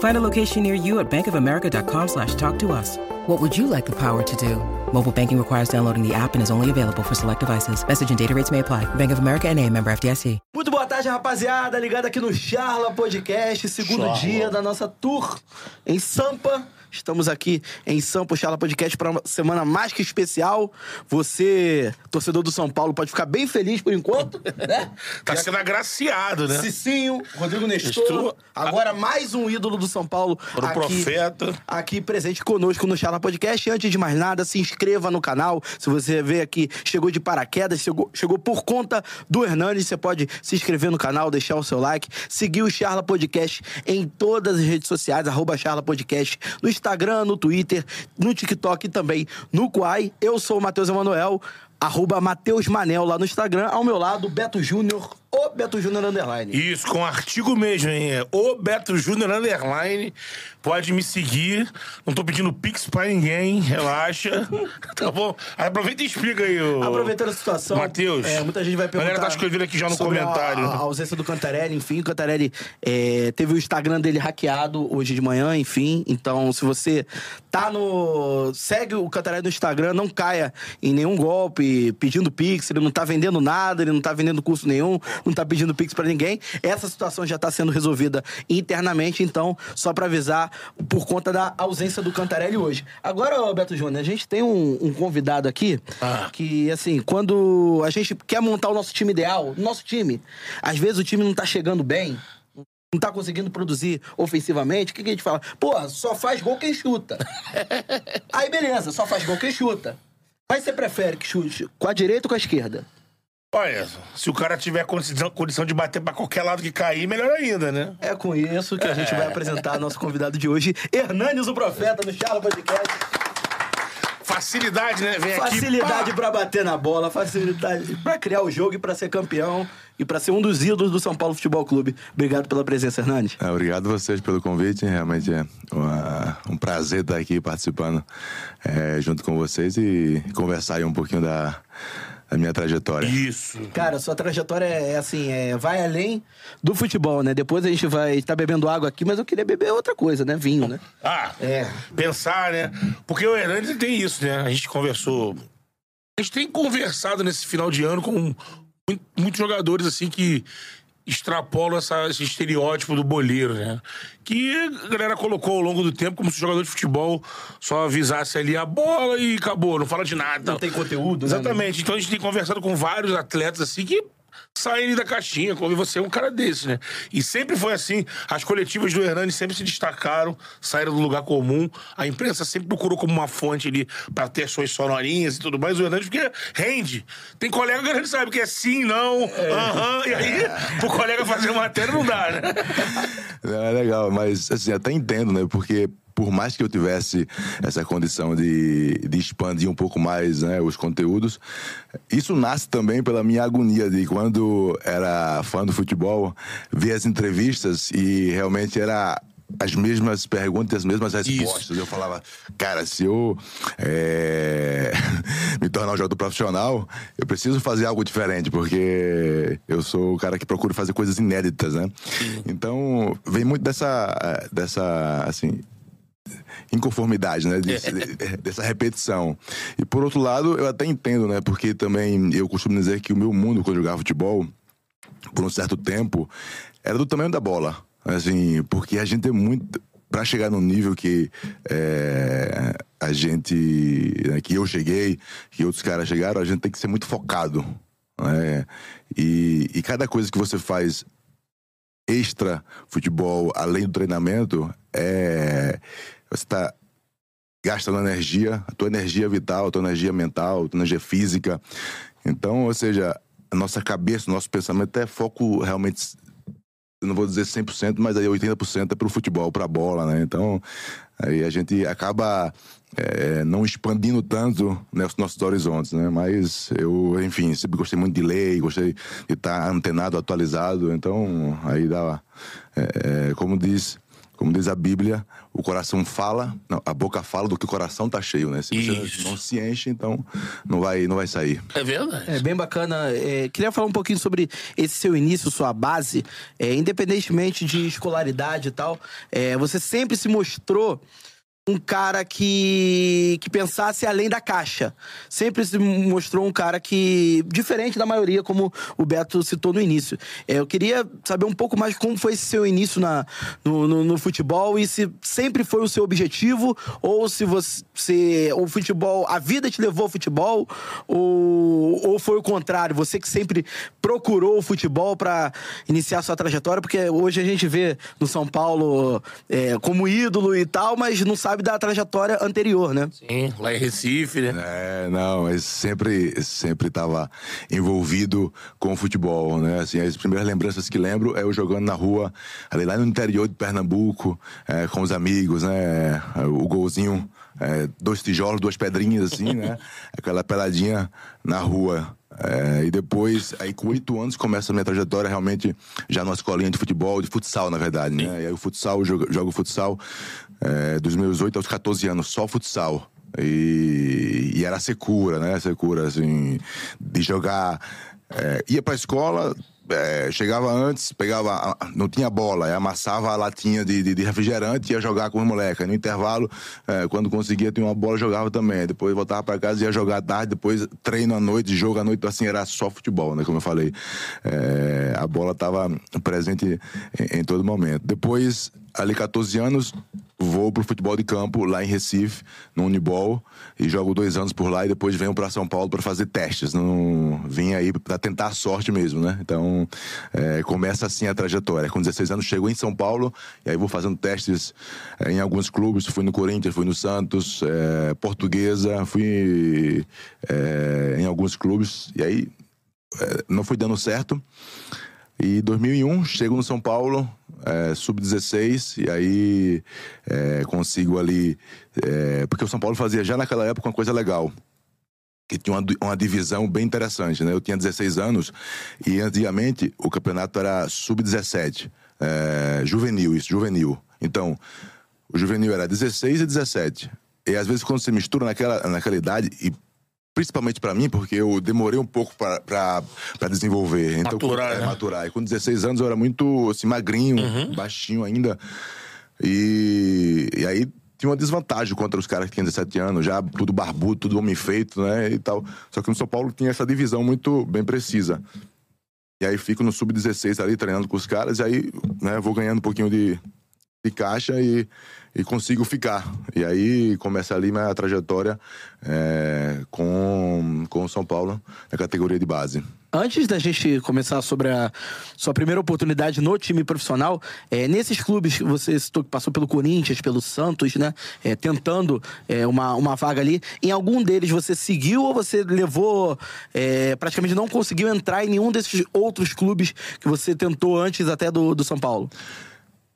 Find a location near you at bankofamerica.com slash talk to us. What would you like the power to do? Mobile banking requires downloading the app and is only available for select devices. Message and data rates may apply. Bank of America and a member FDIC. Muito boa tarde, rapaziada. Ligado aqui no Charla Podcast, segundo Charla. dia da nossa tour em Sampa. Estamos aqui em Sampa, o Charla Podcast, para uma semana mais que especial. Você, torcedor do São Paulo, pode ficar bem feliz por enquanto, né? Tá sendo agraciado, né? Cicinho, Rodrigo Nestor, Nestor. agora mais um ídolo do São Paulo. Pro profeta. Aqui presente conosco no Charla Podcast. E antes de mais nada, se inscreva no canal. Se você vê aqui, chegou de paraquedas, chegou, chegou por conta do Hernandes, você pode se inscrever no canal, deixar o seu like, seguir o Charla Podcast em todas as redes sociais, arroba Charla Podcast, no Instagram, no Twitter, no TikTok e também no Quai. Eu sou o Matheus Emanuel, arroba Matheus Manel lá no Instagram. Ao meu lado, Beto Júnior, o Beto Júnior Underline. Isso, com artigo mesmo, hein? É O Beto Júnior Underline. Pode me seguir. Não tô pedindo pix pra ninguém, relaxa. tá bom? Aproveita e explica aí, o. Aproveitando a situação, Matheus. é, muita gente vai A perguntar. galera tá escrevendo aqui já no sobre a- comentário. A, ausência do Cantarelli, enfim, o Cantarelli é, teve o Instagram dele hackeado hoje de manhã, enfim. Então, se você tá no. Segue o Cantarelli no Instagram, não caia em nenhum golpe pedindo Pix, ele não tá vendendo nada, ele não tá vendendo curso nenhum, não tá pedindo Pix pra ninguém. Essa situação já tá sendo resolvida internamente, então, só pra avisar, por conta da ausência do Cantarelli hoje. Agora, ô, Beto Júnior, a gente tem um, um convidado aqui Ah. que, assim, quando a gente quer montar o nosso time ideal, nosso time, às vezes o time não tá chegando bem, não tá conseguindo produzir ofensivamente, o que, que a gente fala? Pô, só faz gol quem chuta. Aí beleza, só faz gol quem chuta. Mas você prefere que chute com a direita ou com a esquerda? Olha, se o cara tiver condição, condição de bater pra qualquer lado que cair, melhor ainda, né? É com isso que a gente vai apresentar nosso convidado de hoje, Hernanes, o Profeta, do Charla Podcast. Facilidade, né? Vem. Facilidade pá. pra bater na bola, facilidade pra criar o jogo e pra ser campeão e pra ser um dos ídolos do São Paulo Futebol Clube. Obrigado pela presença, Hernandes. É, obrigado vocês pelo convite, realmente é uma- um prazer estar aqui participando é, junto com vocês e conversar aí um pouquinho da, da minha trajetória. Isso. Cara, sua trajetória é assim, é, vai além do futebol, né? Depois a gente vai estar bebendo água aqui, mas eu queria beber outra coisa, né? Vinho, né? Ah, É. pensar, né? Porque o Hernandes tem isso, né? A gente conversou. A gente tem conversado nesse final de ano com muito- muitos jogadores, assim, que extrapolam essa- esse estereótipo do boleiro, né? Que a galera colocou ao longo do tempo como se o jogador de futebol só avisasse ali a bola e acabou, não fala de nada. Não tem conteúdo, né? Exatamente. Então a gente tem conversado com vários atletas, assim, que saem da caixinha, como você é um cara desse, né? E sempre foi assim. As coletivas do Hernani sempre se destacaram, saíram do lugar comum. A imprensa sempre procurou como uma fonte ali pra ter as suas sonorinhas e tudo mais. O Hernani, porque rende. Tem colega que a gente sabe que é sim, não, aham. E aí, pro colega fazer matéria não dá, né? É legal, mas assim, até entendo, né? Porque por mais que eu tivesse essa condição de, de expandir um pouco mais né, os conteúdos, isso nasce também pela minha agonia de quando era fã do futebol, ver as entrevistas e realmente era as mesmas perguntas, as mesmas respostas. Eu falava, cara, se eu é, me tornar um jogador profissional, eu preciso fazer algo diferente, porque eu sou o cara que procura fazer coisas inéditas, né? Então, vem muito dessa, dessa assim, inconformidade, né? Desse- dessa repetição. E por outro lado, eu até entendo, né? Porque também eu costumo dizer que o meu mundo, quando eu jogava futebol, por um certo tempo, era do tamanho da bola. Assim, porque a gente é muito. Pra chegar no nível que é, a gente. né, que eu cheguei, que outros caras chegaram, a gente tem que ser muito focado. né? E, e cada coisa que você faz extra futebol, além do treinamento, é você está gastando energia, a tua energia vital, a tua energia mental, a tua energia física. Então, ou seja, a nossa cabeça, o nosso pensamento é foco realmente eu não vou dizer 100%, mas aí 80% é pro futebol, pra bola, né? Então, aí a gente acaba é, não expandindo tanto né, os nossos horizontes, né? Mas eu, enfim, sempre gostei muito de ler, gostei de estar antenado, atualizado. Então, aí dá, é, é como diz como diz a Bíblia, o coração fala, não, a boca fala do que o coração tá cheio, né? Se você Isso. não se enche, então não vai, não vai sair. É verdade. É bem bacana. É, queria falar um pouquinho sobre esse seu início, sua base. É, independentemente de escolaridade e tal, é, você sempre se mostrou um cara que, que pensasse além da caixa. Sempre se mostrou um cara que. diferente da maioria, como o Beto citou no início. É, eu queria saber um pouco mais como foi seu início na, no, no, no, futebol e se sempre foi o seu objetivo, ou se você. o futebol. a vida te levou ao futebol, ou, ou foi o contrário, você que sempre procurou o futebol para iniciar sua trajetória, porque hoje a gente vê no São Paulo é, como ídolo e tal, mas não sabe sabe da trajetória anterior, né? Sim, lá em Recife, né? É, não, mas sempre sempre estava envolvido com o futebol, né? Assim, as primeiras lembranças que lembro é eu jogando na rua, ali lá no interior de Pernambuco, é, com os amigos, né? O golzinho, é, dois tijolos, duas pedrinhas, assim, né? Aquela peladinha na rua. É, e depois, aí com oito anos, começa a minha trajetória realmente já numa escolinha de futebol, de futsal, na verdade, né? E aí o futsal, jogo, jogo futsal é, dos meus oito aos 14 anos, só futsal. E, e era secura, né? Secura, assim, de jogar. É, ia pra escola, é, chegava antes, pegava. Não tinha bola, amassava a latinha de, de, de refrigerante e ia jogar com os moleques. No intervalo, é, quando conseguia ter uma bola, jogava também. Depois voltava para casa ia jogar à tarde, depois treino à noite, jogo à noite, assim, era só futebol, né? Como eu falei. É, a bola estava presente em, em todo momento. Depois, ali 14 anos, vou pro futebol de campo lá em Recife, no Unibol, e jogo dois anos por lá e depois venho para São Paulo para fazer testes. Não vim aí para tentar a sorte mesmo, né? Então é, começa assim a trajetória. Com 16 anos chego em São Paulo e aí vou fazendo testes é, em alguns clubes. Fui no Corinthians, fui no Santos, é, Portuguesa, fui é, em alguns clubes e aí é, não foi dando certo. E 2001 chego no São Paulo, é, sub-16, e aí é, consigo ali. É, porque o São Paulo fazia já naquela época uma coisa legal. Que tinha uma, uma divisão bem interessante, né? Eu tinha 16 anos e antigamente o campeonato era sub-17, é, juvenil, isso, juvenil. Então, o juvenil era 16 e 17. E às vezes quando você mistura naquela, naquela idade e principalmente para mim, porque eu demorei um pouco para desenvolver. Então, maturar, é, né? maturar. E com 16 anos eu era muito assim, magrinho, uhum. baixinho ainda. E, e aí tinha uma desvantagem contra os caras que tinham 17 anos, já tudo barbudo, tudo homem feito, né? E tal. Só que no São Paulo tinha essa divisão muito bem precisa. E aí fico no sub-16 ali treinando com os caras, e aí né, vou ganhando um pouquinho de, de caixa e e consigo ficar. E aí começa ali minha trajetória é, com, com o São Paulo na categoria de base. Antes da gente começar sobre a sua primeira oportunidade no time profissional, é, nesses clubes que você citou que passou pelo Corinthians, pelo Santos, né? É, tentando é, uma, uma vaga ali, em algum deles você seguiu ou você levou, é, praticamente não conseguiu entrar em nenhum desses outros clubes que você tentou antes até do, do São Paulo?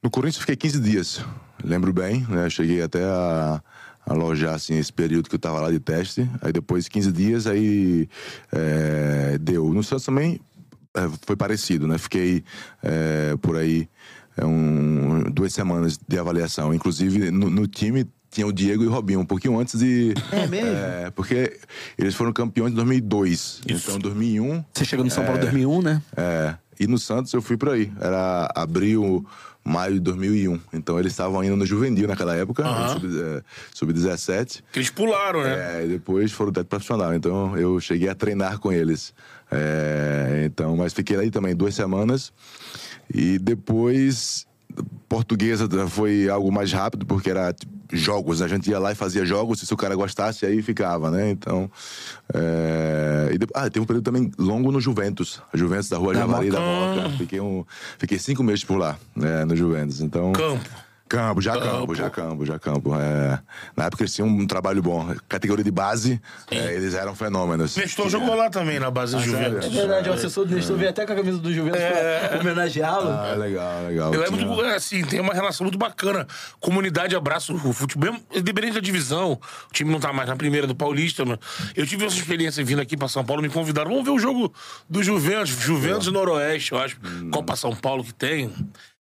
No Corinthians fiquei 15 dias, lembro bem, né? Cheguei até a alojar assim esse período que eu tava lá de teste. Aí depois 15 dias aí é, deu. No Santos também é, foi parecido, né? Fiquei é, por aí é, um, duas semanas de avaliação. Inclusive no, no, time tinha o Diego e o Robinho um pouquinho antes de. É mesmo? É, porque eles foram campeões em 2002. Isso. Então 2001. Você chegou no São Paulo em 2001, né? É. E no Santos eu fui por aí. Era abril maio de 2001. Então eles estavam ainda no juvenil naquela época, uhum. sub-17. que eles pularam, né? É, e depois foram teto profissional. Então eu cheguei a treinar com eles. É, então, mas fiquei aí também duas semanas. E depois portuguesa foi algo mais rápido, porque era jogos. A gente ia lá e fazia jogos, e se o cara gostasse, aí ficava, né? Então. É... E depois, ah, teve um período também longo no Juventus. A Juventus da Rua Javari da Moca. Fiquei, um, fiquei cinco meses por lá, né, no Juventus. Então. Campo. Campo, já campo, Campo. já campo, já campo. É, na época eles tinham um trabalho bom. Categoria de base, é, eles eram fenômenos. Nestor jogou lá também, na base do Juventus. É verdade, o assessor do Nestor veio até com a camisa do Juventus pra homenageá-lo. Ah, legal, legal. Eu lembro, Tinha- do- é, assim, tem uma relação muito bacana. Comunidade abraça o futebol. Mesmo Independente da divisão, o time não tá mais na primeira do Paulista, mas eu tive essa experiência vindo aqui pra São Paulo, me convidaram. Vamos ver o jogo do Juventus, Juventus e Noroeste, eu acho. Copa São Paulo que tem.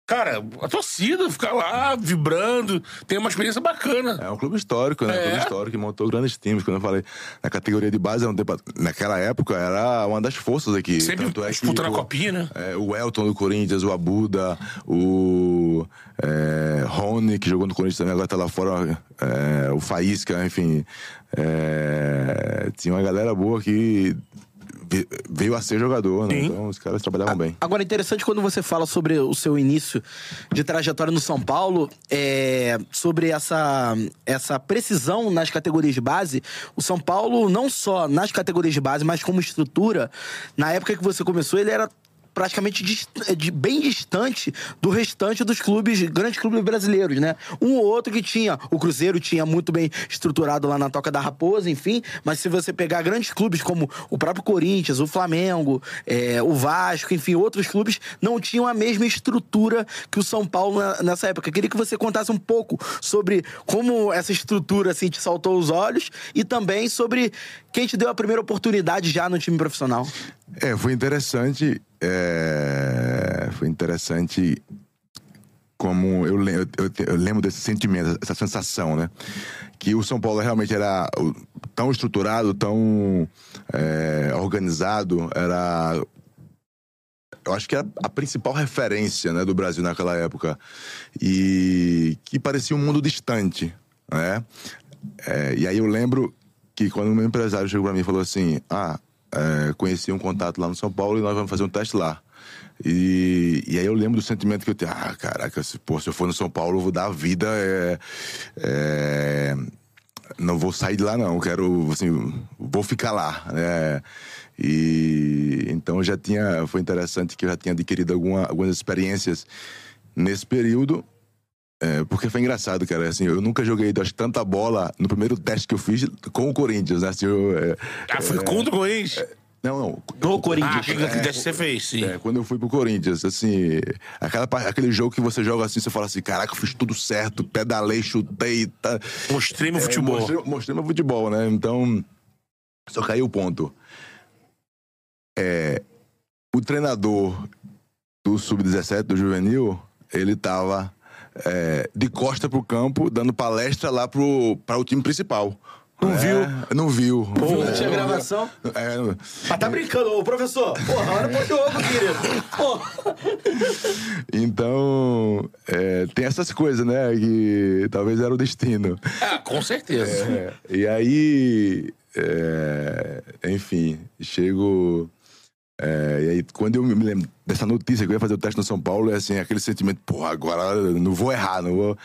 Cara, a torcida fica lá vibrando, tem uma experiência bacana. É um clube histórico, né? Um É. clube histórico que montou grandes times. Quando eu falei na categoria de base, um naquela época era uma das forças aqui. Sempre Tanto é que, disputa na pô, copinha, né? é, o Elton do Corinthians, o Abuda, o é, Rony, que jogou no Corinthians também, agora tá lá fora, é, o Faísca, enfim. é, tinha uma galera boa que veio a ser jogador, né? Então os caras trabalhavam bem. Agora, interessante quando você fala sobre o seu início de trajetória no São Paulo, é, sobre essa, essa precisão nas categorias de base. O São Paulo, não só nas categorias de base, mas como estrutura, na época que você começou, ele era praticamente de- bem distante do restante dos clubes, grandes clubes brasileiros, né? Um ou outro que tinha, o Cruzeiro tinha muito bem estruturado lá na Toca da Raposa, enfim, mas se você pegar grandes clubes como o próprio Corinthians, o Flamengo, é, o Vasco, enfim, outros clubes não tinham a mesma estrutura que o São Paulo na- nessa época. Queria que você contasse um pouco sobre como essa estrutura assim te saltou os olhos e também sobre quem te deu a primeira oportunidade já no time profissional. É, foi interessante. é, Foi interessante como eu, eu, eu lembro desse sentimento, essa sensação, né? Que o São Paulo realmente era tão estruturado, tão é, organizado, era. Eu acho que era a principal referência né, do Brasil naquela época. E que parecia um mundo distante, né? É, e aí eu lembro que quando meu empresário chegou pra mim e falou assim: Ah, é, conheci um contato lá no São Paulo e nós vamos fazer um teste lá. E, e aí eu lembro do sentimento que eu tenho: Ah, caraca, se, pô, se eu for no São Paulo, eu vou dar a vida. é, é, não vou sair de lá, não. Quero, assim, vou ficar lá. né? E então já tinha, foi interessante que eu já tinha adquirido alguma, algumas experiências nesse período. É, porque foi engraçado, cara. Assim, eu nunca joguei acho, tanta bola no primeiro teste que eu fiz com o Corinthians. Né? Assim, eu, é, Ah, foi contra o Corinthians? não, não. Do Corinthians. Ah, aquele que teste você fez, sim. É, quando eu fui pro Corinthians, assim, aquela, aquele jogo que você joga assim, você fala assim, caraca, eu fiz tudo certo, pedalei, chutei, tá. Mostrei meu É, futebol. mostrei, mostrei meu futebol, né? Então, só caiu o ponto. É, o treinador do Sub-17, do Juvenil, ele tava é, de costa pro campo, dando palestra lá pro, para o time principal. Não É, viu? Não viu. Pô, É, tinha gravação? É, Mas tá brincando, ô professor. Porra, hora pro jogo, querido. Porra. Então, é, tem essas coisas, né? Que talvez era o destino. Ah, com certeza. É, e aí, é, enfim, chego. É, e aí, quando eu me lembro dessa notícia que eu ia fazer o teste no São Paulo, é assim, aquele sentimento, porra, agora não vou errar, não vou.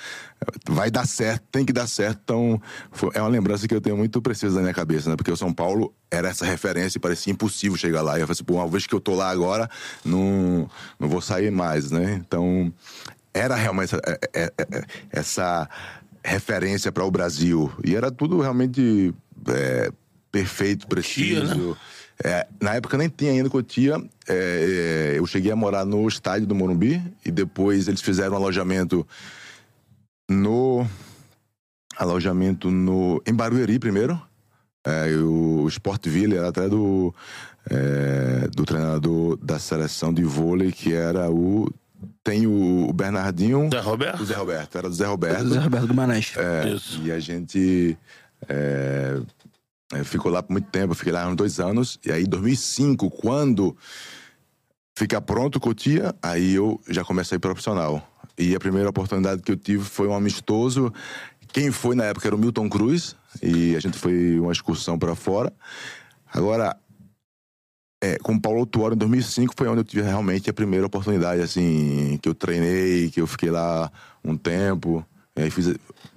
Vai dar certo, tem que dar certo. Então, foi- é uma lembrança que eu tenho muito precisa na minha cabeça, né? Porque o São Paulo era essa referência e parecia impossível chegar lá. E eu falei assim, pô, uma vez que eu tô lá agora, não, não vou sair mais, né? Então, era realmente essa, é- é- é- essa referência para o Brasil. E era tudo realmente é, perfeito, Cotia, preciso. É, na época nem tinha ainda Cotia. É, é, eu cheguei a morar no estádio do Morumbi e depois eles fizeram um alojamento no alojamento no em Barueri primeiro. É, e o Sport Ville era até do é, do treinador da seleção de vôlei que era o tem o, Bernardinho, Zé Roberto? o Zé Roberto, era do Zé Roberto. José Roberto Guimarães. É, Isso. E a gente é, ficou lá por muito tempo, fiquei lá uns dois anos. E aí, em 2005, quando fica pronto o Cotia, aí eu já comecei profissional. E a primeira oportunidade que eu tive foi um amistoso. Quem foi na época era o Milton Cruz, e a gente foi uma excursão para fora. Agora, é, com o Paulo Tuoro em 2005 foi onde eu tive realmente a primeira oportunidade, assim, que eu treinei, que eu fiquei lá um tempo. Aí fiz,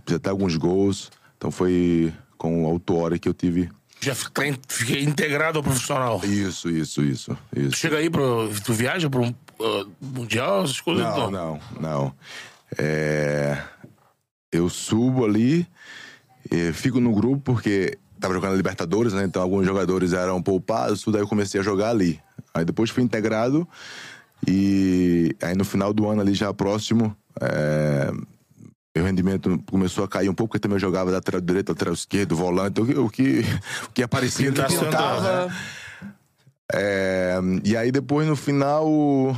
fiz até alguns gols. Então foi com o Autuori que eu tive. Já fica- fiquei integrado ao profissional. Isso, isso, isso. isso. Chega aí pro. Tu viaja pro uh, Mundial, essas coisas? Não, não, não. É, Eu subo ali, fico no grupo porque tava jogando Libertadores, né? Então alguns jogadores eram poupados, tudo aí eu comecei a jogar ali. Aí depois fui integrado e aí no final do ano ali já próximo, é, meu rendimento começou a cair um pouco, porque também eu jogava lateral direito, lateral esquerdo, volante, o que, o que, aparecia, o que pintava. É, e aí depois no final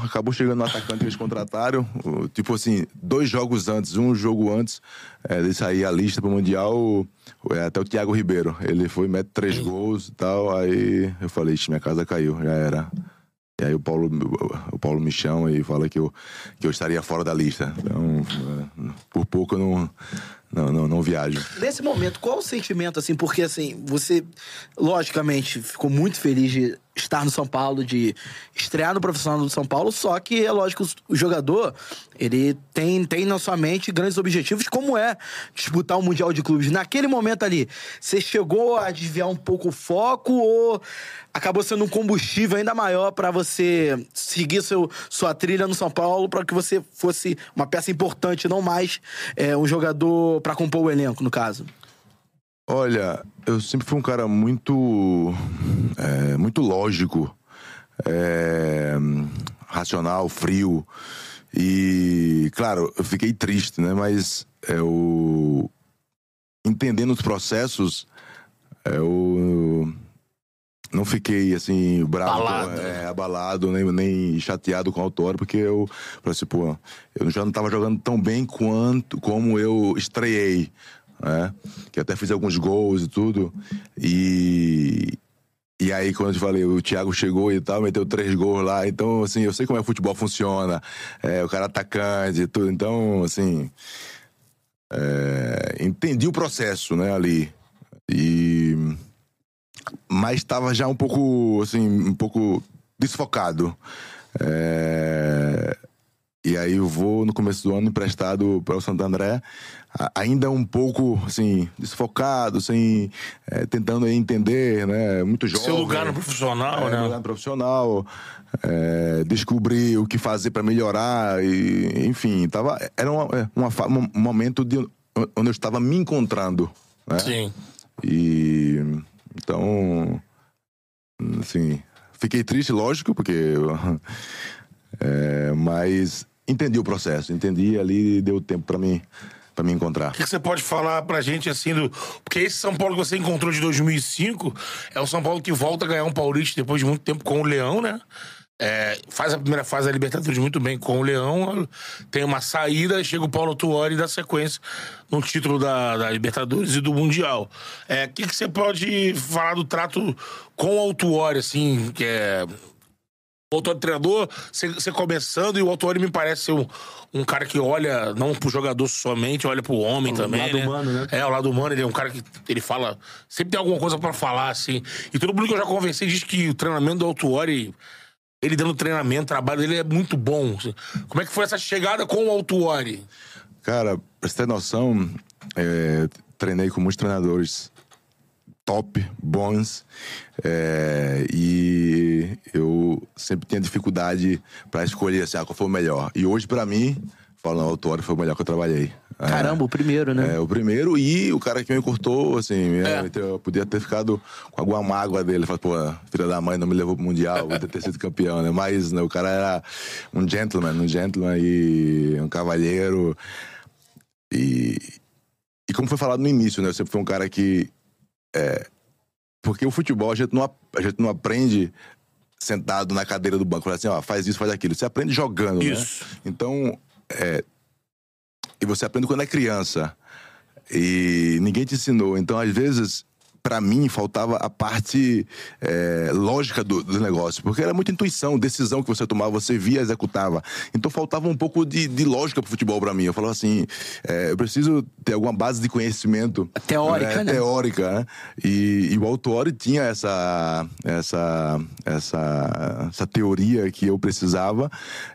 acabou chegando o atacante que eles contrataram. Tipo assim, dois jogos antes, um jogo antes é, de sair a lista pro Mundial, é, até o Thiago Ribeiro. Ele foi, mete três gols e tal. Aí eu falei, "Ixi, minha casa caiu, já era. E aí o Paulo, o Paulo me chama e fala que eu, que eu estaria fora da lista. Então, é, por pouco eu não, não, não, não viajo. Nesse momento, qual o sentimento, assim? Porque, assim, você, logicamente, ficou muito feliz de estar no São Paulo, de estrear no profissional do São Paulo, só que, é lógico, o jogador, ele tem, tem na sua mente grandes objetivos, como é disputar o Mundial de Clubes. Naquele momento ali, você chegou a desviar um pouco o foco ou acabou sendo um combustível ainda maior para você seguir seu, sua trilha no São Paulo, para que você fosse uma peça importante, não mais é, um jogador para compor o elenco, no caso? Olha, eu sempre fui um cara muito. é, muito lógico, é, racional, frio. E, claro, eu fiquei triste, né? Mas eu. Entendendo os processos, eu. Não fiquei assim, bravo, Abalado. é, abalado, nem, nem chateado com o autor, porque eu falei assim, pô, eu já não tava jogando tão bem quanto como eu estreiei né? Que até fiz alguns gols e tudo. E. E aí, quando eu te falei, o Thiago chegou e tal, meteu três gols lá. Então, assim, eu sei como é o futebol funciona. É, o cara atacante e tudo. Então, assim. é, entendi o processo, né, ali. E. Mas estava já um pouco, assim, um pouco desfocado. É, e aí eu vou no começo do ano emprestado para o Santo André, ainda um pouco assim desfocado, sem é, tentando entender, né? Muito jovem. Seu lugar no profissional, é, né? lugar no profissional, é, descobrir o que fazer para melhorar e enfim, tava era uma, é, uma um momento de onde eu estava me encontrando, né? Sim. E então, assim, fiquei triste, lógico, porque é, mas entendi o processo, entendi ali deu tempo para mim para me encontrar. O que você pode falar pra gente assim do. Porque esse São Paulo que você encontrou de 2005 é o São Paulo que volta a ganhar um Paulista depois de muito tempo com o Leão, né? É, faz a primeira fase da Libertadores muito bem com o Leão, tem uma saída, chega o Paulo Tuori dá sequência no título da, da Libertadores e do Mundial. É, O que, que você pode falar do trato com o Autuori, assim, que é o Autuori treinador, você, começando, e o Autuori me parece ser um, um cara que olha não pro jogador somente, olha pro homem também. lado né? humano, né? É, o lado humano, ele é um cara que ele fala. Sempre tem alguma coisa pra falar, assim. E todo mundo que eu já conversei diz que o treinamento do Autuori, ele dando treinamento, o trabalho dele é muito bom. Como é que foi essa chegada com o Autuori? Cara, pra você ter noção, é, treinei com muitos treinadores top, bons, é, e eu sempre tinha dificuldade para escolher assim, ah, qual foi o melhor. E hoje, para mim, falando, o autor foi o melhor que eu trabalhei. É. Caramba, o primeiro, né? É, o primeiro e o cara que me encurtou, assim, é, É. eu podia ter ficado com alguma mágoa dele. Falei, pô, filha da mãe não me levou pro Mundial, podia ter sido campeão, né? Mas né, o cara era um gentleman, um gentleman e um cavalheiro. E, e como foi falado no início, né? Eu sempre fui um cara que. É, porque o futebol a gente, não, a gente não aprende sentado na cadeira do banco, assim, ó, faz isso, faz aquilo. Você aprende jogando, Isso. né? Então, é, e você aprende quando é criança. E ninguém te ensinou. Então, às vezes, para mim faltava a parte é, lógica do, do, negócio, porque era muita intuição, decisão que você tomava, você via, executava. Então faltava um pouco de, de lógica pro futebol para mim. Eu falava assim, é, eu preciso ter alguma base de conhecimento teórica, né? Teórica, né? E, e o Autori tinha essa, essa, essa, essa teoria que eu precisava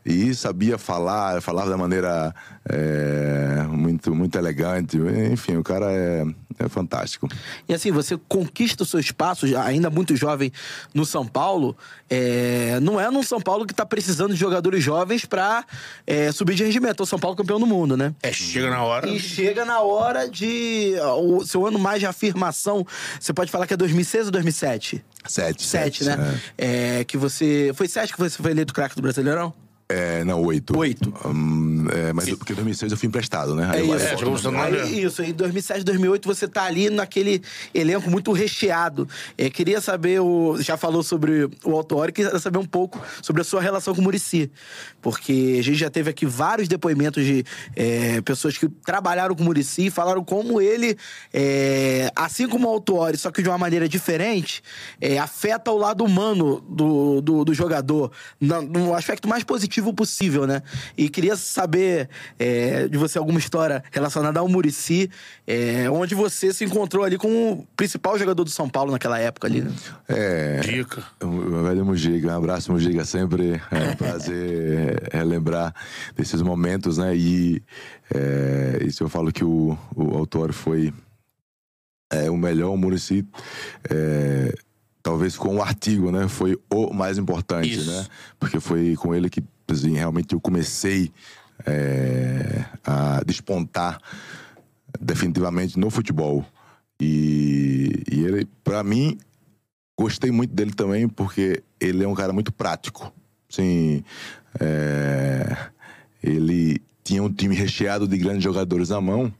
e sabia falar, falava da maneira é, muito, muito elegante. Enfim, o cara é, é fantástico. E assim, você conquista o seu espaço, ainda muito jovem, no São Paulo. É, não é num São Paulo que está precisando de jogadores jovens para é, subir de rendimento. É o São Paulo campeão do mundo, né? É, chega na hora. E chega na hora de. O seu ano mais de afirmação, você pode falar que é 2006 ou 2007? Sete. Sete, sete né? É. é. que você. Foi sete que você foi eleito craque do Brasileirão? É, não, oito. Oito. Hum, é, mas porque em 2006 eu fui emprestado, né? Aí é isso. É, aí, isso, em 2007, 2008 você tá ali naquele elenco muito recheado. É, queria saber, o, já falou sobre o Autório, queria saber um pouco sobre a sua relação com o Murici. Porque a gente já teve aqui vários depoimentos de é, pessoas que trabalharam com o Murici e falaram como ele, é, assim como o Autório, só que de uma maneira diferente, é, afeta o lado humano do, do, do jogador, no, no aspecto mais positivo possível, né? E queria saber é, de você alguma história relacionada ao Murici, é, onde você se encontrou ali com o principal jogador do São Paulo naquela época ali, né? É. Dica. O velho Mujiga, um abraço, Mujiga. Sempre é um prazer relembrar desses momentos, né? E é, isso eu falo que o, o autor foi é, o melhor, o Murici. É, talvez com o artigo, né? Foi o mais importante, Isso. né? Porque foi com ele que assim, realmente eu comecei é, a despontar definitivamente no futebol. E, e ele, para mim, gostei muito dele também porque ele é um cara muito prático. Assim, é, ele tinha um time recheado de grandes jogadores na mão,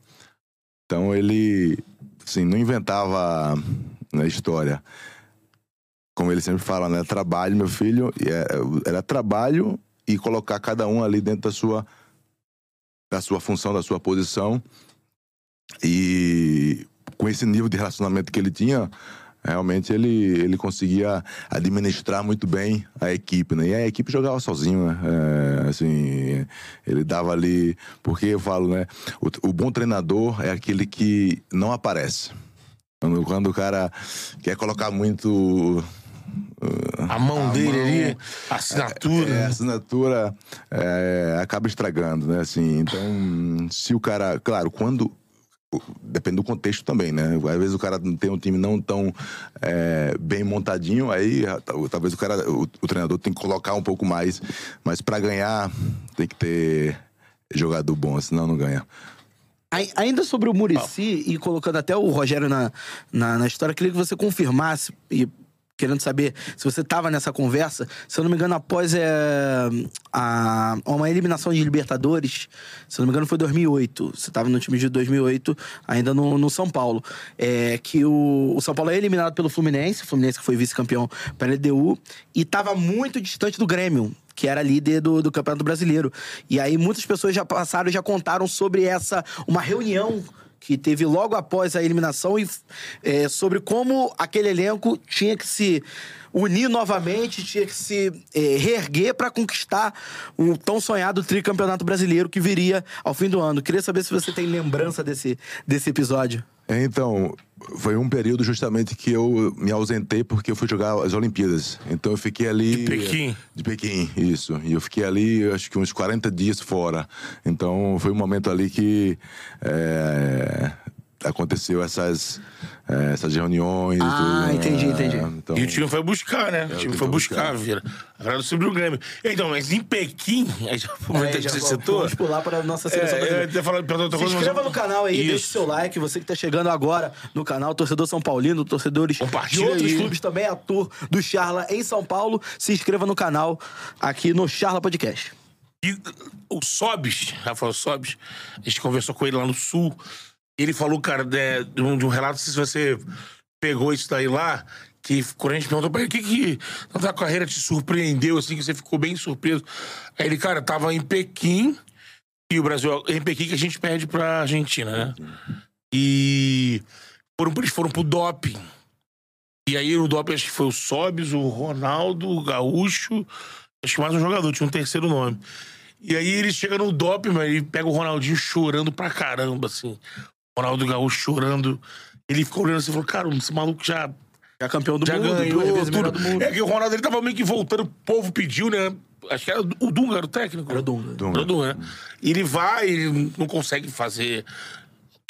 então ele assim, não inventava na história. Como ele sempre fala, né? Trabalho, meu filho, é, era trabalho e colocar cada um ali dentro da sua, da sua função, da sua posição. E com esse nível de relacionamento que ele tinha, realmente ele, ele conseguia administrar muito bem a equipe, né? E a equipe jogava sozinho, né? É, assim, ele dava ali... Porque eu falo, né? O, o bom treinador é aquele que não aparece. Quando, quando o cara quer colocar muito a mão a dele mão, ali, a assinatura. É, a assinatura é, acaba estragando, né? Assim, então, se o cara. Claro, quando. Depende do contexto também, né? Às vezes o cara tem um time não tão é, bem montadinho, aí talvez o cara, o, o, treinador tem que colocar um pouco mais. Mas para ganhar, tem que ter jogador bom, senão não ganha. Ainda sobre o Murici, oh. e colocando até o Rogério na, na, na, história, queria que você confirmasse, e querendo saber se você estava nessa conversa. Se eu não me engano, após é, a, uma eliminação de Libertadores, se eu não me engano, foi 2008. Você estava no time de 2008, ainda no, no São Paulo. É, que o, o, São Paulo é eliminado pelo Fluminense, o Fluminense que foi vice-campeão pela LDU, e estava muito distante do Grêmio que era líder do, do Campeonato Brasileiro. E aí muitas pessoas já passaram, já contaram sobre essa uma reunião que teve logo após a eliminação e é, sobre como aquele elenco tinha que se unir novamente, tinha que se é, reerguer para conquistar o tão sonhado tricampeonato brasileiro que viria ao fim do ano. Queria saber se você tem lembrança desse, desse episódio. Então, foi um período justamente que eu me ausentei porque eu fui jogar as Olimpíadas. Então eu fiquei ali. De Pequim? De Pequim, isso. E eu fiquei ali, acho que uns 40 dias fora. Então foi um momento ali que. É, aconteceu essas, é, essas reuniões. Ah, tudo, entendi, né? entendi. Então, e o time foi buscar, né? O time foi buscar, vira. Agora sobre o Grêmio. Então, mas em Pequim, aí já aproveita é, que você citou. Vamos pular para a nossa seleção é, brasileira. Falando, outra Se coisa, inscreva mas... no canal aí, Isso. deixe seu like. Você que está chegando agora no canal, torcedor São Paulino, torcedores de outros aí. clubes também, ator do Charla em São Paulo. Se inscreva no canal aqui no Charla Podcast. E o Sobis, Rafael Sobis, a gente conversou com ele lá no Sul. Ele falou, cara, de, de, um, de um relato, se você pegou isso daí lá, que quando a gente perguntou pra ele, o que que na tua carreira te surpreendeu, assim, que você ficou bem surpreso? Aí ele, cara, tava em Pequim, e o Brasil, em Pequim que a gente perde pra Argentina, né? E foram, eles foram pro doping. E aí o doping acho que foi o Sobis, o Ronaldo, o Gaúcho, acho que mais um jogador, tinha um terceiro nome. E aí ele chega no doping, mas ele pega o Ronaldinho chorando pra caramba, assim. O Ronaldo Gaúcho chorando. Ele ficou olhando assim e falou: cara, esse maluco já Já campeão do já mundo, duas ganhou vezes melhor tudo. mundo. É que o Ronaldo ele tava meio que voltando, o povo pediu, né? Acho que era o Dunga, era o técnico. Era o Dunga. Dunga. Era o Dunga, né? E ele vai, ele não consegue fazer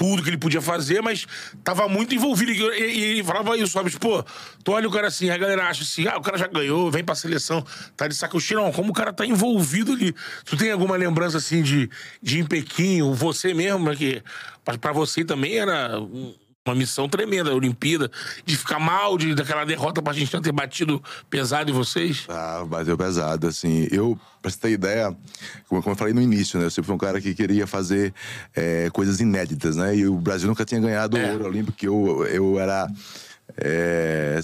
tudo que ele podia fazer, mas tava muito envolvido. E, e- ele falava isso, sabe? Tipo, pô, tu olha o cara assim, a galera acha assim, ah, o cara já ganhou, vem pra seleção, tá de saco cheio. Não, como o cara tá envolvido ali. Tu tem alguma lembrança, assim, de, de em Pequim, você mesmo, né, que pra, pra você também era um- uma missão tremenda, a Olimpíada, de ficar mal de, daquela derrota pra gente não ter batido pesado em vocês? Ah, bateu pesado, assim. Eu, pra você ter ideia, como, como eu falei no início, né? Eu sempre fui um cara que queria fazer é, coisas inéditas, né? E o Brasil nunca tinha ganhado o É. ouro olímpico, que eu, eu era. é,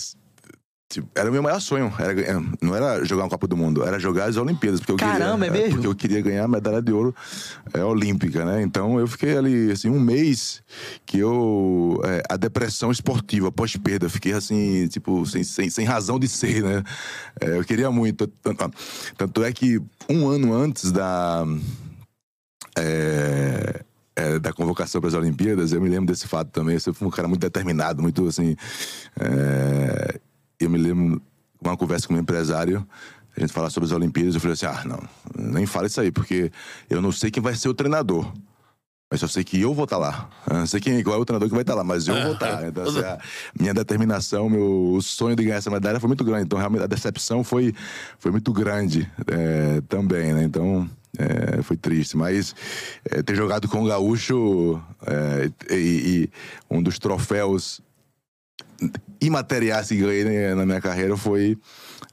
tipo, era o meu maior sonho. Era, ganhar- não era jogar uma Copa do Mundo, era jogar as Olimpíadas. Porque eu Caramba, queria, é mesmo? Porque eu queria ganhar a medalha de ouro é, olímpica, né? Então eu fiquei ali, assim, um mês que eu. é, a depressão esportiva pós-perda, fiquei assim, tipo, sem, sem, sem razão de ser, né? É, eu queria muito. Tanto, tanto é que um ano antes da. é, é, da convocação para as Olimpíadas, eu me lembro desse fato também. Eu sempre fui um cara muito determinado, muito assim. é, eu me lembro uma conversa com um empresário, a gente falar sobre as Olimpíadas, eu falei assim: ah, não, nem fala isso aí, porque eu não sei quem vai ser o treinador. Mas eu sei que eu vou estar lá. Eu não sei quem, qual é o treinador que vai estar lá, mas eu vou estar. Então, assim, a minha determinação, meu sonho de ganhar essa medalha foi muito grande. Então, realmente, a decepção foi, foi muito grande é, também, né? Então, é, foi triste. Mas é, ter jogado com o Gaúcho é, e, e um dos troféus imateriais que ganhei né, na minha carreira foi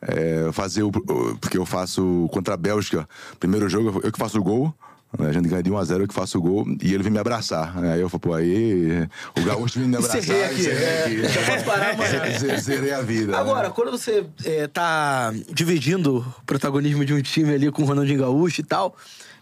é, fazer o. Porque eu faço contra a Bélgica, primeiro jogo, eu que faço o gol. né, A gente ganha de 1x0, eu que faço o gol, e ele vem me abraçar. né, Aí eu falo, pô, aí. O Gaúcho vem me abraçar. Encerrei aqui, encerrei é, aqui. já posso parar. Zerei- Zerei a vida. Agora, né? quando você é, tá dividindo o protagonismo de um time ali com o Ronaldinho Gaúcho e tal,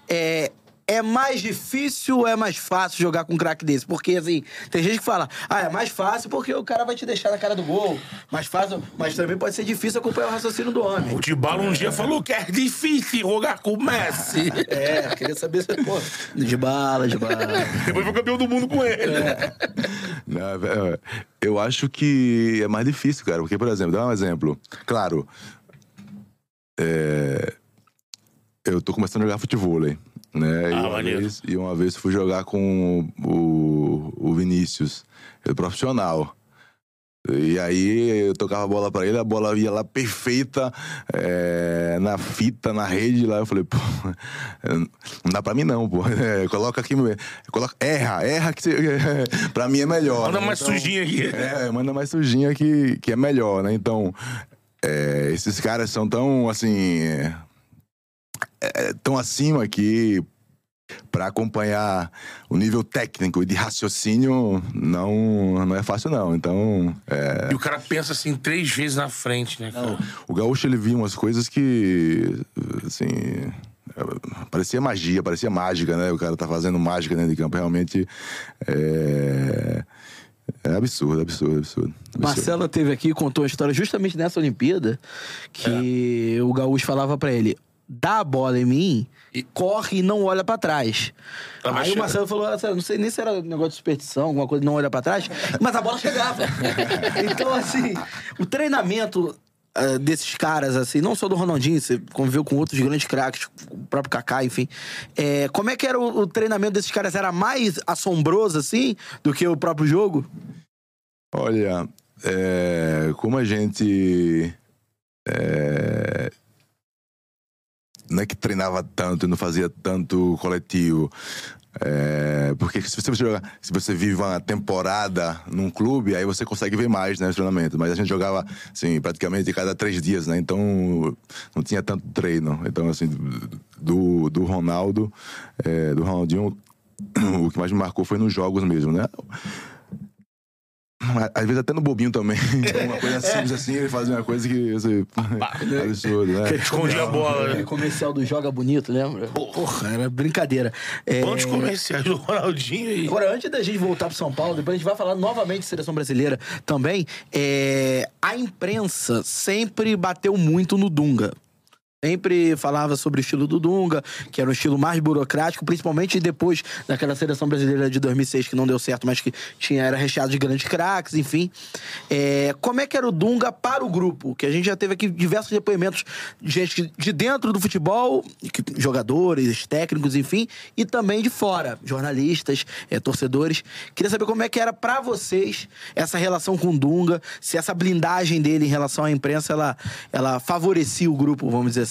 é, é mais difícil ou é mais fácil jogar com um craque desse? Porque, assim, tem gente que fala, ah, é mais fácil porque o cara vai te deixar na cara do gol. Mais fácil, mas também pode ser difícil acompanhar o raciocínio do homem. O Tibalo um dia falou que é difícil jogar com o Messi. É, queria saber se, pô, de bala, de bala. Depois foi campeão do mundo com ele. Não, velho, eu acho que é mais difícil, cara. Porque, por exemplo, dá um exemplo. Claro, é, eu tô começando a jogar futebol, né? E, Ah, uma maneiro. vez, e uma vez fui jogar com o, o Vinícius, ele é profissional. E aí eu tocava a bola pra ele, a bola ia lá perfeita, é, na fita, na rede lá. Eu falei, pô, não dá pra mim não, pô. É, coloca aqui, coloca, erra, erra que você, pra mim é melhor. Manda né? mais sujinha aqui. É, manda mais sujinha que, que é melhor, né? Então, é, esses caras são tão, assim... é, é, tão acima que para acompanhar o nível técnico e de raciocínio não, não é fácil não. Então, é, E o cara pensa assim três vezes na frente, né? cara? o Gaúcho ele via umas coisas que assim, é, parecia magia, parecia mágica, né? O cara tá fazendo mágica dentro de campo, realmente é, é absurdo, absurdo, absurdo. absurdo. Marcelo teve aqui e contou uma história justamente nessa Olimpíada que o Gaúcho falava pra ele: dá a bola em mim, E- corre e não olha pra trás. Tá, mas Aí o Marcelo falou: "Ah, não sei nem se era negócio de superstição, alguma coisa, não olha pra trás, mas a bola chegava. então, assim, o treinamento. ah, desses caras, assim, não só do Ronaldinho, você conviveu com outros grandes craques, o próprio Kaká, enfim. É, como é que era o, o treinamento desses caras? Era mais assombroso, assim, do que o próprio jogo? Olha, é, como a gente é, não é que treinava tanto e não fazia tanto coletivo. é, porque se você, se você vive uma temporada num clube, aí você consegue ver mais né, os treinamentos. Mas a gente jogava assim, praticamente cada três dias, né? Então não tinha tanto treino. Então, assim, do, do Ronaldo, é, do Ronaldinho, o que mais me marcou foi nos jogos mesmo, né? Às vezes até no bobinho também. uma coisa simples assim, ele fazia uma coisa que. Assim, absurdo, né? Escondia a bola, É, né? comercial do Joga Bonito, lembra? Porra, era brincadeira. É, Quantos comerciais do Ronaldinho aí? Agora, antes da gente voltar pro São Paulo, depois a gente vai falar novamente de seleção brasileira também. é, a imprensa sempre bateu muito no Dunga. Sempre falava sobre o estilo do Dunga, que era um estilo mais burocrático, principalmente depois daquela seleção brasileira de 2006 que não deu certo, mas que tinha, era recheado de grandes craques, enfim. É, como é que era o Dunga para o grupo? Que a gente já teve aqui diversos depoimentos de gente de dentro do futebol, jogadores, técnicos, enfim, e também de fora, jornalistas, é, torcedores. Queria saber como é que era para vocês essa relação com o Dunga, se essa blindagem dele em relação à imprensa, ela, ela favorecia o grupo, vamos dizer assim.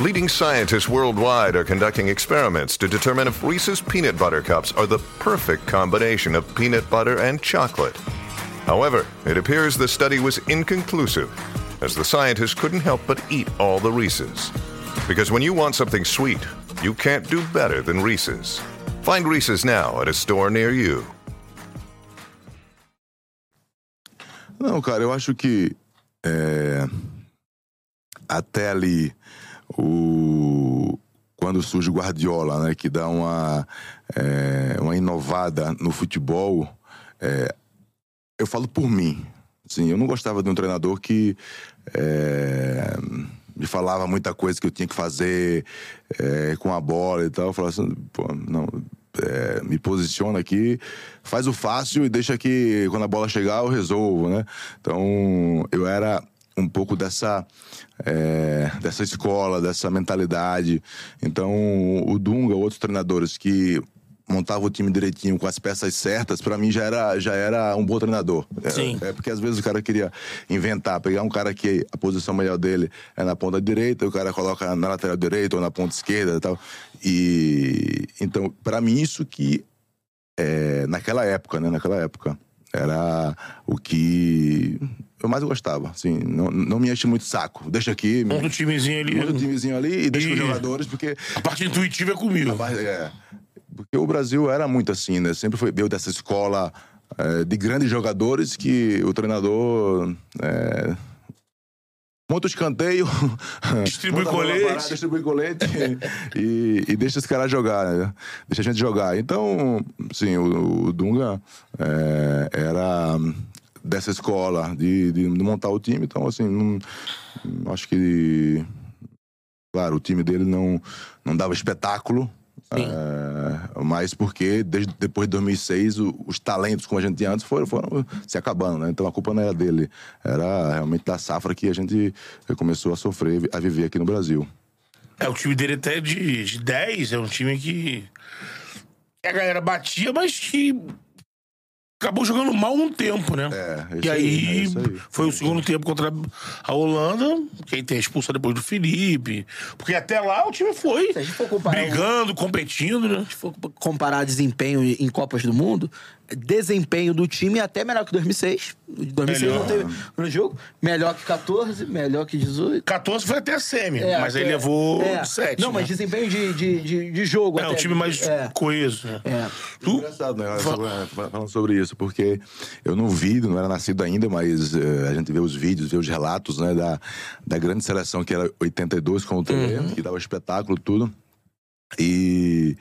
leading scientists worldwide are conducting experiments to determine if Reese's Peanut Butter Cups are the perfect combination of peanut butter and chocolate. However, it appears the study was inconclusive, as the scientists couldn't help but eat all the Reese's. Because when you want something sweet, you can't do better than Reese's. Find Reese's now at a store near you. Não, cara, eu acho que é, até ali o quando surge o Guardiola, né, que dá uma é, uma inovada no futebol, é, eu falo por mim, assim, eu não gostava de um treinador que é, me falava muita coisa que eu tinha que fazer com a bola e tal. Eu falava assim, pô, não, é, me posiciona aqui, faz o fácil e deixa que quando a bola chegar eu resolvo, né? Então eu era um pouco dessa é, dessa escola, dessa mentalidade. Então o Dunga, outros treinadores que montava o time direitinho com as peças certas, pra mim já era, já era um bom treinador. É- Sim. É, porque às vezes o cara queria inventar, pegar um cara que a posição melhor dele é na ponta direita, o cara coloca na lateral direita ou na ponta esquerda e tal. E então, pra mim isso que é, naquela época, né, naquela época era o que eu mais gostava, assim, não, não me enche muito saco. Deixa aqui, Monta o timezinho ali. monta o timezinho ali e deixa com os E- jogadores, porque A parte intuitiva é comigo. mas, é, porque o Brasil era muito assim, né? Sempre foi veio dessa escola é, de grandes jogadores que o treinador é, monta o escanteio, Distribui colete. parada, distribui colete e, e deixa esse cara jogar, né? deixa a gente jogar. Então, sim, o, o Dunga é, era dessa escola de, de montar o time. Então, assim, não, acho que Claro, o time dele não, não dava espetáculo. É, mas porque desde, depois de 2006 o- os talentos como a gente tinha antes foram, foram se acabando, né? Então a culpa não era dele, era realmente da safra que a gente começou a sofrer, a viver aqui no Brasil. É, o time dele até de, de 10 é um time que. que a galera batia, mas que. Acabou jogando mal um tempo, né? É, E aí, aí, é isso aí. foi o segundo tempo contra a Holanda, que aí tem a expulsão depois do Felipe. Porque até lá o time foi Se a gente for comparar brigando, competindo, né? Se for comparar desempenho em Copas do Mundo, desempenho do time é até melhor que 2006. 2006 não Melhor. teve no jogo. Melhor que 14, melhor que 18. 14 foi até a semi, É, mas aí até- levou é. 7. Não, mas desempenho de, de, de, de jogo. É, até. um time mais É. coeso, né? É. Tu, Engraçado, né? Sobre- Falando sobre isso, porque eu não vi, não era nascido ainda, mas eh, a gente vê os vídeos, vê os relatos né, da, da grande seleção que era 82 com o Tele, que dava espetáculo, tudo. E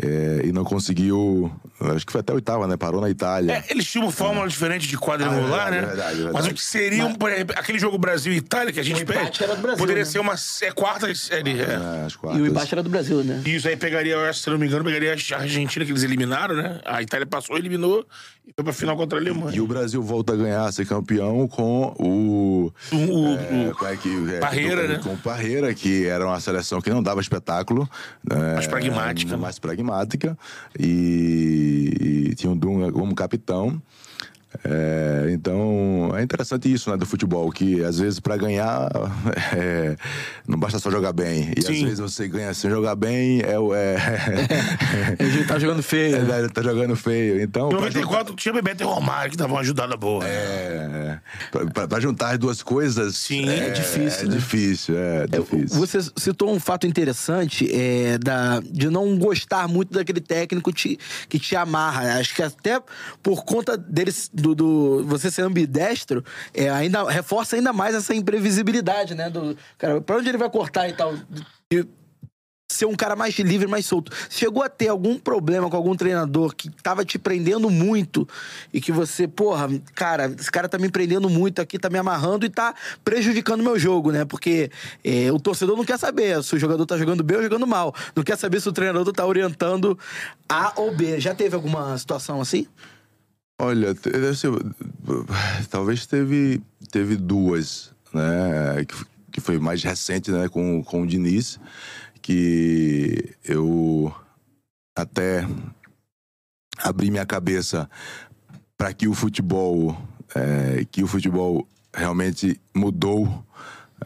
é, e não conseguiu. Acho que foi até a oitava, né? Parou na Itália. É, eles tinham uma fórmula diferente de quadrangular, Ah, é verdade, né? é verdade, é verdade. Mas o que seria, um, aquele jogo Brasil e Itália que a gente pede, era do Brasil, poderia né? ser uma é, quarta série. é. É, as E o empate era do Brasil, né? Isso aí pegaria, eu acho, se não me engano, pegaria a Argentina, que eles eliminaram, né? A Itália passou, eliminou e foi pra final contra a Alemanha. E o Brasil volta a ganhar, a ser campeão com o. O- o- é, o- é que, é, Parreira, com, né? Com o Parreira, que era uma seleção que não dava espetáculo. né, Mais pragmática. Mais pragmática. E, e tinha o Dunga como capitão. É, então é interessante isso né, do futebol, que às vezes para ganhar é, não basta só jogar bem. E às Sim. vezes você ganha sem jogar bem, é, o- é, Ele tá jogando feio. é, tá jogando feio. Então, Em pra 94 tinha Bebeto e Romário, que davam uma ajudada boa. É, pra, pra- pra juntar as duas coisas. Sim, é, é difícil, É né? difícil, é É, difícil. Você citou um fato interessante é, da, de não gostar muito daquele técnico te- que te amarra. Acho que até por conta dele, do, do- você ser ambidestro, é, ainda, reforça ainda mais essa imprevisibilidade, né? Do, cara, pra onde ele vai cortar e tal. E ser um cara mais livre, mais solto. Chegou a ter algum problema com algum treinador que tava te prendendo muito e que você, porra, cara, esse cara tá me prendendo muito aqui, tá me amarrando e tá prejudicando o meu jogo, né? Porque é, o torcedor não quer saber se o jogador tá jogando bem ou jogando mal. Não quer saber se o treinador tá orientando A ou B. Já teve alguma situação assim? Olha, te- assim, talvez teve, teve duas, né? Que, que foi mais recente, né? Com, com o Diniz, que eu até abri minha cabeça para que o futebol, é, que o futebol realmente mudou,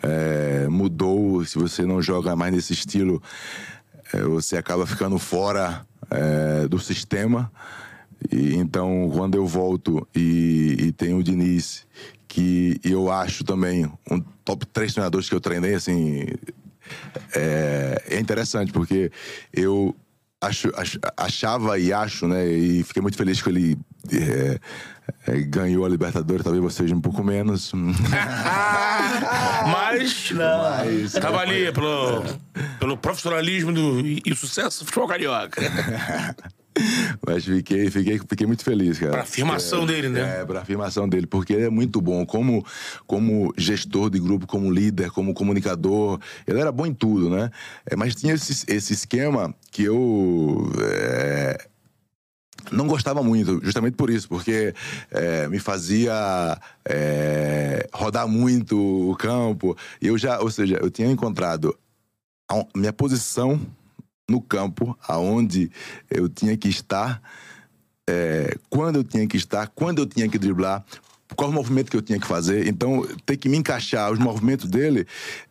é, mudou. Se você não joga mais nesse estilo, é, você acaba ficando fora é, do sistema. E, então, quando eu volto e, e tem o Diniz, que eu acho também um top 3 treinadores que eu treinei, assim, é, é interessante, porque eu acho, ach- achava e acho, né, e fiquei muito feliz que ele é, é, ganhou a Libertadores, talvez você seja um pouco menos. Mas, Mas- tava ali pelo, pelo profissionalismo do, e, e sucesso do futebol carioca. Mas fiquei, fiquei, fiquei muito feliz, cara. Pra afirmação dele, né? É, pra afirmação dele, porque ele é muito bom como, como gestor de grupo, como líder, como comunicador. Ele era bom em tudo, né? É, mas tinha esse, esse esquema que eu. é, não gostava muito, justamente por isso, porque é, me fazia é, rodar muito o campo. E eu já, ou seja, eu tinha encontrado a minha posição no campo, aonde eu tinha que estar, é, quando eu tinha que estar, quando eu tinha que driblar, qual o movimento que eu tinha que fazer. Então, ter que me encaixar os movimentos dele,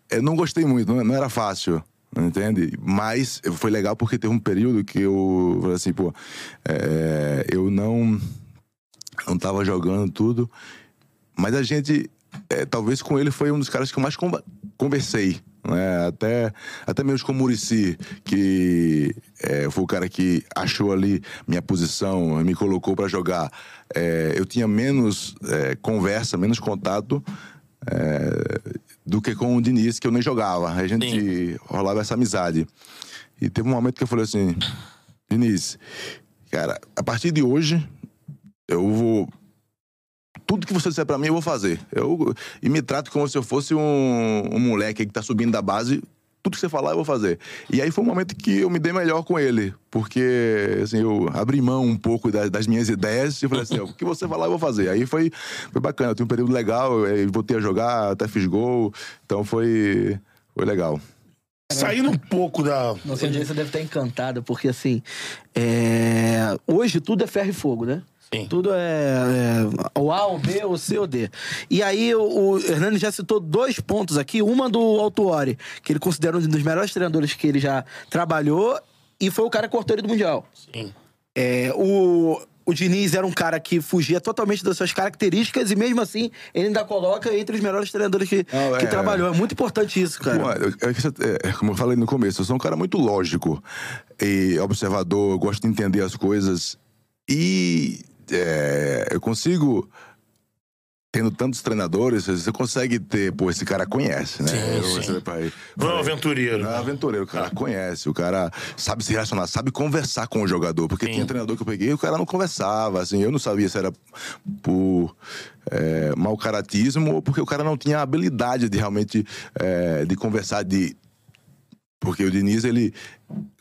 eu não gostei muito, não, não era fácil. Entende? Mas foi legal porque teve um período que eu falei assim, pô, é, eu não não tava jogando tudo, mas a gente, é, talvez com ele foi um dos caras que eu mais conversei, né? Até, até mesmo com o Murici, que é, foi o cara que achou ali minha posição, me colocou para jogar. É, eu tinha menos é, conversa, menos contato é, do que com o Diniz, que eu nem jogava. A gente rolava essa amizade. E teve um momento que eu falei assim, Diniz, cara, a partir de hoje, eu vou. Tudo que você disser pra mim, eu vou fazer. Eu, e me trato como se eu fosse um, um moleque que tá subindo da base. Tudo que você falar, eu vou fazer. E aí foi um momento que eu me dei melhor com ele. Porque, assim, eu abri mão um pouco das, das minhas ideias e falei assim, o que você falar, eu vou fazer. Aí foi, foi bacana. Eu tive um período legal, eu voltei a jogar, até fiz gol. Então foi, foi legal. Saindo um pouco da. Nossa audiência deve estar encantada, porque assim, é, hoje tudo é ferro e fogo, né? Sim. Tudo é, é o A, o B, o C, o D. E aí o, o Hernani já citou dois pontos aqui. Uma do Autuori, que ele considera um dos melhores treinadores que ele já trabalhou e foi o cara que cortou ele do Mundial. Sim. É, o, o Diniz era um cara que fugia totalmente das suas características e mesmo assim ele ainda coloca entre os melhores treinadores que, Não, que é- trabalhou. É muito importante isso, cara. Bom, é- é é, como eu falei no começo, eu sou um cara muito lógico e observador, gosto de entender as coisas e é, eu consigo tendo tantos treinadores, você consegue ter, pô, esse cara conhece, né? Sim, sim. Você vai- Não é um aventureiro. Não é um aventureiro, o cara conhece, o cara sabe se relacionar, sabe conversar com o jogador. Porque tinha treinador que eu peguei, o cara não conversava, assim, eu não sabia se era por é, mau caratismo ou porque o cara não tinha a habilidade de realmente é, de conversar, de porque o Diniz, ele.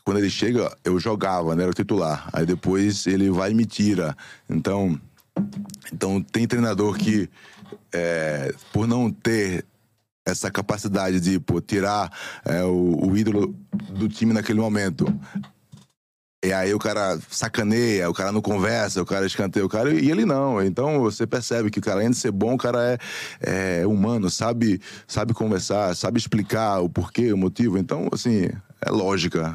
Quando ele chega, eu jogava, né? Era o titular. Aí depois ele vai e me tira. Então. Então tem treinador que, é, por não ter essa capacidade de pô, tirar é, o, o ídolo do time naquele momento. E aí o cara sacaneia, o cara não conversa, o cara escanteia o cara, e ele não. Então você percebe que o cara, além de ser bom, o cara é, é humano, sabe, sabe conversar, sabe explicar o porquê, o motivo. Então, assim, é lógica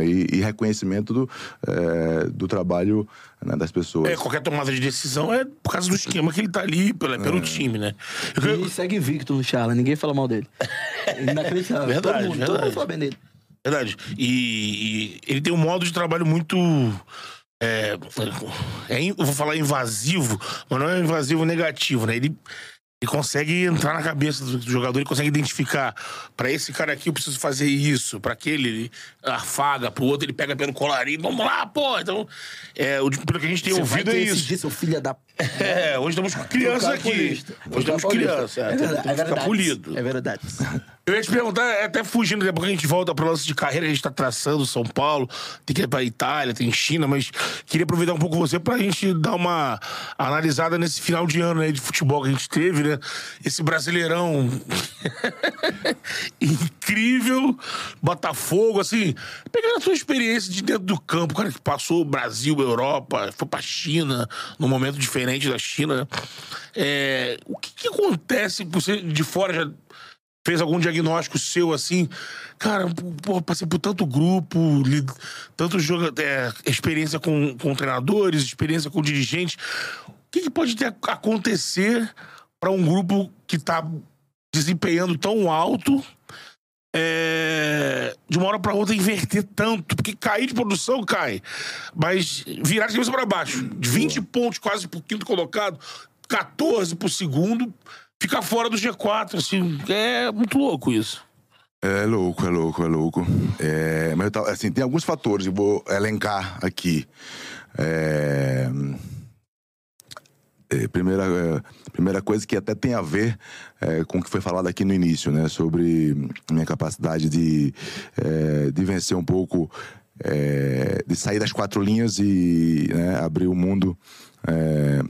é, e, e reconhecimento do, é, do trabalho né, das pessoas. É, qualquer tomada de decisão é por causa do esquema que ele tá ali, pelo, pelo time, né? Eu- E segue invicto no Charla, ninguém fala mal dele. Inacreditável. Verdade, todo mundo, todo verdade. mundo fala bem dele. Verdade. E, e ele tem um modo de trabalho muito. É, é eu vou falar invasivo, mas não é invasivo negativo, né? Ele, ele consegue entrar na cabeça do, do jogador, ele consegue identificar. Pra esse cara aqui eu preciso fazer isso, pra aquele ele afaga, pro outro ele pega pelo colarinho, vamos lá, pô. Então, é, o, pelo que a gente tem Você ouvido é isso. dia, seu filho da... É, hoje estamos com crianças Trocar aqui. Hoje paulista. crianças. É, verdade. que É verdade. polido. É verdade. Eu ia te perguntar, é até fugindo, daqui a pouco a gente volta para o lance de carreira, a gente tá traçando São Paulo, tem que ir pra Itália, tem China, mas queria aproveitar um pouco você pra gente dar uma analisada nesse final de ano aí de futebol que a gente teve, né? Esse brasileirão incrível, Botafogo, assim, pegando a sua experiência de dentro do campo, cara que passou Brasil, Europa, foi pra China, num momento diferente da China, né? É, o que, que acontece, você de fora já fez algum diagnóstico seu assim? Cara, pô, passei por tanto grupo, li, tanto joga, é, experiência com, com treinadores, experiência com dirigentes. O que, que pode ter, acontecer para um grupo que tá desempenhando tão alto? É, de uma hora para outra inverter tanto, porque cair de produção cai, mas virar de cabeça para baixo, de 20 pontos quase pro quinto colocado, 14 pro segundo, ficar fora do G4, assim, é muito louco isso. É louco, é louco, é louco. É, mas eu tava- assim, tem alguns fatores, eu vou elencar aqui. É, é, primeira, é, primeira coisa que até tem a ver é, com o que foi falado aqui no início, né? Sobre minha capacidade de, é, de vencer um pouco, é, de sair das quatro linhas e né, abrir o mundo. é,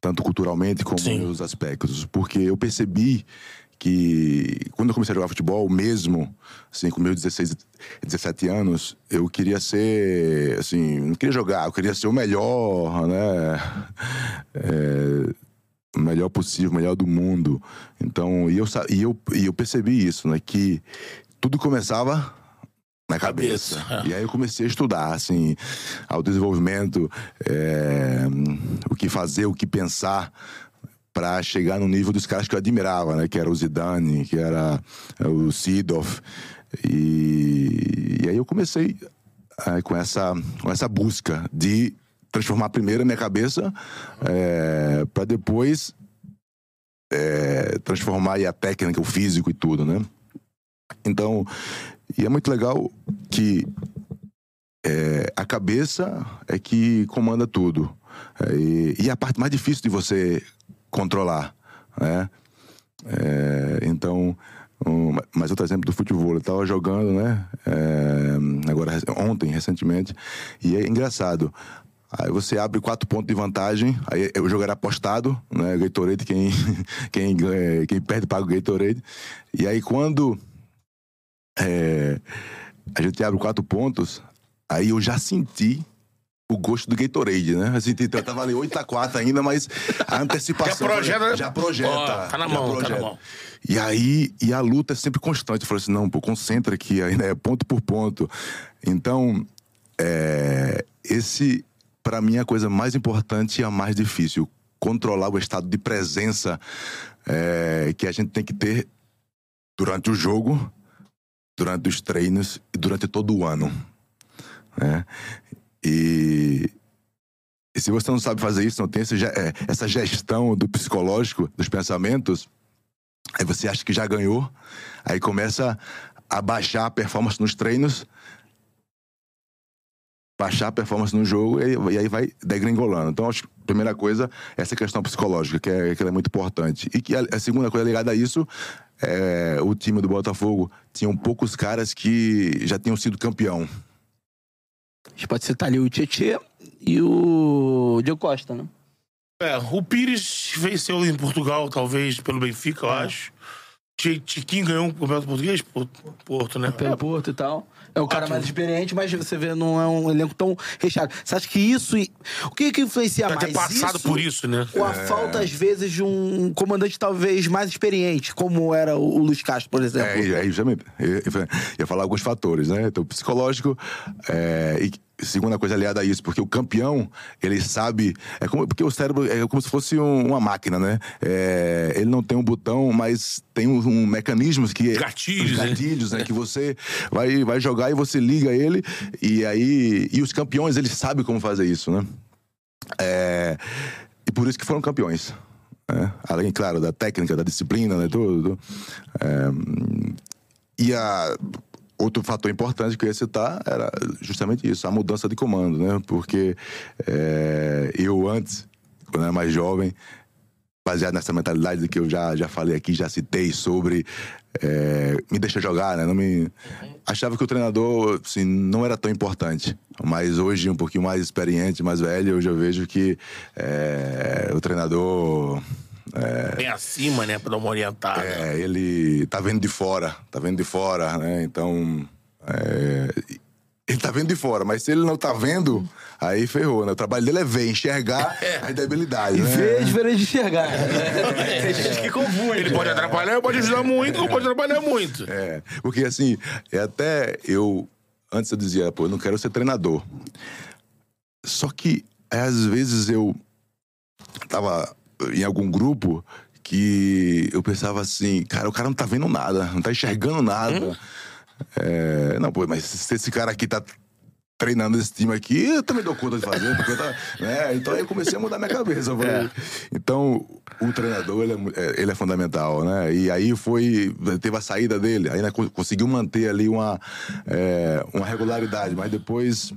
tanto culturalmente como Sim. nos aspectos. Porque eu percebi que quando eu comecei a jogar futebol, mesmo assim, com meus 16, 17 anos, eu queria ser, assim, não queria jogar, eu queria ser o melhor, né? É, o melhor possível, o melhor do mundo. Então, e eu, e eu, e eu percebi isso, né? Que tudo começava na cabeça. Cabeça, é. E aí eu comecei a estudar, assim, autodesenvolvimento, é, o que fazer, o que pensar para chegar no nível dos caras que eu admirava, né? Que era o Zidane, que era é, o Seedorf. E, e aí eu comecei eh, com, essa, com essa busca de transformar primeiro a minha cabeça para depois eh, transformar a técnica, o físico e tudo, né? Então, e é muito legal que é, a cabeça é que comanda tudo. É, e, e é a parte mais difícil de você controlar, né? É, então, um, mais outro exemplo do futebol, eu estava jogando, né? É, agora, ontem, recentemente, e é engraçado. Aí você abre quatro pontos de vantagem, aí o jogo era apostado, né? Gatorade, quem, quem, quem perde paga o Gatorade. E aí quando é, a gente abre quatro pontos, aí eu já senti o gosto do Gatorade, né? Eu senti, eu tava ali 8 a 4 ainda, mas a antecipação... Já projeta, né? Já projeta. Ó, tá na mão, tá na projeta. mão. E aí, e a luta é sempre constante. Eu falei assim, não, pô, concentra aqui, ainda é ponto por ponto. Então, é, esse, para mim, a coisa mais importante e a mais difícil. Controlar o estado de presença é, que a gente tem que ter durante o jogo, durante os treinos e durante todo o ano. Né? E E se você não sabe fazer isso, não tem esse é, essa gestão do psicológico, dos pensamentos, aí você acha que já ganhou, aí começa a baixar a performance nos treinos, baixar a performance no jogo e, e aí vai degringolando. Então, acho que a primeira coisa é essa questão psicológica, que é, que ela é muito importante. E que a, a segunda coisa ligada a isso, é, o time do Botafogo tinham poucos caras que já tinham sido campeão. A gente pode citar ali o Tietê e o Diego Costa, né? É, o Pires venceu em Portugal, talvez, pelo Benfica, eu acho. Ti- Tiquinho ganhou um campeonato português? Porto, Porto né? Pelo Porto e tal. É o cara mais experiente, mas você vê, não é um elenco tão recheado. Você acha que isso. O que que influencia Deve mais? ter passado isso por isso, né? Ou a falta, às vezes, de um comandante talvez mais experiente, como era o, Luiz Castro, por exemplo? É, é. Eu ia- ia falar alguns fatores, né? Então, psicológico, é, e segunda coisa aliada a isso, porque o campeão, ele sabe. É como, porque o cérebro é como se fosse um- uma máquina, né? É, ele não tem um botão, mas tem um, um mecanismos que. Gatilhos, os né? gatilhos, né? Que você vai, vai jogar e você liga ele, e aí. E os campeões, eles sabem como fazer isso, né? É, e por isso que foram campeões. né? Além, claro, da técnica, da disciplina, né? Tudo. É, e a, outro fator importante que eu ia citar era justamente isso, a mudança de comando, né? Porque é, eu antes, quando era mais jovem, baseado nessa mentalidade que eu já, já falei aqui, já citei sobre é, me deixa jogar, né? Não me achava que o treinador assim, não era tão importante, mas hoje um pouquinho mais experiente, mais velho, hoje eu vejo que é, o treinador Bem acima, né? Pra dar uma orientada. é, ele tá vendo de fora, tá vendo de fora, né? Então, é, ele tá vendo de fora, mas se ele não tá vendo, aí ferrou, né? O trabalho dele é ver, enxergar as debilidades, E né? ver é diferente de enxergar. Tem gente que confunde. Ele pode atrapalhar, pode ajudar muito, ou pode atrapalhar muito. É, porque assim, é até eu. Antes eu dizia, pô, eu não quero ser treinador. Só que, às vezes, eu tava em algum grupo que eu pensava assim, cara, o cara não tá vendo nada, não tá enxergando nada. É, não, pô, mas se esse cara aqui tá treinando esse time aqui, eu também dou conta de fazer. Porque eu tá, né? Então aí eu comecei a mudar minha cabeça. falei, Então, o treinador, ele é, é, ele é fundamental, né? E aí foi, teve a saída dele, ainda co- conseguiu manter ali uma, é, uma regularidade, mas depois...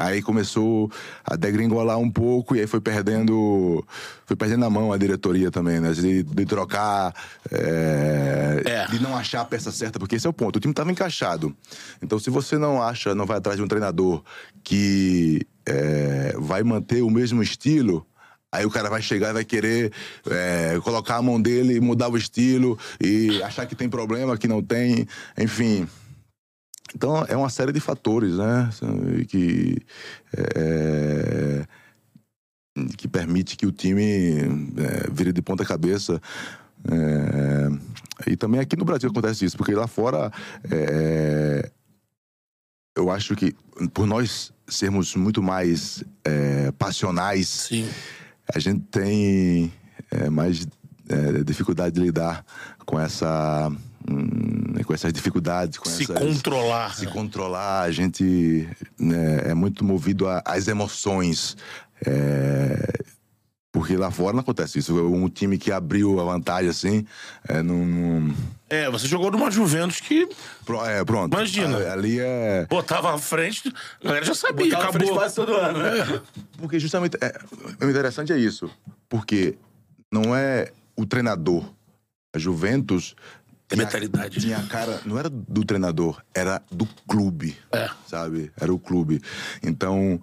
Aí começou a degringolar um pouco e aí foi perdendo foi perdendo a mão a diretoria também, né? De, de trocar, é, É. de não achar a peça certa, porque esse é o ponto. O time estava encaixado. Então, se você não acha, não vai atrás de um treinador que é, vai manter o mesmo estilo, aí o cara vai chegar e vai querer é, colocar a mão dele e mudar o estilo e achar que tem problema, que não tem, enfim. Então, é uma série de fatores, né? Que, é, que permite que o time é, vire de ponta cabeça. É, e também aqui no Brasil acontece isso, porque lá fora é, eu acho que por nós sermos muito mais é, passionais, Sim. a gente tem é, mais é, dificuldade de lidar com essa hum, com essas dificuldades, com Se essas, controlar. se controlar. A gente né, é muito movido às emoções. É, porque lá fora não acontece isso. Um time que abriu a vantagem assim, é, não, não- É, você jogou numa Juventus que Pro- é, pronto. Imagina. A- Ali é. botava à frente, a galera já sabia, Botava na frente acabou. quase todo ano, né? Porque justamente é, o interessante é isso. Porque não é o treinador. A Juventus. Mentalidade. Tinha a cara. Não era do treinador, era do clube. É. Sabe? Era o clube. Então,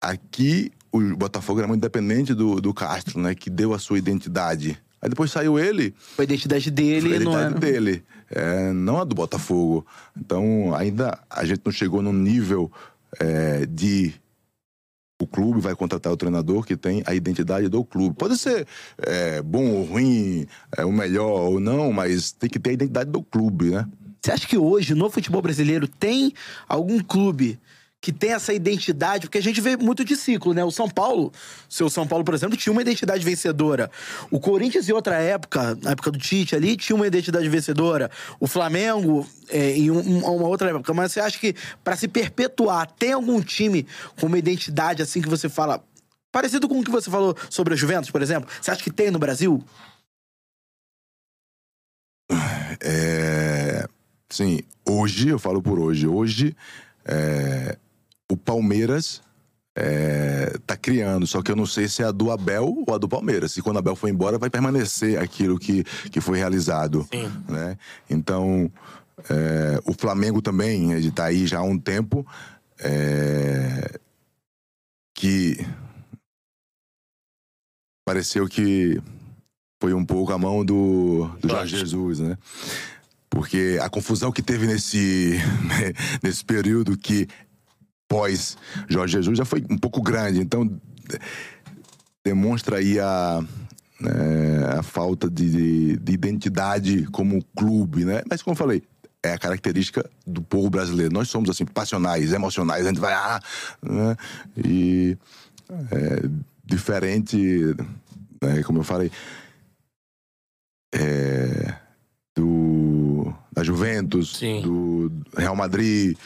aqui o Botafogo era muito dependente do, do Castro, né? Que deu a sua identidade. Aí depois saiu ele, Foi a identidade dele, a não identidade era. dele, é, não a do Botafogo. Então, ainda a gente não chegou num nível é, de o clube vai contratar o treinador que tem a identidade do clube. Pode ser é, bom ou ruim, é, o melhor ou não, mas tem que ter a identidade do clube, né? Você acha que hoje, no futebol brasileiro, tem algum clube que tem essa identidade? Porque a gente vê muito de ciclo, né? O São Paulo, seu São Paulo, por exemplo, tinha uma identidade vencedora. O Corinthians, em outra época, na época do Tite ali, tinha uma identidade vencedora. O Flamengo, é, em um- um- uma outra época. Mas você acha que, pra se perpetuar, tem algum time com uma identidade assim que você fala. Parecido com o que você falou sobre a Juventus, por exemplo. Você acha que tem no Brasil? É, sim, hoje, eu falo por hoje, hoje é, o Palmeiras é, tá criando, só que eu não sei se é a do Abel ou a do Palmeiras. Se quando o Abel for embora, vai permanecer aquilo que, que foi realizado. Né? Então, é, o Flamengo também, ele tá aí já há um tempo. é, que pareceu que foi um pouco a mão do, do Jorge Jesus, né? Porque a confusão que teve nesse, nesse período que pós Jorge Jesus já foi um pouco grande. Então, de- demonstra aí a, né, a falta de, de identidade como clube, né? Mas, como eu falei, é a característica do povo brasileiro. Nós somos, assim, passionais, emocionais. A gente vai, ah, né? E é, diferente, né, como eu falei, é, do da Juventus, Sim. do Real Madrid,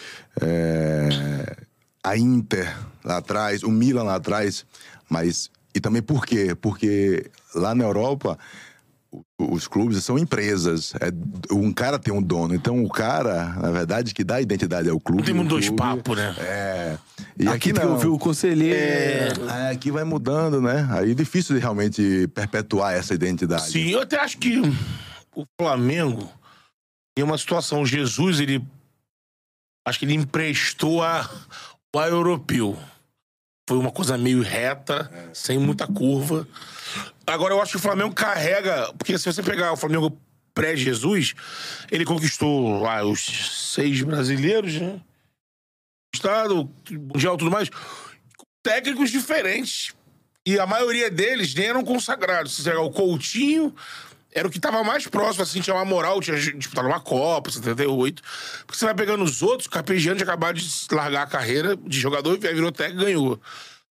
é, a Inter lá atrás, o Milan lá atrás, mas e também por quê? Porque lá na Europa os clubes são empresas. É, um cara tem um dono. Então, o cara, na verdade, que dá identidade ao clube. Tem o dois papos, né? É. E aqui aqui, tem não. o, o conselheiro. É, aqui vai mudando, né? Aí é difícil de realmente perpetuar essa identidade. Sim, eu até acho que o Flamengo tem uma situação. O Jesus, ele. Acho que ele emprestou a, o europeu. Foi uma coisa meio reta, sem muita curva. Agora, eu acho que o Flamengo carrega. Porque se você pegar o Flamengo pré-Jesus, ele conquistou lá os seis brasileiros, né? Estado, Mundial e tudo mais. Técnicos diferentes. E a maioria deles nem eram consagrados. Se pegar o Coutinho, era o que estava mais próximo, assim, tinha uma moral, tinha disputado uma Copa, 78. Porque você vai pegando os outros, o Carpegiani tinha acabado de largar a carreira de jogador, virou técnico e ganhou.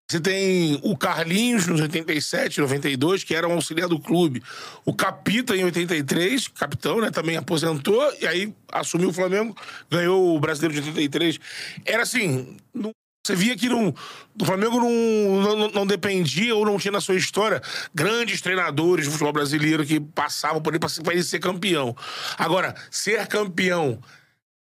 Você tem o Carlinhos nos 87, 92, que era um auxiliar do clube. O Capita em 83, capitão, né? Também aposentou e aí assumiu o Flamengo, ganhou o Brasileiro de 83. Era assim, não- você via que não, o Flamengo não, não, não dependia ou não tinha na sua história grandes treinadores do futebol brasileiro que passavam por ele para ele ser campeão. Agora, ser campeão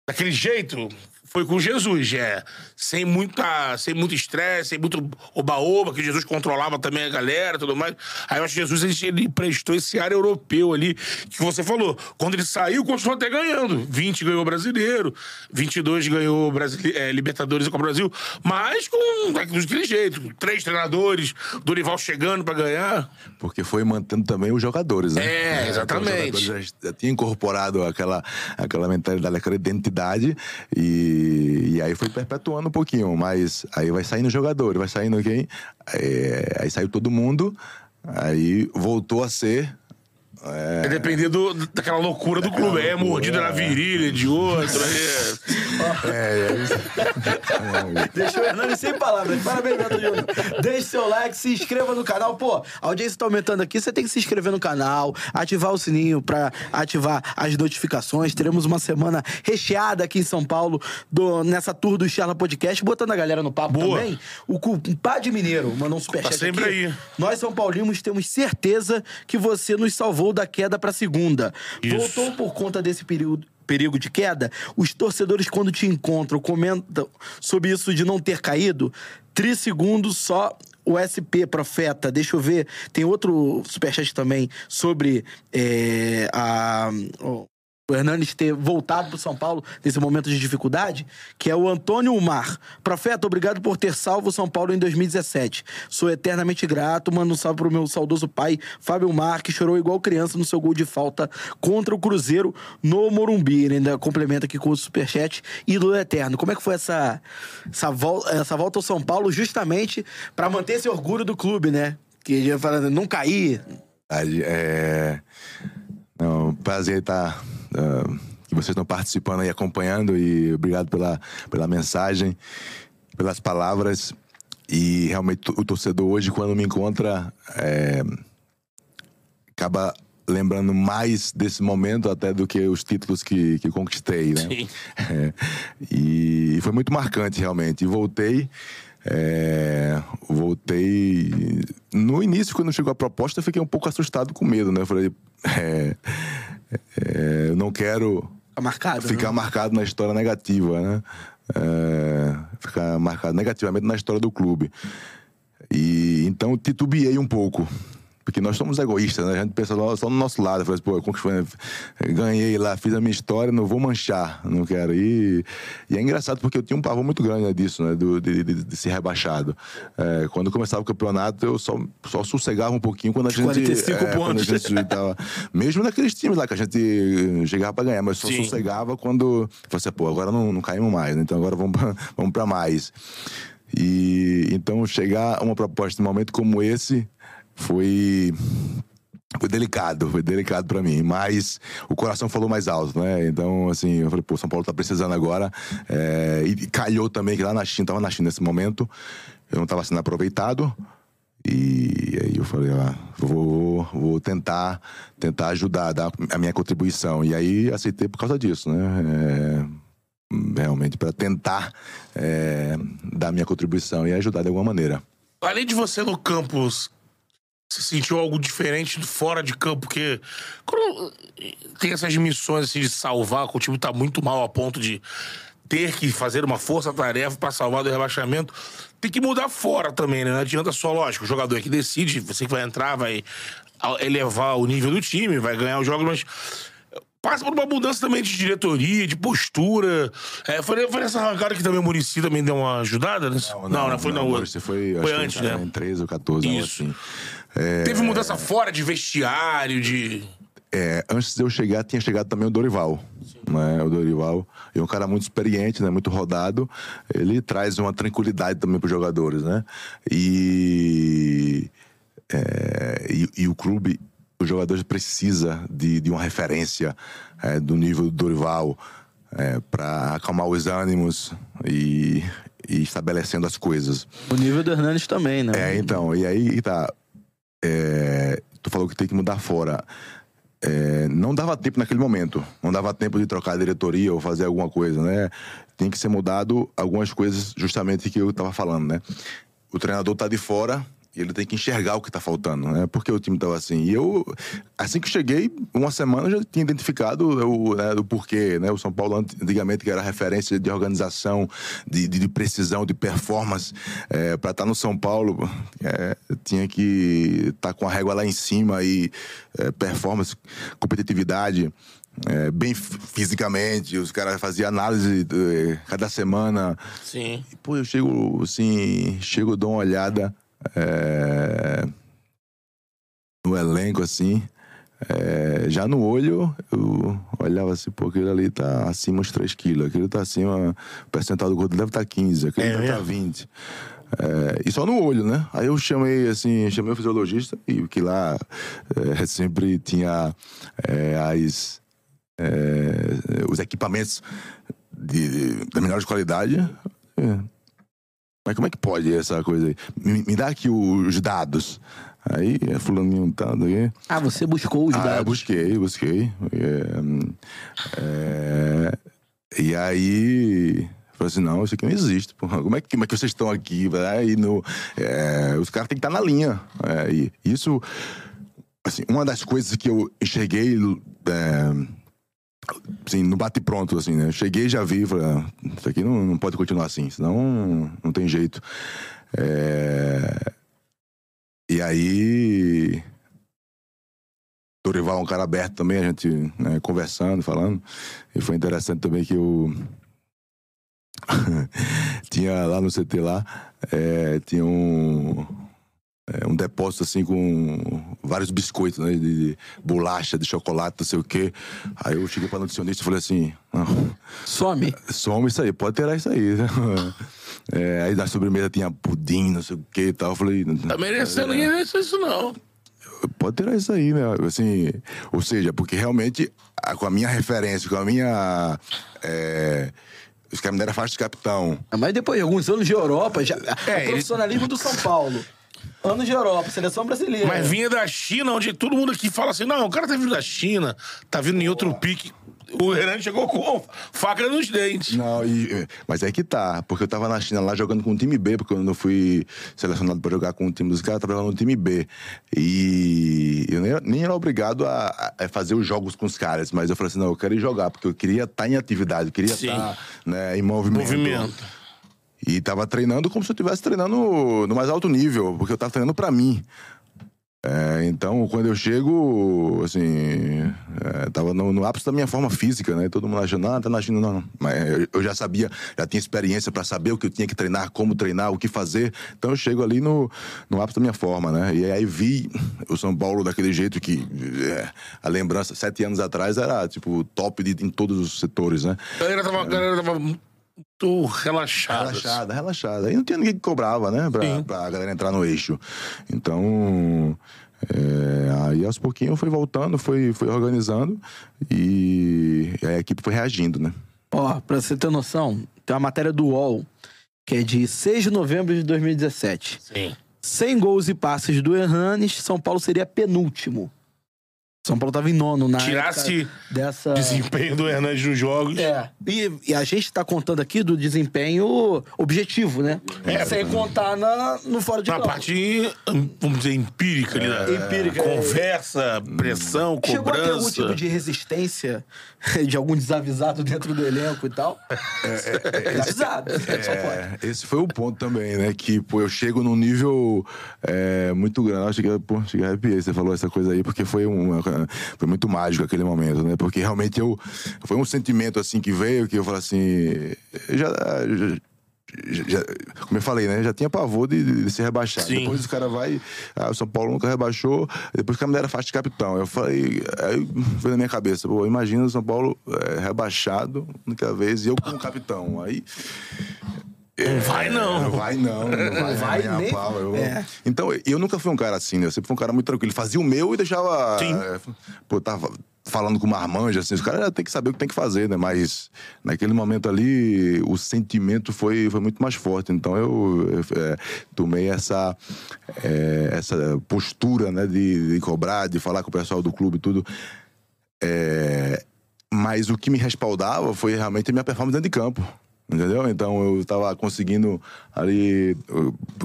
daquele jeito foi com Jesus, é. Sem muita, sem muito estresse, sem muito oba-oba, que Jesus controlava também a galera e tudo mais. Aí eu acho que Jesus ele, prestou esse ar europeu ali, que você falou. Quando ele saiu, continuou até ganhando. 20 ganhou brasileiro, 22 ganhou Brasile- é, Libertadores e Copa do Brasil, mas com daquele jeito. Três treinadores, Dorival chegando pra ganhar. Porque foi mantendo também os jogadores, né? É, então exatamente. Os jogadores já, já tinham incorporado aquela, aquela mentalidade, aquela identidade, e, e aí foi perpetuando um pouquinho. Mas aí vai saindo jogador, vai saindo quem? É, aí saiu todo mundo, aí voltou a ser. É depender do- daquela loucura do clube. É mordida na virilha de outro. É. É, é isso. Deixou o Hernani sem palavras. Parabéns, Beto Júnior. Deixe seu like, se inscreva no canal. Pô, a audiência tá aumentando aqui. Você tem que se inscrever no canal, ativar o sininho pra ativar as notificações. Teremos uma semana recheada aqui em São Paulo do, nessa tour do Charla Podcast, botando a galera no papo Boa. também. O compadre Mineiro mandou um superchat Tá sempre aqui. aí. Nós, São Paulinos, temos certeza que você nos salvou da queda pra segunda. Isso. Voltou por conta desse período perigo de queda, os torcedores, quando te encontram, comentam sobre isso de não ter caído. Trissegundos só o SP, profeta. Deixa eu ver. Tem outro superchat também sobre é, a. o- o Hernanes ter voltado para São Paulo nesse momento de dificuldade, que é o Antônio Mar. Profeta, obrigado por ter salvo São Paulo em 2017. Sou eternamente grato. Mando um salve pro meu saudoso pai, Fábio Mar, que chorou igual criança no seu gol de falta contra o Cruzeiro no Morumbi. Ele ainda complementa aqui com o superchat. Ídolo eterno. Como é que foi essa, essa, essa volta ao São Paulo justamente para manter esse orgulho do clube, né? Que falando, não cair. É... Não, prazer estar. Ah, que vocês estão participando e acompanhando, e obrigado pela, pela mensagem, pelas palavras. E realmente o torcedor hoje, quando me encontra, é, acaba lembrando mais desse momento até do que os títulos que, que conquistei, né? Sim. É, e foi muito marcante, realmente. E voltei É, voltei. No início, quando chegou a proposta, eu fiquei um pouco assustado com medo, né? Eu falei, é, é, eu não quero Fica marcado. ficar né? marcado na história negativa, né? É, ficar marcado negativamente na história do clube. E então titubeei um pouco. Porque nós somos egoístas, né? A gente pensa só no nosso lado. Eu falei assim, pô, foi? ganhei lá, fiz a minha história, não vou manchar, não quero. E, e é engraçado porque eu tinha um pavor muito grande né, disso, né? Do, de, de, de ser rebaixado. É, quando começava o campeonato, eu só, só sossegava um pouquinho quando a gente. 45 é, quando a pontos. gente tava, mesmo naqueles times lá que a gente chegava pra ganhar, mas só Sim. sossegava quando. Você, pô, agora não, não caímos mais, né? Então agora vamos pra, vamos pra mais. E então chegar a uma proposta num momento como esse foi foi delicado, foi delicado pra mim, mas o coração falou mais alto, né? Então, assim, eu falei, pô, São Paulo tá precisando agora. é, e calhou também que lá na China, tava na China nesse momento, eu não tava sendo aproveitado. E aí eu falei, ah, vou, vou tentar, tentar ajudar, dar a minha contribuição. E aí aceitei por causa disso, né? É, realmente, para tentar é, dar minha contribuição e ajudar de alguma maneira. Além de você no campus, você sentiu algo diferente do fora de campo? Porque quando tem essas missões assim, de salvar, que o time tá muito mal a ponto de ter que fazer uma força-tarefa pra salvar do rebaixamento, tem que mudar fora também, né? Não adianta só, lógico, o jogador é que decide, você que vai entrar, vai elevar o nível do time, vai ganhar os jogos, mas passa por uma mudança também de diretoria, de postura. É, foi, foi nessa arrancada que também o Murici também deu uma ajudada? Né? Não, não, foi na outra. Você foi, Foi antes, né? Em 13 ou 14, algo Isso. assim. É, Teve mudança fora de vestiário, de. é, antes de eu chegar, tinha chegado também o Dorival. Né? O Dorival é um cara muito experiente, né? muito rodado. Ele traz uma tranquilidade também para os jogadores. Né? E, é, e, e o clube, os jogadores precisa de, de uma referência é, do nível do Dorival para acalmar os ânimos e, e estabelecendo as coisas. O nível do Hernandes também, né? É, então, e aí tá. É, tu falou que tem que mudar fora. É, não dava tempo naquele momento. Não dava tempo de trocar a diretoria ou fazer alguma coisa, né? Tem que ser mudado algumas coisas, justamente que eu tava falando, né? O treinador tá de fora e ele tem que enxergar o que tá faltando, né? Porque o time tava assim. E eu, assim que cheguei, uma semana eu já tinha identificado o, né, o porquê, né? O São Paulo, antigamente, que era referência de organização, de, de, precisão, de performance, é, para estar no São Paulo, é, tinha que estar com a régua lá em cima e é, performance, competitividade. É, bem fisicamente, os caras faziam análise é, cada semana. Sim. E, pô, eu chego assim, chego, dou uma olhada é, no elenco, assim. é, já no olho, eu olhava assim, pô, aquele ali tá acima uns 3 quilos, aquele tá acima, o percentual do gordo deve estar tá 15, aquele É deve estar tá mesmo? 20. É, e só no olho, né? Aí eu chamei, assim, chamei o fisiologista, e que lá é, sempre tinha é, as, é, os equipamentos de, de, da melhor qualidade. Mas como é que pode essa coisa aí? Me, me dá aqui os dados. Aí, é, fulaninho tanto aqui. Ah, você buscou os Ah, dados. busquei, busquei. É, é, e aí. Falei assim, não, isso aqui não existe. Porra. Como, é que, como é que vocês estão aqui? Aí no, é, os caras têm que estar na linha. É, e isso. Assim, uma das coisas que eu enxerguei. É, assim, no bate-pronto, assim, né? Cheguei já vi, falei, ah, isso aqui não, não pode continuar assim, senão não tem jeito. É, E aí. Dorival é um cara aberto também, a gente né, conversando, falando. E foi interessante também que eu. tinha lá no CT lá, é, tinha um, é, um depósito assim com vários biscoitos, né? De, de bolacha, de chocolate, não sei o quê. Aí eu cheguei pra nutricionista e falei assim: não, Some. some isso aí, pode tirar isso aí. É, aí na sobremesa tinha pudim, não sei o que e tal. Eu falei. Tá merecendo, ninguém merece isso, não. Pode tirar isso aí, né? Assim, ou seja, porque realmente, com a minha referência, com a minha. É, os caras me deram a faixa de capitão. Mas depois de alguns anos de Europa, já, É, o ele- profissionalismo do São Paulo. Anos de Europa, seleção brasileira. Mas vinha da China, onde todo mundo aqui fala assim: não, o cara tá vindo da China, tá vindo em outro pique. O Hernani chegou com faca nos dentes. Não, e- mas é que tá, porque eu tava na China lá jogando com o time B, porque eu não fui selecionado pra jogar com o time dos caras, eu tava jogando no time B. E eu nem, era- nem era obrigado a, a fazer os jogos com os caras, mas eu falei assim: não, eu quero ir jogar, porque eu queria estar em atividade, eu queria estar né, em movimento. Movimento. E tava treinando como se eu estivesse treinando no mais alto nível, porque eu tava treinando pra mim. É, então, quando eu chego, assim, é, tava no, no ápice da minha forma física, né? Todo mundo achando, ah, tá na China, não. Mas eu, eu já sabia, já tinha experiência pra saber o que eu tinha que treinar, como treinar, o que fazer. Então eu chego ali no, no ápice da minha forma, né? E aí vi o São Paulo daquele jeito que é, a lembrança, sete anos atrás, era, tipo, top de, em todos os setores, né? A galera tava, a galera tava muito relaxada. Relaxada, relaxada. Aí não tinha ninguém que cobrava, né? Pra, Sim. pra galera entrar no eixo. Então. é, aí aos pouquinhos foi voltando, foi, foi organizando e a equipe foi reagindo, né? Ó, pra você ter noção, tem uma matéria do UOL, que é de 6 de novembro de 2017. Sim. 100 gols e passes do Hernanes, São Paulo seria penúltimo. São Paulo tava em nono na Tirasse dessa... desempenho do Hernandes nos jogos. É. E, e a gente tá contando aqui do desempenho objetivo, né? É. Sem contar na, no fora de Na campo. parte, vamos dizer, empírica ali. né? Empírica, é. Conversa, pressão, Chegou a ter algum cobrança. tipo de resistência de algum desavisado dentro do elenco e tal? desavisado. Só pode. É, esse foi o ponto também, né? Que, pô, eu chego num nível é, muito grande. Acho que, pô, cheguei a arrepiar, você falou essa coisa aí, porque foi, foi muito mágico aquele momento, né? Porque realmente eu. Foi um sentimento assim que veio, que eu falei assim. Já. já- já- como eu falei, né? Já tinha pavor de, de ser rebaixado. Sim. Depois o cara vai. Ah, o São Paulo nunca rebaixou. Depois cara me deram faixa de capitão. Eu falei. Aí veio na minha cabeça, pô, imagina o São Paulo é, rebaixado, única vez, e eu como capitão. Aí. Não vai, não. Não vai não, não vai, vai nem pau, eu- é. Então, eu nunca fui um cara assim, né? Eu sempre fui um cara muito tranquilo. Fazia o meu e deixava... Sim. é, Pô, tava falando com uma marmanja, assim, os caras tem que saber o que tem que fazer, né? Mas naquele momento ali, o sentimento foi, foi muito mais forte. Então, eu, eu, é, tomei essa, é, essa postura, né? De, de cobrar, de falar com o pessoal do clube e tudo. É, mas o que me respaldava foi realmente a minha performance dentro de campo. Entendeu? Então eu tava conseguindo ali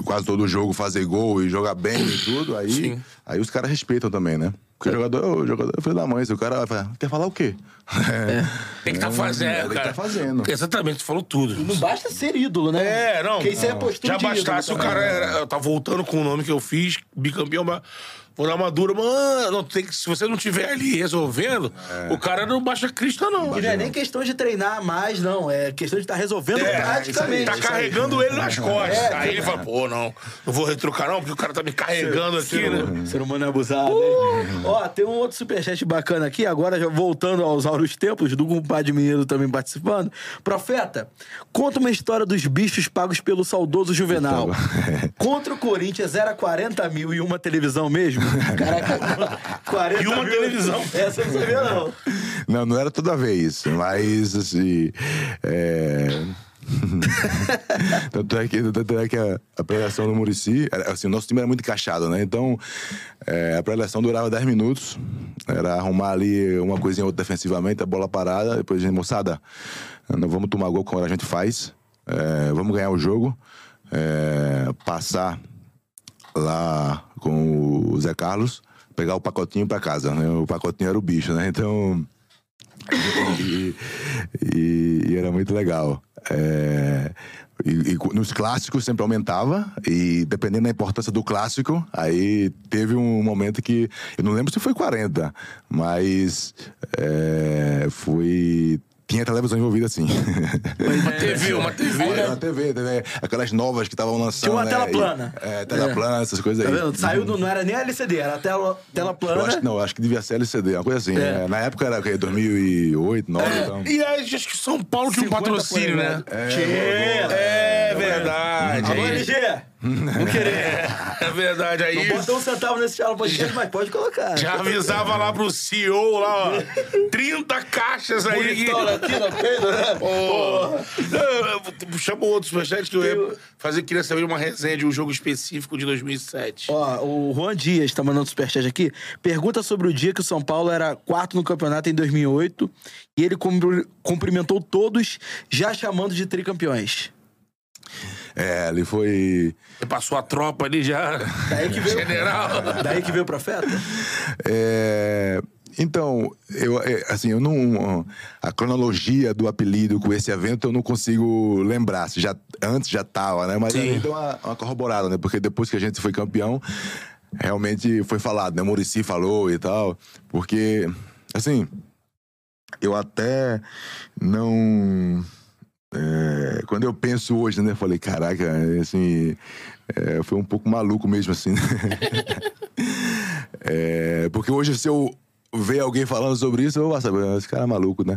quase todo jogo fazer gol e jogar bem e tudo. Aí, Sim. aí os caras respeitam também, né? Porque o jogador, o jogador é filho da mãe. Se o cara vai falar, quer falar o quê? Tem que estar fazendo, Tem que cara. tá fazendo. Exatamente, você falou tudo. Não basta ser ídolo, né? É, não. Porque isso é postura Já bastasse o cara era, tá voltando com o nome que eu fiz, bicampeão, mas vou dar uma dura, mano. Não, tem que, se você não tiver ali resolvendo, o cara não baixa crista, não. E não é nem questão de treinar mais, não. É questão de estar resolvendo É, praticamente. Tá carregando ele nas costas. aí ele fala, pô, não, não vou retrucar, não, porque o cara tá me carregando aqui, né? Ser humano é abusado, hein? Ó, tem um outro superchat bacana aqui, agora já voltando aos auros tempos, do compadre mineiro também participando. Profeta, conta uma história dos bichos pagos pelo saudoso Juvenal. Contra o Corinthians era 40 mil e uma televisão mesmo? Caraca, 40 E uma mil. televisão. Essa eu não sabia, não. Não, não era toda vez, mas assim. É... tanto é que, tanto é que a, a preleção do Murici, assim, o nosso time era muito encaixado, né? Então, é, a preleção durava 10 minutos, era arrumar ali uma coisinha ou outra defensivamente, a bola parada, depois a gente, moçada, não vamos tomar gol como a gente faz, é, vamos ganhar o jogo, é, passar lá com o Zé Carlos, pegar o pacotinho pra casa, né? O pacotinho era o bicho, né? Então. e, e- e era muito legal. É, e, e nos clássicos sempre aumentava, e dependendo da importância do clássico, aí teve um momento que. Eu não lembro se foi 40, mas é, foi. Tinha televisão envolvida sim. Uma TV, uma TV. Na TV, TV, aquelas novas que estavam lançando. Tinha uma né? tela E- plana. É, tela É. plana, essas coisas Tá aí. vendo? Saiu, do, não era nem LCD, era tela, tela plana. Eu acho que não, acho que devia ser LCD, uma coisa assim. É. né? Na época era o quê? 2008, 2009, então. E aí, acho que São Paulo tinha um 50 patrocínio, né? polegadas. É, verdade. Alô, aí. LG! Não querer. É verdade. Aí Não bota um centavo nesse Charla Podcast, mas pode colocar. já avisava lá pro CEO lá, ó. 30 caixas aí. Bonitão aqui na peida, né? Porra. Não, Chama outro superchat que eu ia fazer, queria saber uma resenha de um jogo específico de 2007. Ó, o Juan Dias tá mandando superchat aqui. Pergunta sobre o dia que o São Paulo era quarto no campeonato em 2008 e ele cumpri- cumprimentou todos, já chamando de tricampeões. É, ali foi. Você passou a tropa ali já. Daí que veio, General. daí que veio o profeta? É, então, eu, é, assim, eu não. A cronologia do apelido com esse evento eu não consigo lembrar. Se já, antes já tava, né? Mas aí deu uma, uma corroborada, né? Porque depois que a gente foi campeão, realmente foi falado, né? Murici falou e tal. Porque, assim, eu até não. É, quando eu penso hoje, né? Falei, caraca, assim. é, foi um pouco maluco mesmo, assim. né? É, porque hoje, se eu ver alguém falando sobre isso, eu vou saber, esse cara é maluco, né?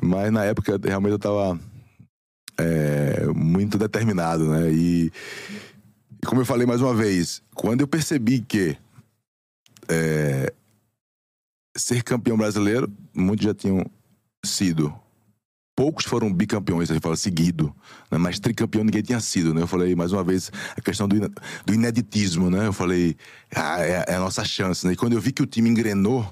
Mas na época, realmente, eu tava é, muito determinado, né? E, e como eu falei mais uma vez, quando eu percebi que é, ser campeão brasileiro, muitos já tinham sido. Poucos foram bicampeões, a gente fala seguido, né? mas tricampeão ninguém tinha sido, né? Eu falei, mais uma vez, a questão do, do ineditismo, né? Eu falei, ah, é, é a nossa chance, né? E quando eu vi que o time engrenou,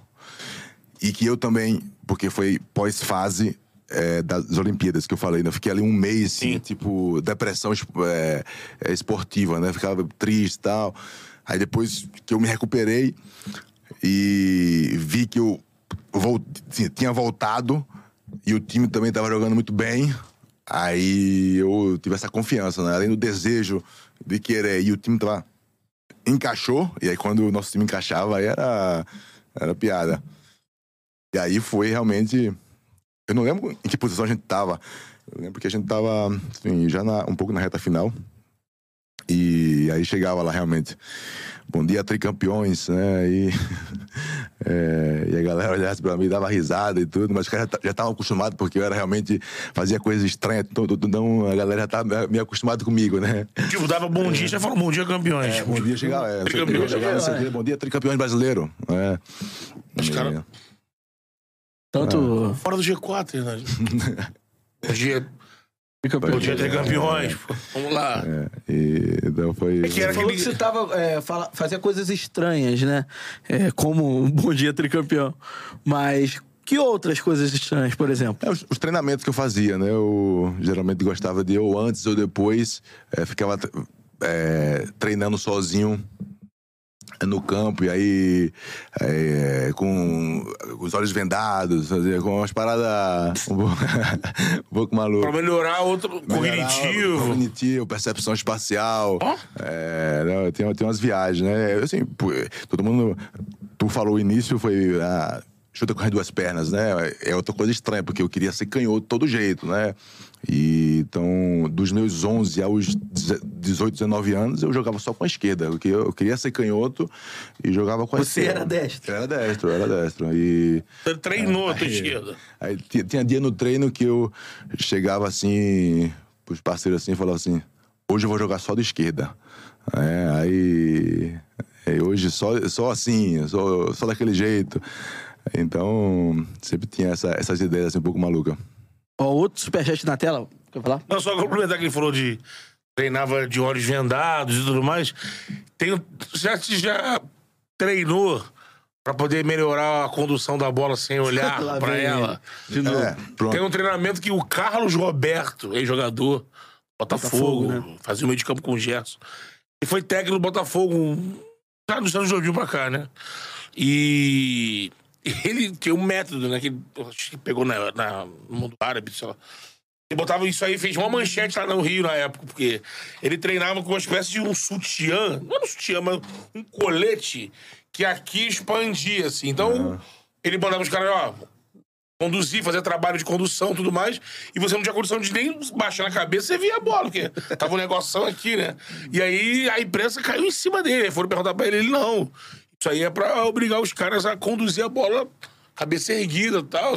e que eu também, porque foi pós-fase é, das Olimpíadas que eu falei, né? Eu fiquei ali um mês, assim, tipo, depressão es- é, é, esportiva, né? Ficava triste e tal. Aí depois que eu me recuperei e vi que eu tinha voltado e o time também estava jogando muito bem, aí eu tive essa confiança, né? Além do desejo de querer e o time tava encaixou, e aí quando o nosso time encaixava, aí era, era piada. E aí foi realmente. Eu não lembro em que posição a gente tava. Eu lembro que a gente tava assim, já na- um pouco na reta final. E aí chegava lá realmente. Bom dia, tricampeões, né? E, é, e a galera olhasse pra mim, dava risada e tudo, mas os caras já estavam acostumados, porque eu era realmente. fazia coisas estranhas, então, então a galera já tava meio acostumada comigo, né? Tipo, dava bom dia, já falou bom dia, campeões. É, bom dia, chegava. É, Tricampeão, chegava dia, bom dia, tricampeões brasileiro. É. Os caras- Tanto Fora do G4, né? Bom dia, tricampeão. bom dia, campeões. Vamos lá. É, e, então foi. É que era aquele... que você tava, é, fala- fazia coisas estranhas, né? É, como um bom dia tricampeão. Mas que outras coisas estranhas, por exemplo? É, os, os treinamentos que eu fazia, né? Eu geralmente gostava de ou antes ou depois, é, ficava é, treinando sozinho no campo, e aí é, com os olhos vendados, fazia com umas paradas um pouco, um pouco Pra melhorar outro Melhorar cognitivo. Cognitivo, percepção espacial. Ó. É, não, tem, tem umas viagens, né? Assim, todo mundo. Tu falou o início, foi. Ah, chuta com as duas pernas, né? É outra coisa estranha, porque eu queria ser canhoto de todo jeito, né? E então, dos meus 11 aos 18, 19 anos, eu jogava só com a esquerda. porque Eu, eu queria ser canhoto e jogava com a Você esquerda. era destro? Eu era destro, eu era destro. E. Você treinou a tua Aí- esquerda. Aí tinha, tinha dia no treino que eu chegava assim, pros parceiros assim, e falava assim: hoje eu vou jogar só de esquerda. É, aí. aí hoje só, só assim, só, só daquele jeito. Então, sempre tinha essa- essas ideias assim, um pouco malucas. Ó, outro superchat na tela. Quer falar? Não, só complementar que ele falou de treinava de olhos vendados e tudo mais. Tem, já, já treinou pra poder melhorar a condução da bola sem olhar vem ela? De novo. É. Tem um treinamento que o Carlos Roberto, ex-jogador, Botafogo, Botafogo, fazia o meio de campo com o Gerson. E foi técnico do Botafogo já dos anos 2000 pra cá, né? E ele tinha um método, né? Que acho que pegou na, na- no mundo árabe, sei lá. Ele botava isso aí, fez uma manchete lá no Rio na época, porque ele treinava com uma espécie de um sutiã, não era um sutiã, mas um colete que aqui expandia, assim. Então, ele mandava os caras, ó, conduzir, fazer trabalho de condução e tudo mais, e você não tinha condição de nem baixar na cabeça, você via a bola, porque tava um negoção aqui, né? E aí a imprensa caiu em cima dele, foram perguntar pra ele, ele não. Isso aí é pra obrigar os caras a conduzir a bola cabeça erguida e tal.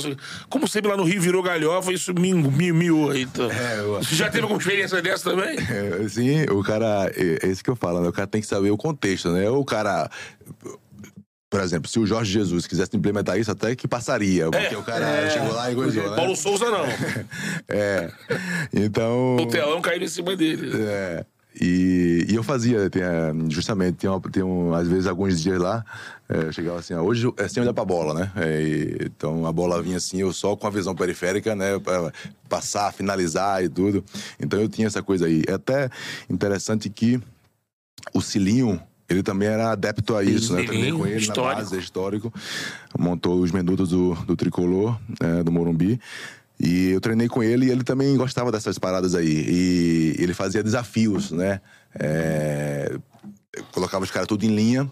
Como sempre lá no Rio virou galhofa, isso me me miou aí. Então. É, eu- Você já teve alguma experiência dessa também? É, Sim, o cara. É é isso que eu falo, né? O cara tem que saber o contexto, né? O cara. Por exemplo, se o Jorge Jesus quisesse implementar isso, até que passaria. Porque É, o cara chegou lá e coisou, né? Paulo Souza não. É. Então. O telão caiu em cima dele. É. E, e eu fazia, tinha, justamente, tinha, uma- tinha um, às vezes alguns dias lá, é, eu chegava assim, ó, hoje é sem olhar pra bola, né? É, e- então a bola vinha assim, eu só com a visão periférica, né? Pra passar, finalizar e tudo. Então eu tinha essa coisa aí. É até interessante que o Cilinho, ele também era adepto a isso, né? Treinei com ele histórico. na base, é histórico. Montou os minutos do, do tricolor, é, do Morumbi. E eu treinei com ele e ele também gostava dessas paradas aí. E ele fazia desafios, né? É, colocava os caras tudo em linha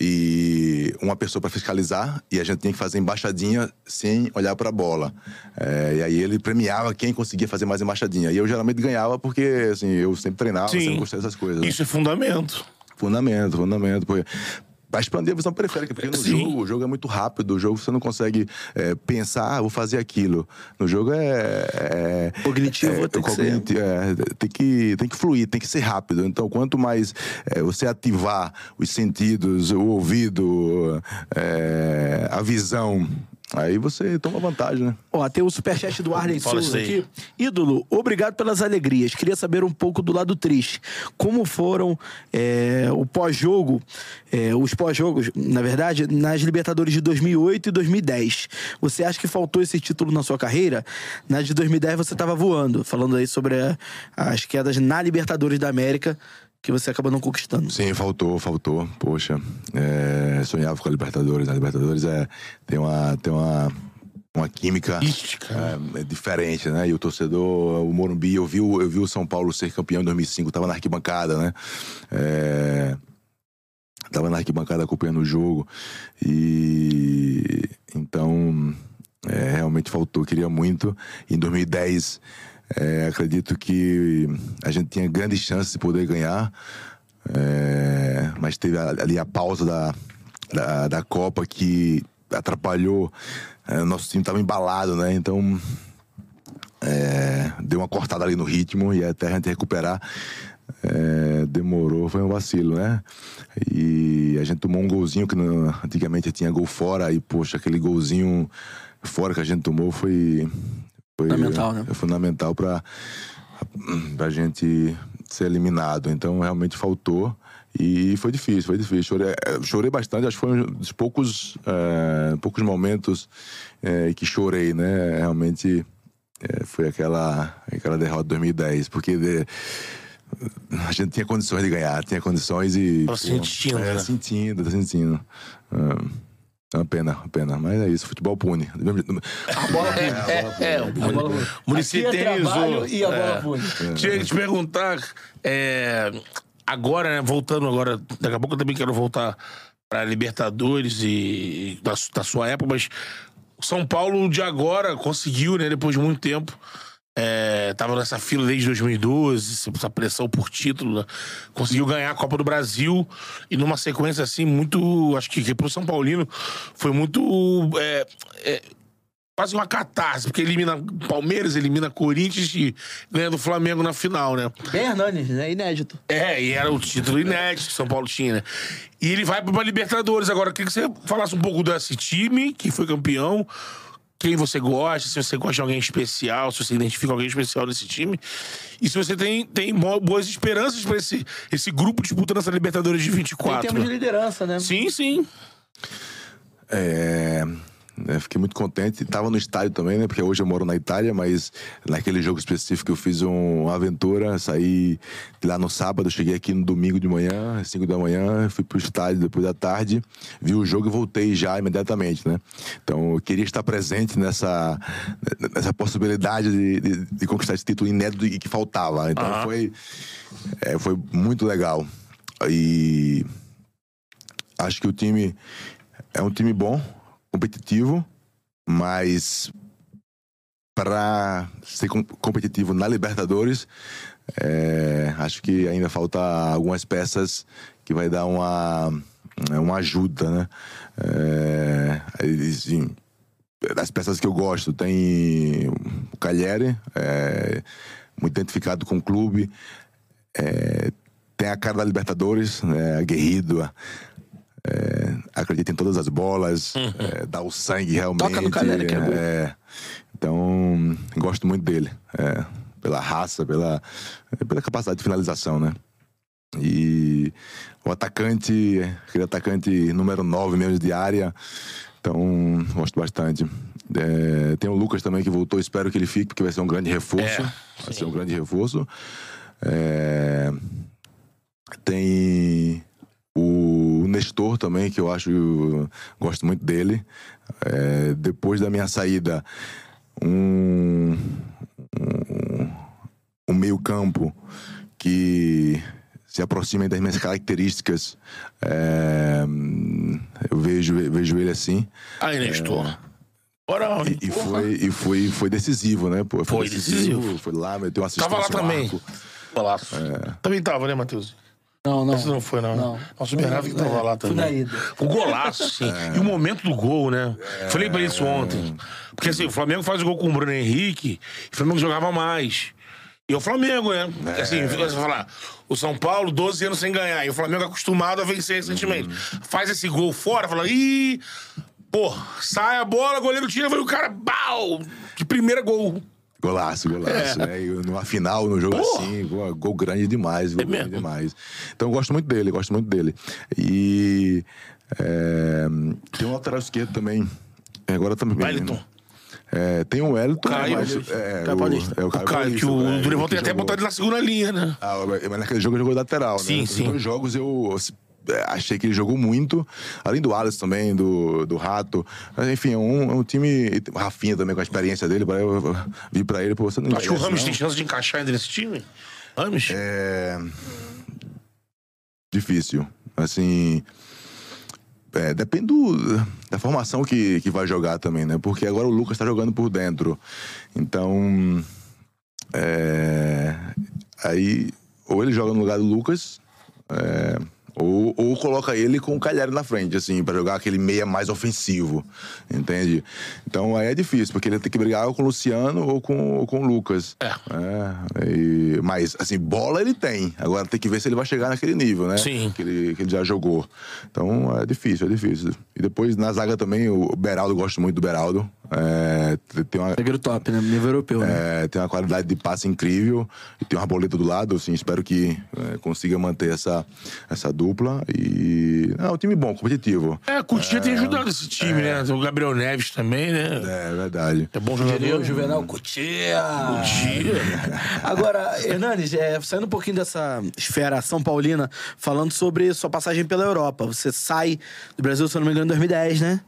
e uma pessoa para fiscalizar e a gente tinha que fazer embaixadinha sem olhar para a bola. É, e aí ele premiava quem conseguia fazer mais embaixadinha. E eu geralmente ganhava porque assim, eu sempre treinava, sempre gostei dessas coisas. né? Isso é fundamento. Fundamento, fundamento. Porque... Pra expandir a visão periférica, porque no Sim. jogo o jogo é muito rápido, o jogo você não consegue é, pensar, ah, vou fazer aquilo. No jogo é. é Cognitivo é, tem que ser. cogniti- é, tem, que, tem que fluir, tem que ser rápido. Então, quanto mais é, você ativar os sentidos, o ouvido, é, a visão, aí você toma vantagem, né? Ó, tem o superchat do Arlen Fala Souza aqui. Ídolo, obrigado pelas alegrias. Queria saber um pouco do lado triste. Como foram é, o pós-jogo, é, os pós-jogos, na verdade, nas Libertadores de 2008 e 2010. Você acha que faltou esse título na sua carreira? Nas de 2010 você estava voando, falando aí sobre a- as quedas na Libertadores da América que você acabou não conquistando. Sim, faltou, faltou. Poxa, é, sonhava com a Libertadores. A Libertadores é, tem uma, tem uma, uma química é, é diferente, né? E o torcedor, o Morumbi, eu vi, o- eu vi o São Paulo ser campeão em 2005, tava na arquibancada, né? É, tava na arquibancada acompanhando o jogo. E então, é, realmente faltou, queria muito. Em 2010, é, acredito que a gente tinha grandes chances de poder ganhar, é, mas teve ali a pausa da, da, da Copa que atrapalhou. É, nosso time estava embalado, né? Então é, deu uma cortada ali no ritmo e até a gente recuperar é, demorou, foi um vacilo, né? E a gente tomou um golzinho que no- antigamente tinha gol fora e, poxa, aquele golzinho fora que a gente tomou foi. Foi Fundamental, né? É fundamental para a gente ser eliminado. Então realmente faltou. E foi difícil, foi difícil. Chorei, eh, chorei bastante, acho que foi um dos poucos, eh, poucos momentos eh, que chorei, né? Realmente eh, foi aquela, aquela derrota de 2010, porque de- a gente tinha condições de ganhar, tinha condições e. Tava sentindo, É, né? sentindo, tá sentindo. É uma pena, uma pena. Mas é isso, futebol pune. A bola É, é, o bola- Muricy Aqui é trabalho eternizou. e a bola É. pune. Tinha que te perguntar, é, agora, né, voltando agora, daqui a pouco eu também quero voltar para Libertadores e da, da sua época, mas o São Paulo de agora conseguiu, né, depois de muito tempo, é, tava nessa fila desde 2012, essa pressão por título, né, conseguiu ganhar a Copa do Brasil e numa sequência assim muito, acho que, que pro São Paulino foi muito é, é, quase uma catarse, porque elimina Palmeiras, elimina Corinthians e ganha do Flamengo na final, né? Bem Hernanes, né? Inédito. É, e era o título inédito que São Paulo tinha, né? E ele vai pra Libertadores agora. Eu queria que você falasse um pouco desse time que foi campeão, quem você gosta, se você gosta de alguém especial, se você identifica alguém especial nesse time. E se você tem, tem boas esperanças pra esse, esse grupo disputando essa Libertadores de Em 24. termos de liderança, né? Sim, sim. É, né, fiquei muito contente. Tava no estádio também, né? Porque hoje eu moro na Itália, mas naquele jogo específico eu fiz um- uma aventura. Saí lá no sábado, cheguei aqui no domingo de manhã, às 5 da manhã, fui pro estádio depois da tarde, vi o jogo e voltei já imediatamente, né? Então eu queria estar presente nessa, nessa possibilidade de, de- de conquistar esse título inédito e que faltava. Então Aham. foi, é, foi muito legal. E acho que o time é um time bom, competitivo, mas para ser com- competitivo na Libertadores, é, acho que ainda falta algumas peças que vai dar uma, uma ajuda, né? É, assim, das peças que eu gosto, tem o Calheri, é, muito identificado com o clube. É, tem a cara da Libertadores, né, aguerrido, é, acredita em todas as bolas, é, dá o sangue realmente. Toca no que é bom. é, então, gosto muito dele. é, pela raça, pela, pela capacidade de finalização, né? E o atacante, aquele atacante número 9 mesmo de área. Então, gosto bastante. É, tem o Lucas também que voltou, espero que ele fique, porque vai ser um grande reforço. É, vai ser um grande reforço. É, tem o Nestor também, que eu acho, gosto muito dele. É, depois da minha saída, um, um, um meio-campo que se aproxima das minhas características. É, eu vejo, vejo ele assim. Aí, Nestor. Bora, E, e foi, e foi, foi decisivo, né? Pô, Foi decisivo. Foi lá, meteu uma assistência. Tava lá também. Golaço. Também tava, né, Matheus? Não, não. Esse não foi, não. Não. Nossa, o Bernardo que tava lá Fui também. na ida. O golaço, sim. E o momento do gol, né? Falei pra isso ontem. Porque assim, o Flamengo faz o gol com o Bruno Henrique, e o Flamengo jogava mais. E o Flamengo, né? Porque, assim, você vai falar, o São Paulo, 12 anos sem ganhar, e o Flamengo acostumado a vencer recentemente. Faz esse gol fora, fala, ih, pô, sai a bola, goleiro tira, vai o cara, bau! De primeira gol. Golaço, golaço. né? E numa final, no jogo Porra! assim, gol, gol grande demais, gol É grande mesmo? demais. Então eu gosto muito dele, gosto muito dele. E é, tem um lateral esquerdo também. Agora também. Wellington. É, tem o Wellington, Caio. mas. É, Caio o, é o O Caio, que o é, Dorival que tem até jogou- botado ele na segunda linha, né? Ah, mas naquele jogo ele jogou lateral, né? Sim, Nos sim. dois jogos eu é, achei que ele jogou muito, além do Alisson também, do, do Rato. Mas, enfim, é um, é um time. Rafinha também, com a experiência dele, pra eu, eu vi pra ele, pô, você não Acho que o Ramos não. tem chance de encaixar ainda nesse time. Ramos? É. Difícil. Assim. é, depende do- da formação que, que vai jogar também, né? Porque agora o Lucas tá jogando por dentro. Então. é, aí, ou ele joga no lugar do Lucas, é, ou, ou coloca ele com o Calheri na frente, assim, pra jogar aquele meia mais ofensivo, entende? Então aí é difícil, porque ele tem que brigar ou com o Luciano ou com, ou com o Lucas. É. É, e- mas, assim, bola ele tem. Agora tem que ver se ele vai chegar naquele nível, né? Sim. Que ele, que ele já jogou. Então é difícil, é difícil. E depois na zaga também, o Beraldo, gosto muito do Beraldo. É, tem uma, Zagueiro top, né? Nível europeu, né? é, tem uma qualidade de passe incrível e tem uma boleta do lado, assim, espero que é, consiga manter essa, essa dupla e... É um time bom, competitivo. É, a Coutinho tem ajudado esse time, né? O Gabriel Neves também, né? É, verdade. É bom jogador. o Juvenal Cutia. Coutinho. Agora, Hernanes, é, saindo um pouquinho dessa esfera São Paulina, falando sobre sua passagem pela Europa. Você sai do Brasil, se eu não me engano, em 2010, né?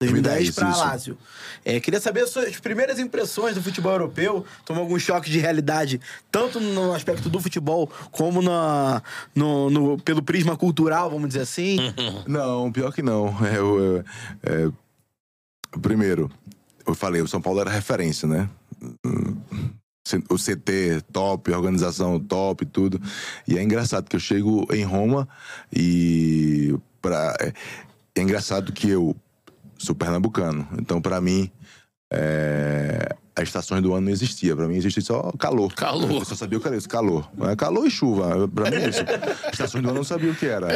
2010 2010, pra isso. Lazio. É, queria saber as suas primeiras impressões do futebol europeu. Tomou algum choque de realidade, tanto no aspecto do futebol, como na, no, no- pelo prisma cultural, vamos dizer assim? Não, pior que não. É, eu, é, é, primeiro, eu falei, o São Paulo era referência, né? O CT top, organização top, tudo. E é engraçado que eu chego em Roma e pra, é, é engraçado que eu sou pernambucano. Então, pra mim, é, as estações do ano não existia. Pra mim existia só calor. Calor. Eu só sabia o que era isso, calor. É calor e chuva. Pra mim é isso. Estações do ano eu não sabia o que era.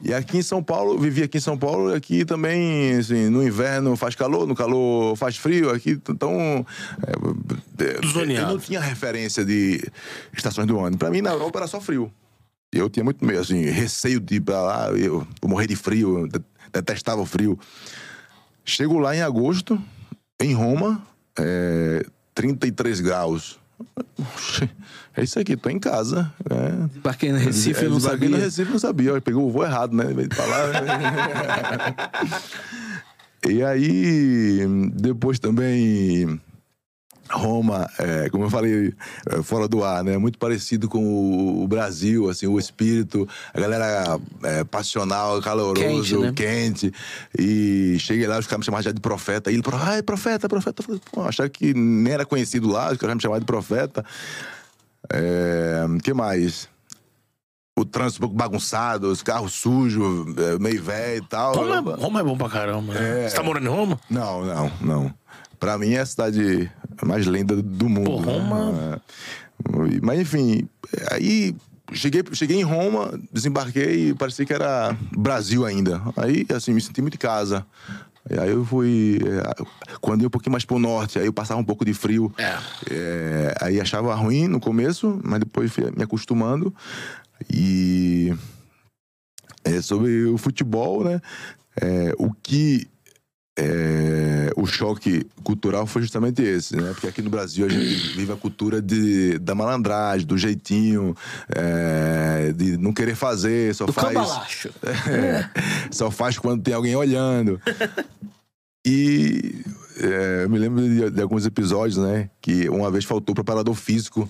E aqui em São Paulo, vivi aqui em São Paulo, aqui também, assim, no inverno faz calor, no calor faz frio, aqui, então... É, Zoneado. eu não tinha referência de estações do ano. Pra mim, na Europa, era só frio. Eu tinha muito medo, assim, receio de ir pra lá, eu morrer de frio, eu detestava o frio. Chego lá em agosto, em Roma, é, 33 graus. É isso aqui, tô em casa. É. Embarquei no Recife, É, eu não desembarquei sabia. no Recife não sabia. Pegou o voo errado, né? Vez de falar. e aí, depois também. Roma, é, como eu falei, é, fora do ar, né? Muito parecido com o, o Brasil, assim, o espírito, a galera é, passional, caloroso, Quente, quente, né? E cheguei lá, os caras me chamavam já de profeta. E ele falou, ai, profeta, profeta. Eu falei, pô, achava que nem era conhecido lá, os caras me chamavam de profeta. É, que mais? o trânsito um pouco bagunçado, os carros sujos, é, meio velho e tal. Roma é, Roma é bom pra caramba. né? Você tá morando em Roma? Não, não, não. Pra mim é a cidade mais linda do mundo. Pô, Roma- né? Mas enfim, aí cheguei, cheguei em Roma, desembarquei e parecia que era Brasil ainda. Aí, assim, me senti muito em casa. E aí eu fui. é, Quando ia um pouquinho mais pro norte, aí eu passava um pouco de frio. É. É, aí achava ruim no começo, mas depois fui me acostumando. E é, sobre o futebol, né? É, o que é, o choque cultural foi justamente esse, né? Porque aqui no Brasil a gente vive a cultura de, da malandragem, do jeitinho, é, de não querer fazer, só Do faz. cambalacho. É, só faz quando tem alguém olhando. E é, eu me lembro de, de alguns episódios, né? Que uma vez faltou preparador físico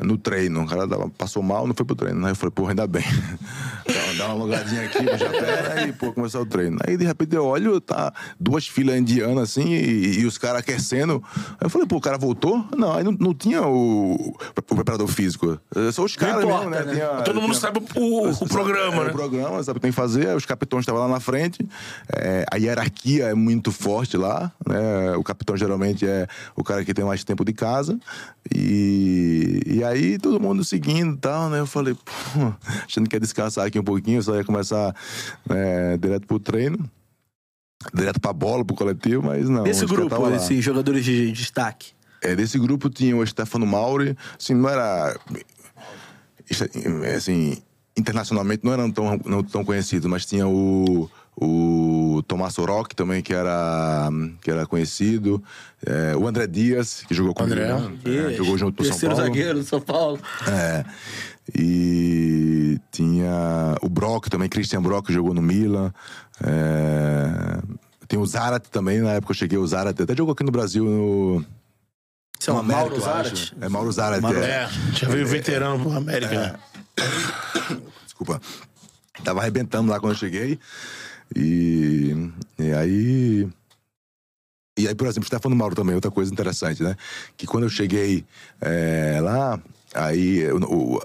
no treino. O cara passou mal, não foi pro treino. Aí eu falei, porra, ainda bem. Dá- Dá uma alongadinha aqui, puxa a perna e, pô, começou o treino. Aí, de repente, eu olho, tá duas filas indianas, assim, e, e os caras aquecendo. Aí eu falei, pô, o cara voltou? Não, aí não, não tinha o, o preparador físico. Só os caras mesmo, né? né? Tinha- Todo mundo tinha- sabe o, o programa, é, né? O programa, sabe o que tem que fazer. Os capitões estavam lá na frente. É, a hierarquia é muito forte lá. Né? O capitão geralmente é o cara que tem mais tempo de casa. E, e aí todo mundo seguindo e tal, né? Eu falei, pô, achando que ia descansar aqui um pouquinho, só ia começar né, direto pro treino. Direto pra bola, pro coletivo, mas não. Desse grupo, esses jogadores de destaque. É, desse grupo tinha o Stefano Mauri, assim, não era. Assim, internacionalmente não eram tão, não tão conhecidos, mas tinha o. O Tomás Rock também, que era, que era conhecido. É, o André Dias, que jogou com André. é, jogou junto pro São Terceiro Paulo. zagueiro do São Paulo. É. E tinha o Brock também, Christian Brock, que jogou no Milan. É, tem o Zarat também, na época eu cheguei, o Zarat até jogou aqui no Brasil no. É Mauro Zarat? É Mauro Zarat. Mauro é. É, já veio veterano pro América. né? Desculpa. Tava arrebentando lá quando eu cheguei. E, e aí. E aí, por exemplo, Stefano Mauro também, outra coisa interessante, né? Que quando eu cheguei é, lá, aí o, o-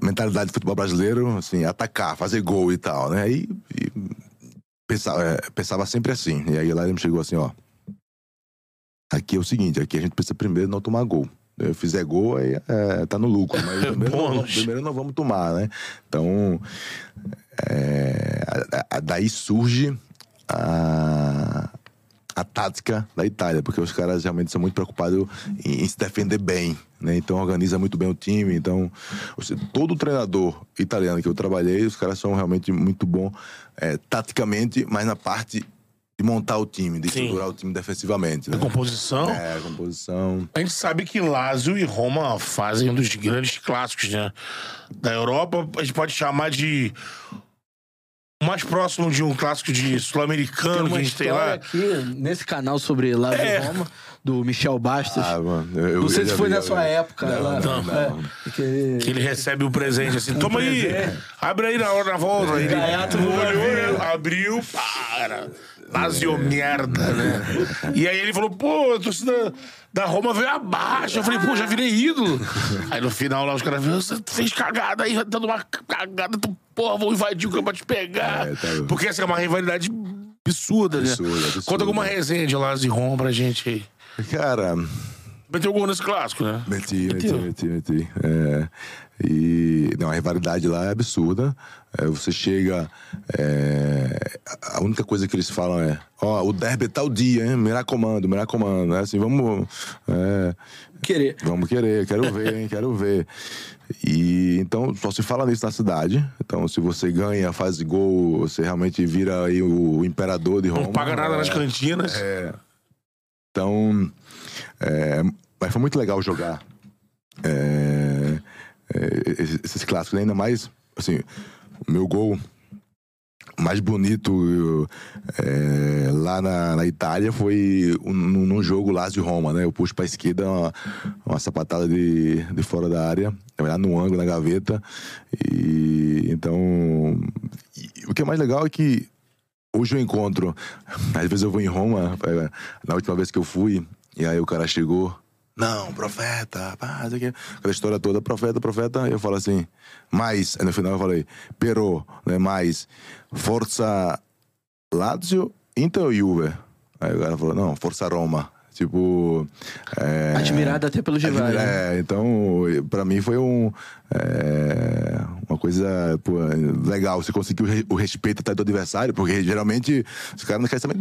mentalidade do futebol brasileiro, assim, atacar, fazer gol e tal, né? Aí e pensava, é, pensava sempre assim. E aí lá ele me chegou assim, ó. Aqui é o seguinte, aqui a gente precisa primeiro não tomar gol. Eu fizer gol, aí é, tá no lucro. Mas primeiro, não, primeiro não vamos tomar, né? Então, é, a- a- daí surge a, a tática da Itália, porque os caras realmente são muito preocupados em, em se defender bem, né? Então organiza muito bem o time. Então, todo treinador italiano que eu trabalhei, os caras são realmente muito bons é, taticamente, mas na parte de montar o time, de Sim. estruturar o time defensivamente. A Né? composição. É, composição. A gente sabe que Lazio e Roma fazem um dos grandes clássicos, né? Da Europa, a gente pode chamar de. mais próximo de um clássico de sul-americano que uma a gente tem história lá. aqui nesse canal sobre Lázaro É. Roma, do Michel Bastos. Ah, mano, eu- eu não sei se foi vi, na eu- sua época. Não, lá. não, não. É, que- Que ele recebe o presente assim, toma aí, abre aí na hora na volta. Aí ele Gaiato olhou, viu. abriu, para. Lazio merda, né? E aí ele falou, pô, a torcida da Roma veio abaixo. Eu falei, pô, já virei ídolo. Aí no final lá os caras viram, você fez cagada aí, dando uma cagada, tu, porra, vou invadir o campo pra te pegar. É, tá. Porque essa é uma rivalidade absurda, né? Absurda, absurda. Conta alguma resenha de Lazio e Roma pra gente aí. Cara, Meteu gol nesse clássico, né? Meti, meti, meti, meti. É, e não, a rivalidade lá é absurda. É, você chega. é, a única coisa que eles falam é: ó, o derby é tal dia, hein? Miracomando, Miracomando. É assim, vamos. é, Querer. Vamos querer, quero ver, hein? Quero ver. E então só se fala nisso na cidade. Então, se você ganha, faz gol, você realmente vira aí o imperador de Roma. Não paga nada nas É, cantinas. então, é, mas foi muito legal jogar é, é, esses, esses clássicos, ainda mais, assim, o meu gol mais bonito é, lá na, na Itália foi um- num, jogo Lazio Roma, né? Eu puxo pra esquerda uma, uma sapatada de, de fora da área, lá no ângulo, na gaveta. E então, e o que é mais legal é que Hoje eu encontro, às vezes eu vou em Roma, eh, na última vez que eu fui, e aí o cara chegou Não, profeta, pá, não sei o quê. aquela história toda, profeta, profeta. Eu falo assim, mais. Aí no final eu falei, pero, né, mais. Força Lazio, Inter ou Juve? Aí o cara falou, não, Força Roma. Tipo. É, Admirado até pelo Giovanni. É, então, pra mim foi um. é, coisa pô, legal. Você conseguiu o respeito até do adversário, porque geralmente os caras não querem saber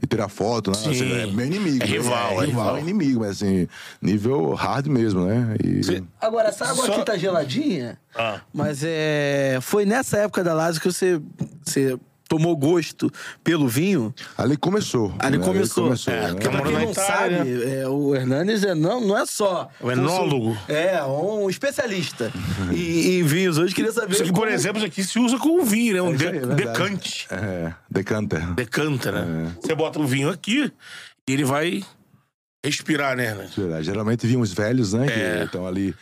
de tirar foto, né? Sim. Assim, é meu inimigo. É né? rival, é é, rival. é inimigo, mas assim, nível hard mesmo, né? E, Agora, essa água Só- aqui tá geladinha, Ah. mas é. Foi nessa época da Lazio que você, você tomou gosto pelo vinho. Ali começou. Ali né? começou. É, né? porque Pra morou quem não Itália, sabe, é, o Hernanes é, não, não é só. O enólogo. É, um especialista em, em vinhos. Hoje queria saber. Isso aqui, por como- exemplo, isso aqui se usa com vinho, né? Um É aí, de- é decante. É, decanter. Decanta, né? Você bota o vinho aqui e ele vai respirar, né? Verdade. Geralmente vinham os velhos, né? É. Que estão ali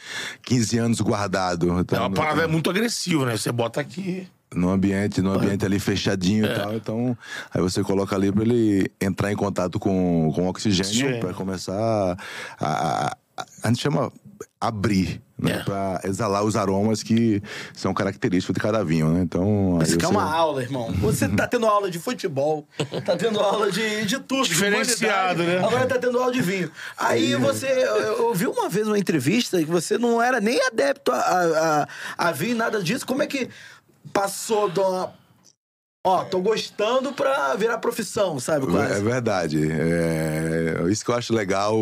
15 anos guardado. É Então, uma no- parada muito agressiva, né? Você bota aqui. No ambiente, no ambiente ali fechadinho É. e tal. Então, aí você coloca ali para ele entrar em contato com, com oxigênio, para começar a, a, a- gente chama abrir, né? É. Para exalar os aromas que são característicos de cada vinho, né? Então, Isso aqui é uma aula, irmão. Você tá tendo aula de futebol, tá tendo aula de, de tudo. de Diferenciado, humanidade, né? Agora tá tendo aula de vinho. Aí você. Eu, eu vi uma vez uma entrevista que você não era nem adepto a, a, a- a vinho, nada disso. Como é que passou de uma. Ó, tô gostando pra virar profissão, sabe? É Quase. verdade. É, isso que eu acho legal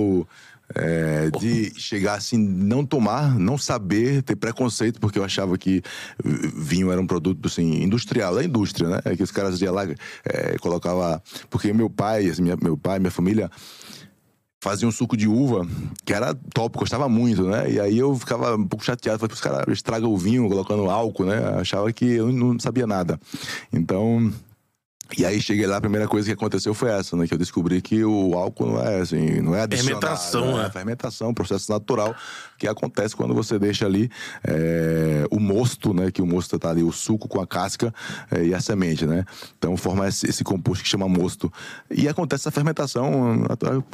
é, de chegar assim, não tomar, não saber, ter preconceito, porque eu achava que vinho era um produto assim, industrial, da indústria, né? Que os caras iam lá, é, colocava. Porque meu pai, assim, minha- meu pai, minha família fazia um suco de uva que era top, gostava muito, né? E aí eu ficava um pouco chateado, falei, os caras estragam o vinho colocando álcool, né? Achava que eu não sabia nada. Então, e aí cheguei lá, a primeira coisa que aconteceu foi essa, né? Que eu descobri que o álcool não é assim, não é adicionado. Fermentação, né? né? Fermentação, processo natural que acontece quando você deixa ali é, o mosto, né? Que o mosto tá ali, o suco com a casca é, e a semente, né? Então forma esse, esse composto que chama mosto. E acontece essa fermentação.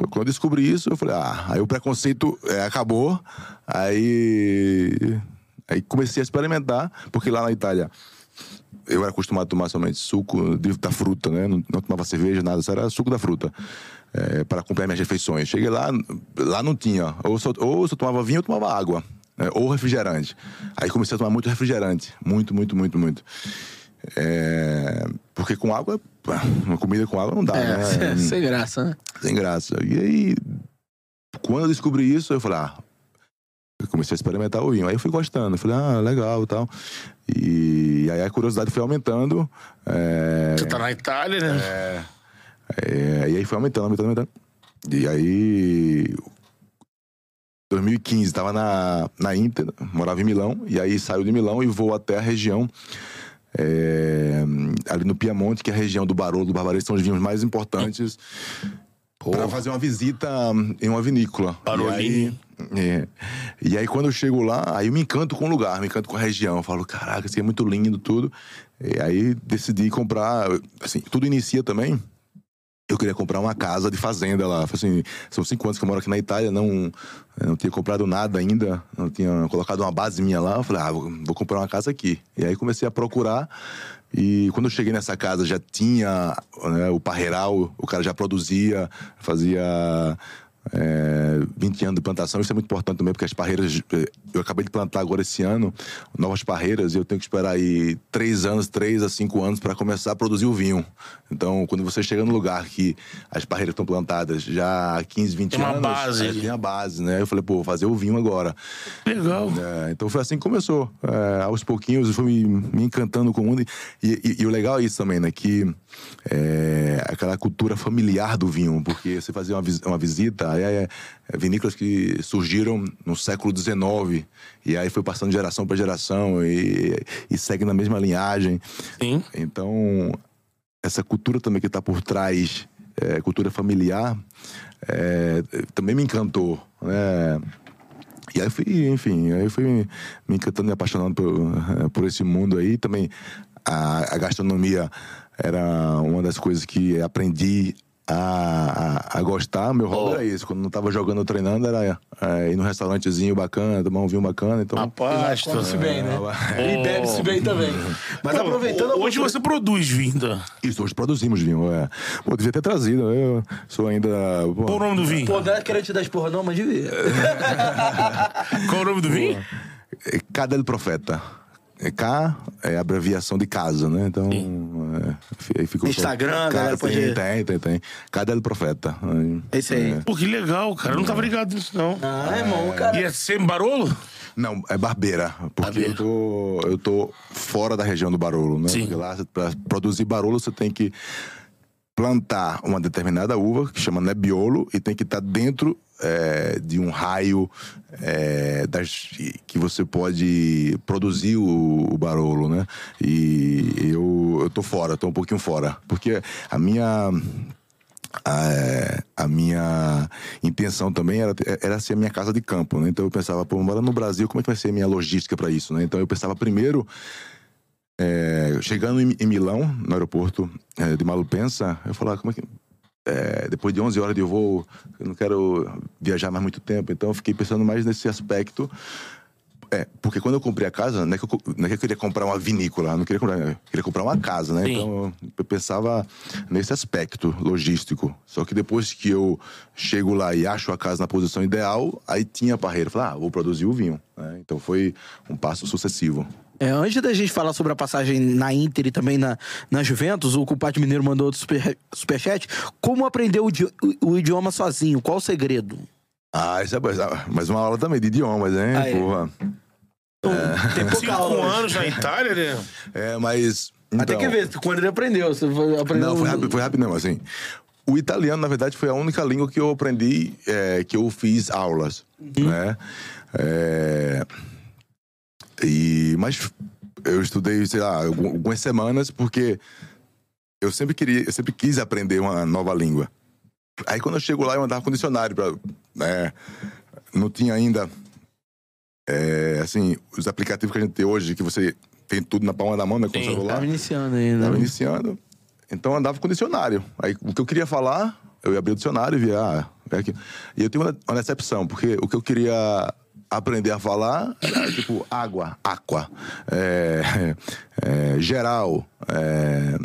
Quando eu descobri isso, eu falei, ah, aí o preconceito é, acabou. Aí, aí comecei a experimentar, porque lá na Itália eu era acostumado a tomar somente suco de- da fruta, né? Não, não tomava cerveja, nada, só era suco da fruta. é, para acompanhar minhas refeições. Cheguei lá, lá não tinha. Ou só, ou só tomava vinho ou tomava água. né? Ou refrigerante. Aí comecei a tomar muito refrigerante. Muito, muito, muito, muito. É, porque com água, uma comida com água não dá, É, né? sem graça, né? Sem graça. E aí, quando eu descobri isso, eu falei, ah, eu comecei a experimentar o vinho. Aí eu fui gostando, falei, ah, legal e tal. E aí a curiosidade foi aumentando. é, Você tá na Itália, né? é, e aí foi aumentando, aumentando, aumentando. E aí. 2015, tava na, na Inter, morava em Milão, e aí saiu de Milão e vou até a região. é, ali no Piemonte, que é a região do Barolo, do Barbarense, são os vinhos mais importantes. Para fazer uma visita em uma vinícola. Barolini. E aí, é, e aí, quando eu chego lá, aí eu me encanto com o lugar, me encanto com a região. Eu falo, caraca, isso aqui é muito lindo, tudo. E aí decidi comprar. Assim, tudo inicia também. Eu queria comprar uma casa de fazenda lá. Assim, são cinco anos que eu moro aqui na Itália, não, não tinha comprado nada ainda, não tinha colocado uma base minha lá. Eu falei, ah, vou, vou comprar uma casa aqui. E aí comecei a procurar. E quando eu cheguei nessa casa, já tinha né, o parreiral, o cara já produzia, fazia é, 20 anos de plantação. Isso é muito importante também, porque as parreiras. eh, Eu acabei de plantar agora esse ano novas parreiras e eu tenho que esperar aí três anos, três a cinco anos para começar a produzir o vinho. Então, quando você chega no lugar que as parreiras estão plantadas já há 15, 20 Tem uma anos. base. é, tem a base, né? Eu falei, pô, vou fazer o vinho agora. Legal. É, então foi assim que começou. É, aos pouquinhos eu fui me, me encantando com o mundo. E, e- e o legal é isso também, né? Que é, aquela cultura familiar do vinho, porque você fazia uma, uma visita, aí é, vinícolas que surgiram no século XIX, e aí foi passando de geração para geração e, e segue na mesma linhagem. Sim. Então, essa cultura também que está por trás, é, cultura familiar, é, também me encantou, né? E aí fui, enfim, aí fui me, me encantando, me apaixonando por, por esse mundo aí. Também a, a gastronomia era uma das coisas que aprendi a, a, a gostar, meu hobby Oh. era isso. Quando não tava jogando ou treinando, era é, ir num restaurantezinho bacana, tomar um vinho bacana. Então, Rapaz, Come-se bem, né? É. E bebe-se bem também. Mas Pô, aproveitando... Hoje você produz vinho. isso, hoje produzimos vinho. É. Pô, devia ter trazido. Eu sou ainda. pô, Qual o nome do vinho? Pô, não é querendo te dar esporra não, mas devia. Qual o nome do vinho? É Cada do Profeta. É K é abreviação de casa, né? Então. É, aí ficou Instagram, galera tem, pode- Tem, tem, tem. Cada do Profeta. Aí, É isso aí. Pô, que legal, cara. Eu não tava ligado nisso, não. Ah, irmão, cara... E é sempre barolo? Não, é Barbeira. Porque Barbeira. Eu, tô, eu tô fora da região do Barolo, né? Sim. Porque lá, pra produzir Barolo, você tem que plantar uma determinada uva, que chama Nebbiolo, e tem que estar dentro é, de um raio é, das, que você pode produzir o, o Barolo, né? E eu, eu tô fora, tô um pouquinho fora. Porque a minha a, a minha intenção também era, era ser a minha casa de campo, né? Então eu pensava, pô, mora no Brasil, como é que vai ser a minha logística para isso, né? Então eu pensava primeiro, é, chegando em, em Milão, no aeroporto é, de Malpensa, eu falava, como é que... é, depois de 11 horas de voo, eu não quero viajar mais muito tempo, então eu fiquei pensando mais nesse aspecto é, porque quando eu comprei a casa, não é que eu, não é que eu queria comprar uma vinícola, não queria comprar, eu queria comprar uma casa, né? Sim. Então eu pensava nesse aspecto logístico. Só que depois que eu chego lá e acho a casa na posição ideal, aí tinha a barreira. Falei, ah, vou produzir o vinho. né? Então foi um passo sucessivo. É, antes da gente falar sobre a passagem na Inter e também na, na Juventus, o Culpado Mineiro mandou outro super, superchat. Como aprender o, o- o idioma sozinho? Qual o segredo? Ah, isso é mais uma aula também de idiomas, hein? Ah, é. Porra. Tem pouca Cinco aula hoje. anos na Itália, né? É, mas. Tem então- que ver quando ele aprendeu. Você foi- aprendeu Não, foi rápido, foi rápido não, assim. O italiano, na verdade, foi a única língua que eu aprendi, é, que eu fiz aulas, né? É, e, mas eu estudei, sei lá, algum- algumas semanas, porque eu sempre queria, eu sempre quis aprender uma nova língua. Aí quando eu chego lá, eu andava com dicionário, pra, né? Não tinha ainda, é, assim, os aplicativos que a gente tem hoje, que você tem tudo na palma da mão, né? Com o Sim. celular. Tava iniciando ainda. Tava iniciando. Então eu andava com dicionário. Aí o que eu queria falar, eu ia abrir o dicionário e via. Ah, é aqui. E eu tive uma, uma decepção, porque o que eu queria aprender a falar era tipo água, aqua, é, é, geral, é,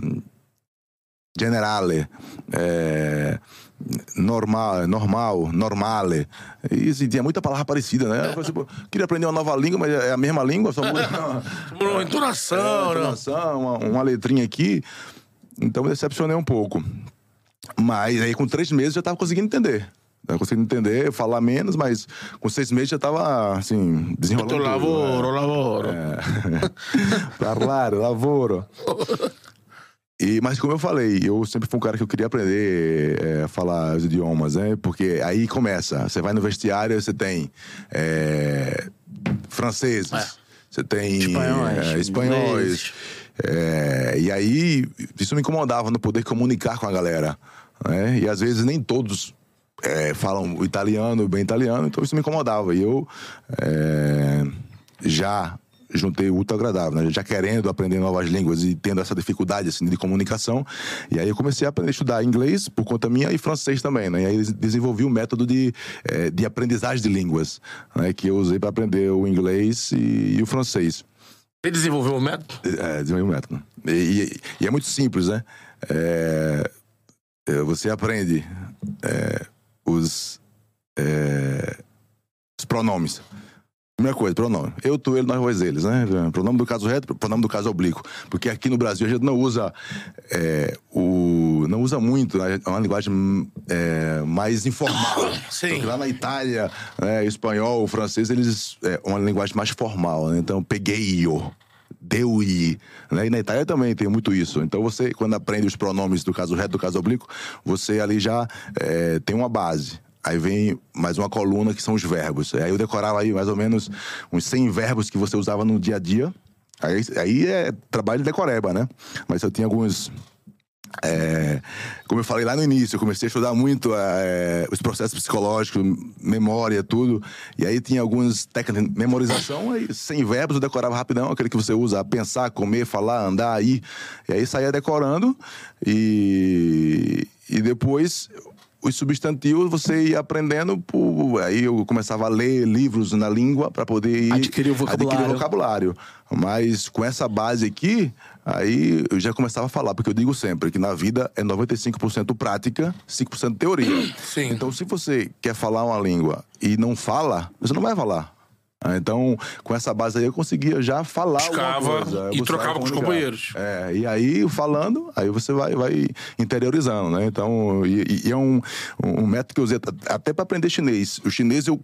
generale, é, normal, normal, normale. E assim, tinha muita palavra parecida, né? Eu falei, pô, queria aprender uma nova língua, mas é a mesma língua, só muda. Uma entonação, É, né? entonação, uma, uma letrinha aqui. Então me decepcionei um pouco. Mas aí com três meses já tava conseguindo entender. Tava conseguindo entender, falar menos, mas com seis meses já tava, assim, desenrolando. Eu lavoro, né? lavoro. Parlare, lavoro. E, mas como eu falei, eu sempre fui um cara que eu queria aprender é, a falar os idiomas, né? Porque aí começa. Você vai no vestiário, você tem é, franceses, você tem Espanhóis, é, espanhóis. É, e aí, isso me incomodava, não poder comunicar com a galera. Né? E às vezes nem todos é, falam o italiano, bem italiano, então isso me incomodava. E eu é, já juntei o útil agradável, né? já querendo aprender novas línguas e tendo essa dificuldade assim, de comunicação. E aí eu comecei a aprender estudar inglês por conta minha e francês também. Né? E aí desenvolvi um método de, eh, de aprendizagem de línguas, né? que eu usei para aprender o inglês e, e o francês. Você desenvolveu o método? É, desenvolvi um método. E, e- e é muito simples, né? É, é, você aprende é, os, é, os pronomes. Primeira coisa, pronome. Eu, tu, ele, nós, vós, eles, né? Pronome do caso reto, pronome do caso oblíquo. Porque aqui no Brasil a gente não usa é, o... Não usa muito, né? é uma linguagem é, mais informal. Sim. Porque lá na Itália, né, espanhol, francês, eles... É uma linguagem mais formal, né? Então, peguei-o. Deu-i. Né? E na Itália também tem muito isso. Então, você, quando aprende os pronomes do caso reto, do caso oblíquo, você ali já é, tem uma base. Aí vem mais uma coluna que são os verbos. Aí eu decorava aí mais ou menos uns 100 verbos que você usava no dia a dia. Aí, aí é trabalho de decoreba, né? Mas eu tinha alguns É, como eu falei lá no início, eu comecei a estudar muito é, os processos psicológicos, memória, tudo. E aí tinha algumas técnicas de memorização, aí sem verbos eu decorava rapidão, aquele que você usa pensar, comer, falar, andar, ir. E aí saía decorando e, e depois os substantivos você ia aprendendo por... aí eu começava a ler livros na língua para poder ir Adquirir o vocabulário. adquirir o vocabulário mas com essa base aqui aí eu já começava a falar porque eu digo sempre que na vida é 95% prática 5% teoria Sim. então se você quer falar uma língua e não fala você não vai falar então, com essa base aí, eu conseguia já falar Buscava e trocava com os companheiros. É, e aí, falando, aí você vai, vai interiorizando, né? Então, e, e é um, um método que eu usei até para aprender chinês. O chinês eu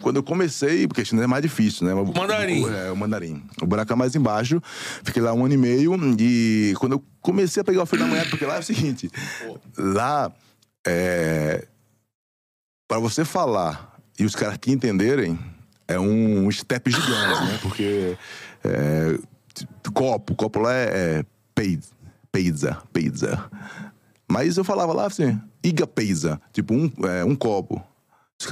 quando eu comecei, porque chinês é mais difícil, né? O mandarim. O, é, o mandarim. O buraco é mais embaixo. Fiquei lá um ano e meio. E quando eu comecei a pegar o fio da manhã, porque lá é o seguinte: lá, é, para você falar e os caras te entenderem, é um step gigante, né? Porque é, copo, copo lá é, é pizza, pizza. Mas eu falava lá assim, iga pizza, tipo um, é, um copo.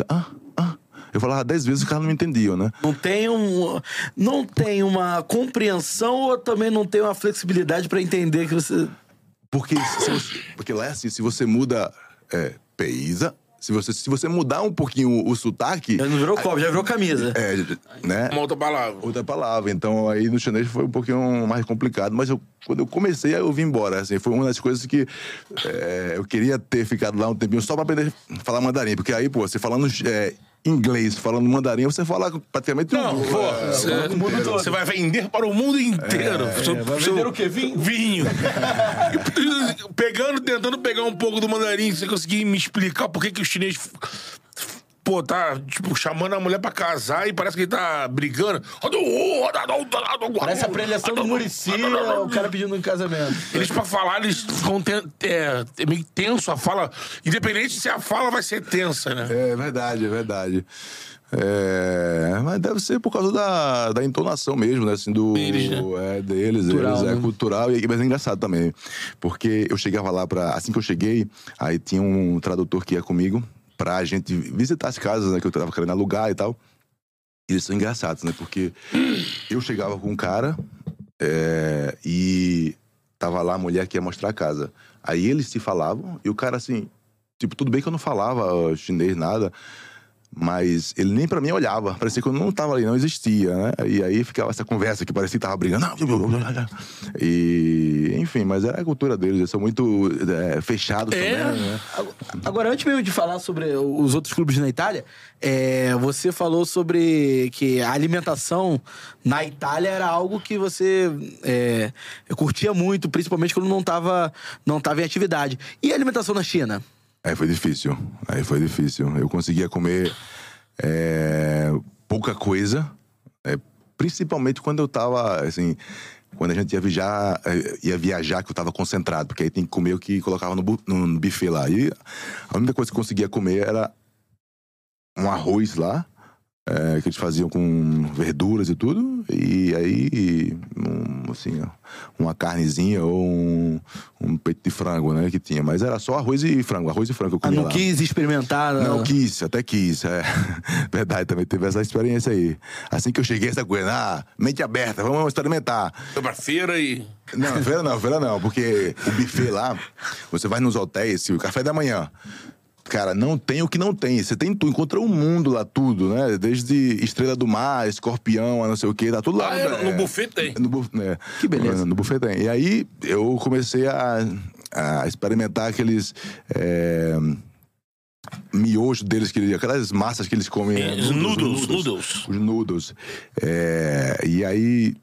Ah, ah. Eu falava dez vezes e os caras não me entendiam, né? Não tem, um, não tem uma compreensão ou também não tem uma flexibilidade pra entender que você. Porque, se você- porque lá é assim, se você muda é, pizza, se você, se você mudar um pouquinho o, o sotaque... Já não virou copo, já virou camisa. É, né? Uma outra palavra. outra palavra. Então aí no chinês foi um pouquinho mais complicado, mas eu, quando eu comecei eu vim embora. Assim, foi uma das coisas que é, eu queria ter ficado lá um tempinho só para aprender a falar mandarim, porque aí pô, você falando é, inglês, falando mandarim, você fala praticamente Não, um, pô, é, você, todo. você vai vender para o mundo inteiro. Seu- vai seu- vender o quê? Vinho? Vinho. E pegando, tentando pegar um pouco do mandarim, você conseguir me explicar por que, que o chinês. Pô, tá, tipo, chamando a mulher pra casar e parece que ele tá brigando. Parece a preleção do Murici, o cara pedindo em casamento. Eles, pra falar, eles ficam ten- é, é meio tenso a fala. Independente se a fala vai ser tensa, né? É verdade, é verdade. É, mas deve ser por causa da, da entonação mesmo, né? Assim, do, Deles, né? É, deles, Cultural, eles, é né? cultural. E, mas é engraçado também. Porque eu chegava lá pra. Assim que eu cheguei, aí tinha um tradutor que ia comigo pra gente visitar as casas, né? Que eu tava querendo alugar e tal. E eles são engraçados, né? Porque eu chegava com um cara é, e tava lá a mulher que ia mostrar a casa. Aí eles se falavam e o cara assim, tipo, tudo bem que eu não falava ó, chinês, nada. Mas ele nem pra mim olhava. Parecia que eu não tava ali, não existia, né? E aí ficava essa conversa que parecia que tava brigando. E, enfim, mas era a cultura deles. Eles são muito é, fechados É. também, né? Agora, antes mesmo de falar sobre os outros clubes na Itália, é, você falou sobre que a alimentação na Itália era algo que você é, curtia muito, principalmente quando não estava não tava em atividade. E a alimentação na China? Aí foi difícil. Aí foi difícil. Eu conseguia comer é, pouca coisa, é, principalmente quando eu tava, assim, quando a gente ia viajar, é, ia viajar que eu tava concentrado, porque aí tem que comer o que colocava no, bu- no buffet lá. E a única coisa que eu conseguia comer era um arroz lá, é, que eles faziam com verduras e tudo, e aí, um, assim, ó, uma carnezinha ou um, um peito de frango, né, que tinha. Mas era só arroz e frango, arroz e frango que eu Ah, comia não lá. quis experimentar? Não, quis, até quis. É. Verdade, também teve essa experiência aí. Assim que eu cheguei, essa coisa, ah, mente aberta, vamos experimentar. Foi pra feira e. Não, feira não, feira não, porque o buffet lá, você vai nos hotéis, o café da manhã. Cara, não tem o que não tem. Você tem tudo, encontra o mundo lá, tudo, né? Desde estrela do mar, escorpião, a não sei o quê, tá tudo lá. Ah, é, no É. buffet tem. No bu- é. Que beleza. No buffet tem. E aí eu comecei a, a experimentar aqueles. É, miojos deles, que, eles- aquelas massas que eles comem. né? Os noodles, noodles. Os noodles. É, e aí.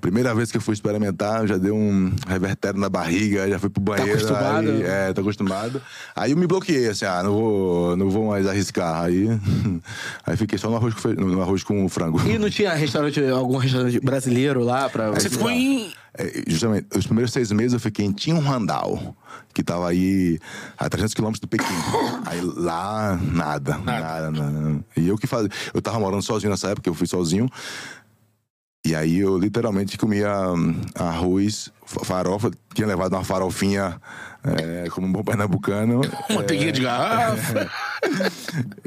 Primeira vez que eu fui experimentar, já deu um revertério na barriga, já fui pro banheiro. acostumado? Aí, é, tô acostumado. Aí eu me bloqueei, assim, ah, não vou, não vou mais arriscar. Aí, aí fiquei só no arroz, com, fe- no arroz com frango. E não tinha restaurante, algum restaurante brasileiro lá pra... Você ficou em. É, justamente, os primeiros seis meses eu fiquei em Tinrandal, que tava aí a 300 quilômetros do Pequim. Aí lá, nada, nada, nada. E eu que fazia. Eu tava morando sozinho nessa época, eu fui sozinho. E aí eu literalmente comia hum, arroz, fa- farofa, tinha levado uma farofinha é, como um bom pernambucano. Manteiguinha de garrafa.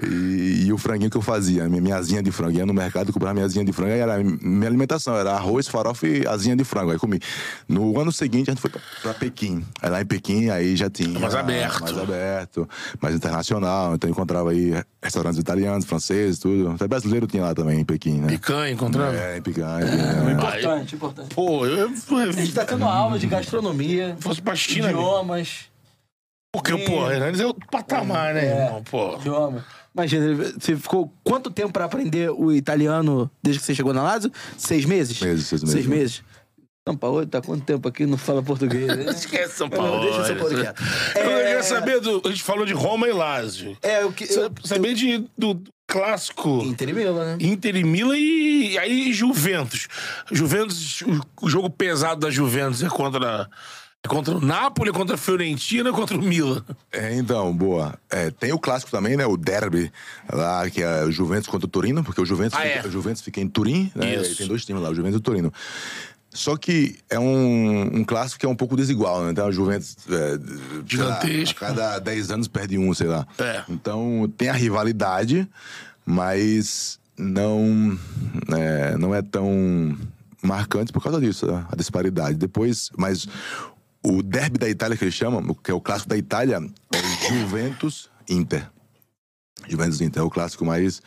E, e o franguinho que eu fazia, minha, minha asinha de frango. Ia no mercado, comprava minha asinha de frango. Aí era minha alimentação, era arroz, farofa e asinha de frango. Aí comi. No ano seguinte, a gente foi pra, pra Pequim. Aí lá em Pequim, aí já tinha... Mais aberto. Mais aberto, mais internacional. Então eu encontrava aí restaurantes italianos, franceses, tudo. Até brasileiro tinha lá também, em Pequim, né? Picanha, encontrando. É, em Pequim. em Pequim, né? Importante, importante. Pô, eu, A gente tá tendo aula de gastronomia, fosse pra China, idiomas. Porque, pô, Hernandes é outro patamar, né, É. irmão? Pô. Idioma. Imagina, você ficou quanto tempo pra aprender o italiano desde que você chegou na Lazio? Seis meses? Meses, seis meses. Seis meses. São Paulo tá quanto tempo aqui não fala português? né? Esquece São Não, Paulo. deixa São Paulo quieto. Eu É- queria saber do. A gente falou de Roma e Lazio. É, o que. Sa- Eu, Saber de, do, clássico. Inter e Milan, né? Inter e Milan e aí Juventus. Juventus, o, o jogo pesado da Juventus é contra é contra o Napoli, contra a Fiorentina, contra o Milan. É, então, boa. É, tem o clássico também, né? O derby lá, que é o Juventus contra o Torino, porque o Juventus, Ah, fica, é. o Juventus fica em Turim, né? Isso. E tem dois times lá, o Juventus e o Torino. Só que é um, um clássico que é um pouco desigual, né? Então a Juventus é, sei lá, Gigantesco. a cada 10 anos perde um, sei lá. É. Então tem a rivalidade, mas não é, não é tão marcante por causa disso, né? a disparidade. Depois, mas o derby da Itália que eles chamam, que é o clássico da Itália, é Juventus Inter. Juventus Inter é o clássico mais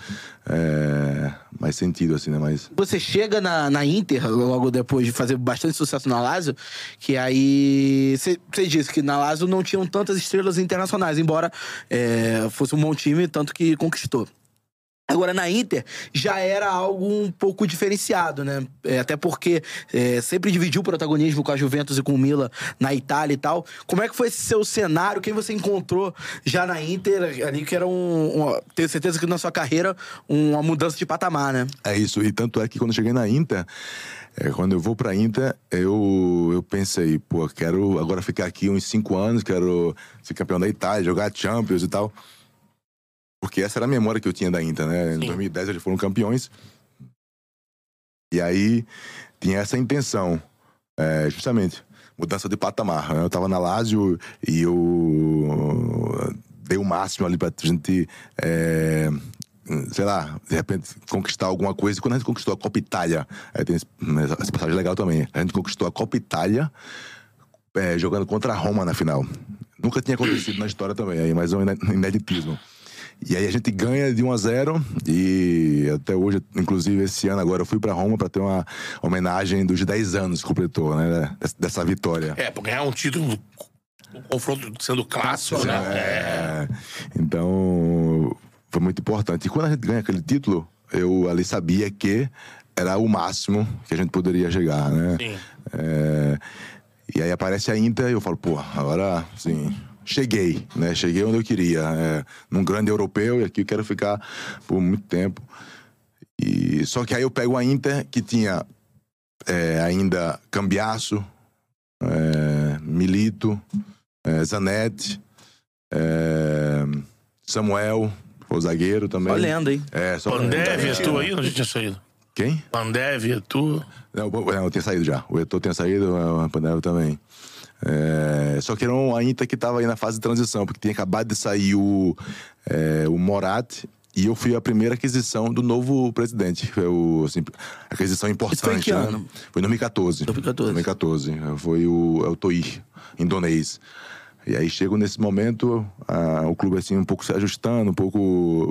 é, mais sentido assim, né? Mais Você chega na, na Inter, logo depois de fazer bastante sucesso na Lazio, que aí. Você disse que na Lazio não tinham tantas estrelas internacionais, embora é, fosse um bom time, tanto que conquistou. Agora, na Inter, já era algo um pouco diferenciado, né? É, até porque é, sempre dividiu o protagonismo com a Juventus e com o Milan na Itália e tal. Como é que foi esse seu cenário? Quem você encontrou já na Inter ali, que era um... tenho certeza que na sua carreira, uma mudança de patamar, né? É isso, e tanto é que quando cheguei na Inter, é, quando eu vou pra Inter, eu, eu pensei, pô, quero agora ficar aqui uns cinco anos, quero ser campeão da Itália, jogar Champions e tal. Porque essa era a memória que eu tinha da Inter, né? Em 2010 eles foram campeões. E aí tinha essa intenção, é, justamente, mudança de patamar. né? Eu tava na Lazio e eu dei o máximo ali pra gente. é, sei lá, de repente conquistar alguma coisa. E quando a gente conquistou a Copa Itália, aí tem esse- essa passagem legal também. A gente conquistou a Copa Itália é, jogando contra a Roma na final. Nunca tinha acontecido na história também, aí mais um iné- ineditismo. E aí a gente ganha de 1 a 0 e até hoje, inclusive esse ano agora eu fui pra Roma pra ter uma homenagem dos 10 anos que completou, né, dessa- vitória. É, pra ganhar um título, um confronto sendo clássico, né? É, então, foi muito importante. E quando a gente ganha aquele título, eu ali sabia que era o máximo que a gente poderia chegar, né? Sim. É, e aí aparece a Inter e eu falo, pô, agora, assim, cheguei, né? Cheguei onde eu queria, é, num grande europeu e aqui eu quero ficar por muito tempo. E, só que aí eu pego a Inter, que tinha é, ainda Cambiaço, é, Milito, é, Zanetti, é, Samuel, o zagueiro também. Só lenda, hein? É, só Pandev, é, tu aí? Não tinha saído. Quem? Pandev, é tu. Não, não, tinha saído já. O Eto'o tinha saído, o Pandev também. É, só que era um- a Inter que estava aí na fase de transição, porque tinha acabado de sair o, é, o Morat e eu fui a primeira aquisição do novo presidente. Foi o, assim, aquisição importante. Isso foi em que né? ano? Foi em 2014. 2014. 2014. Foi o, é o Toir, indonês. E aí chego nesse momento, ah, o clube assim um pouco se ajustando, um pouco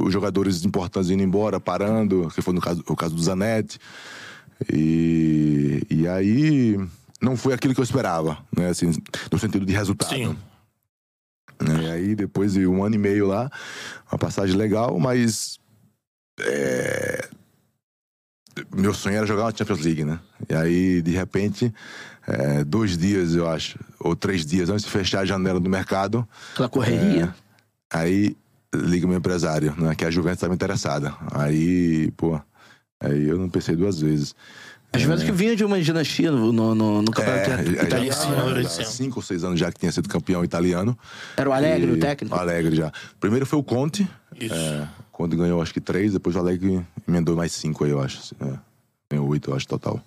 os jogadores importantes indo embora, parando, que foi no caso, o caso do Zanetti. E, e aí não foi aquilo que eu esperava, né? Assim, no sentido de resultado. Sim. Né? E aí depois de um ano e meio lá, uma passagem legal, mas é, meu sonho era jogar uma Champions League, né? E aí de repente é, dois dias eu acho ou três dias antes de fechar a janela do mercado, Aquela correria. aí liga meu empresário, né? Que a Juventus estava interessada. Aí, pô, aí eu não pensei duas vezes. A Juventus que vinha de uma dinastia no, no, no, no campeonato É, já- italiano. já- já sim. cinco ou seis anos já que tinha sido campeão italiano. Era o Alegre, E- o técnico. O Alegre já. Primeiro foi o Conte. Isso. É, o Conte ganhou acho que três, depois o Alegre emendou mais cinco aí, eu acho. É, ganhou oito, eu acho, total.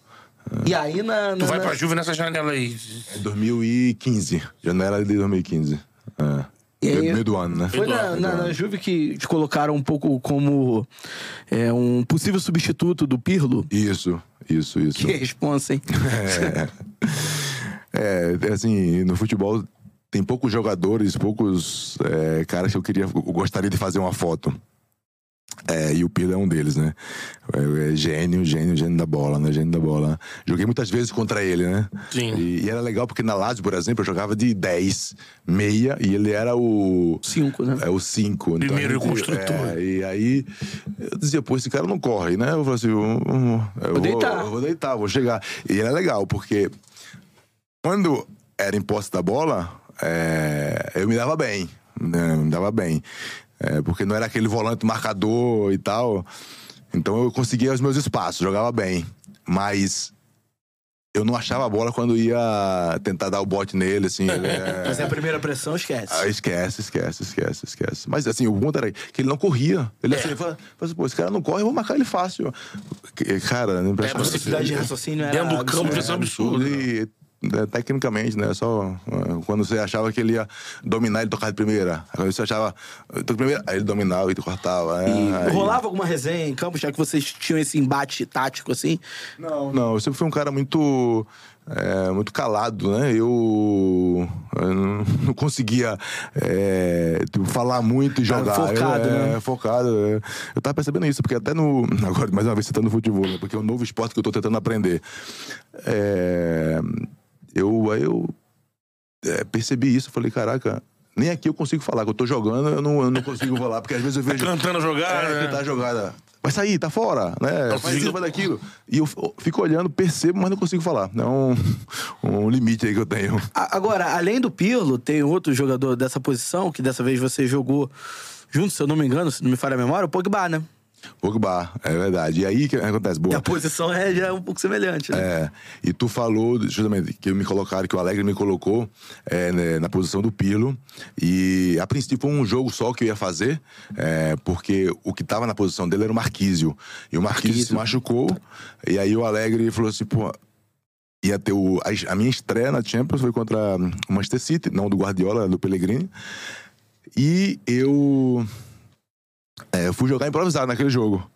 E aí na. Tu na- vai na- pra Juve nessa janela aí. Em 2015. Janela de 2015. É. E aí- meio do ano, né? Foi na, Eduardo, na, na Juve que te colocaram um pouco como é, um possível substituto do Pirlo. Isso, isso, isso. Que responsa, hein? É, é, assim, no futebol tem poucos jogadores, poucos é, caras que eu queria, eu gostaria de fazer uma foto. É, e o Pirlo é um deles, né? É, é gênio, gênio, gênio da bola, né? Gênio da bola. Joguei muitas vezes contra ele, né? Sim. E, e era legal porque na Lazio, por exemplo, eu jogava de 10, meia, e ele era o... Cinco, né? É o 5. Primeiro construtor. e aí eu dizia, pô, esse cara não corre, né? Eu falei assim, eu, eu, vou deitar. eu vou deitar, vou chegar. E era legal, porque quando era em posse da bola, é, eu me dava bem. Né? Me dava bem. É, porque não era aquele volante marcador e tal. Então eu conseguia os meus espaços, jogava bem. Mas eu não achava a bola quando ia tentar dar o bote nele, assim. é- Mas é a primeira pressão, esquece. ah, esquece, esquece, esquece, esquece. Mas assim, o ponto era que ele não corria. Ele assim, fala, fala assim, pô, esse cara não corre, eu vou marcar ele fácil. Cara, não É, você Velocidade de raciocínio era Dentro do campo é um absurdo. E, né, tecnicamente, né? Só ah, quando você achava que ele ia dominar, ele tocava de primeira. Quando você achava, eu de primeira, aí ele dominava e cortava. né? E Aí- rolava alguma resenha em campo, já que vocês tinham esse embate tático assim? Não, não, eu sempre fui um cara muito. é, muito calado, né? Eu, eu não, não conseguia é, tipo, falar muito e jogar. focado, eu, é, né? Focado. é. Eu tava percebendo isso, porque até no. Agora, mais uma vez, citando o futebol, né? Porque é um novo esporte que eu tô tentando aprender. É, eu, aí eu é, percebi isso, falei, caraca. Nem aqui eu consigo falar, que eu tô jogando, eu não, eu não consigo falar, porque às vezes eu vejo. Cantando a jogar, É, né? tá jogada. Vai sair, tá fora, né? Não, Faz isso, faz daquilo. E eu fico olhando, percebo, mas não consigo falar. É um, um limite aí que eu tenho. Agora, além do Pirlo, tem outro jogador dessa posição, que dessa vez você jogou junto, se eu não me engano, se não me falha a memória, o Pogba, né? Pogba, é verdade. E aí que acontece? E Boa. a posição é já um pouco semelhante, né? É, e tu falou justamente que me colocaram, que o Alegre me colocou é, né, na posição do Pirlo. E a princípio foi um jogo só que eu ia fazer, é, porque o que tava na posição dele era o Marquísio. E o Marquísio, se machucou. E aí o Alegre falou assim, pô. Ia ter o, a, a minha estreia na Champions foi contra o Manchester City, não do Guardiola, do Pellegrini. E eu é, fui jogar improvisado naquele jogo,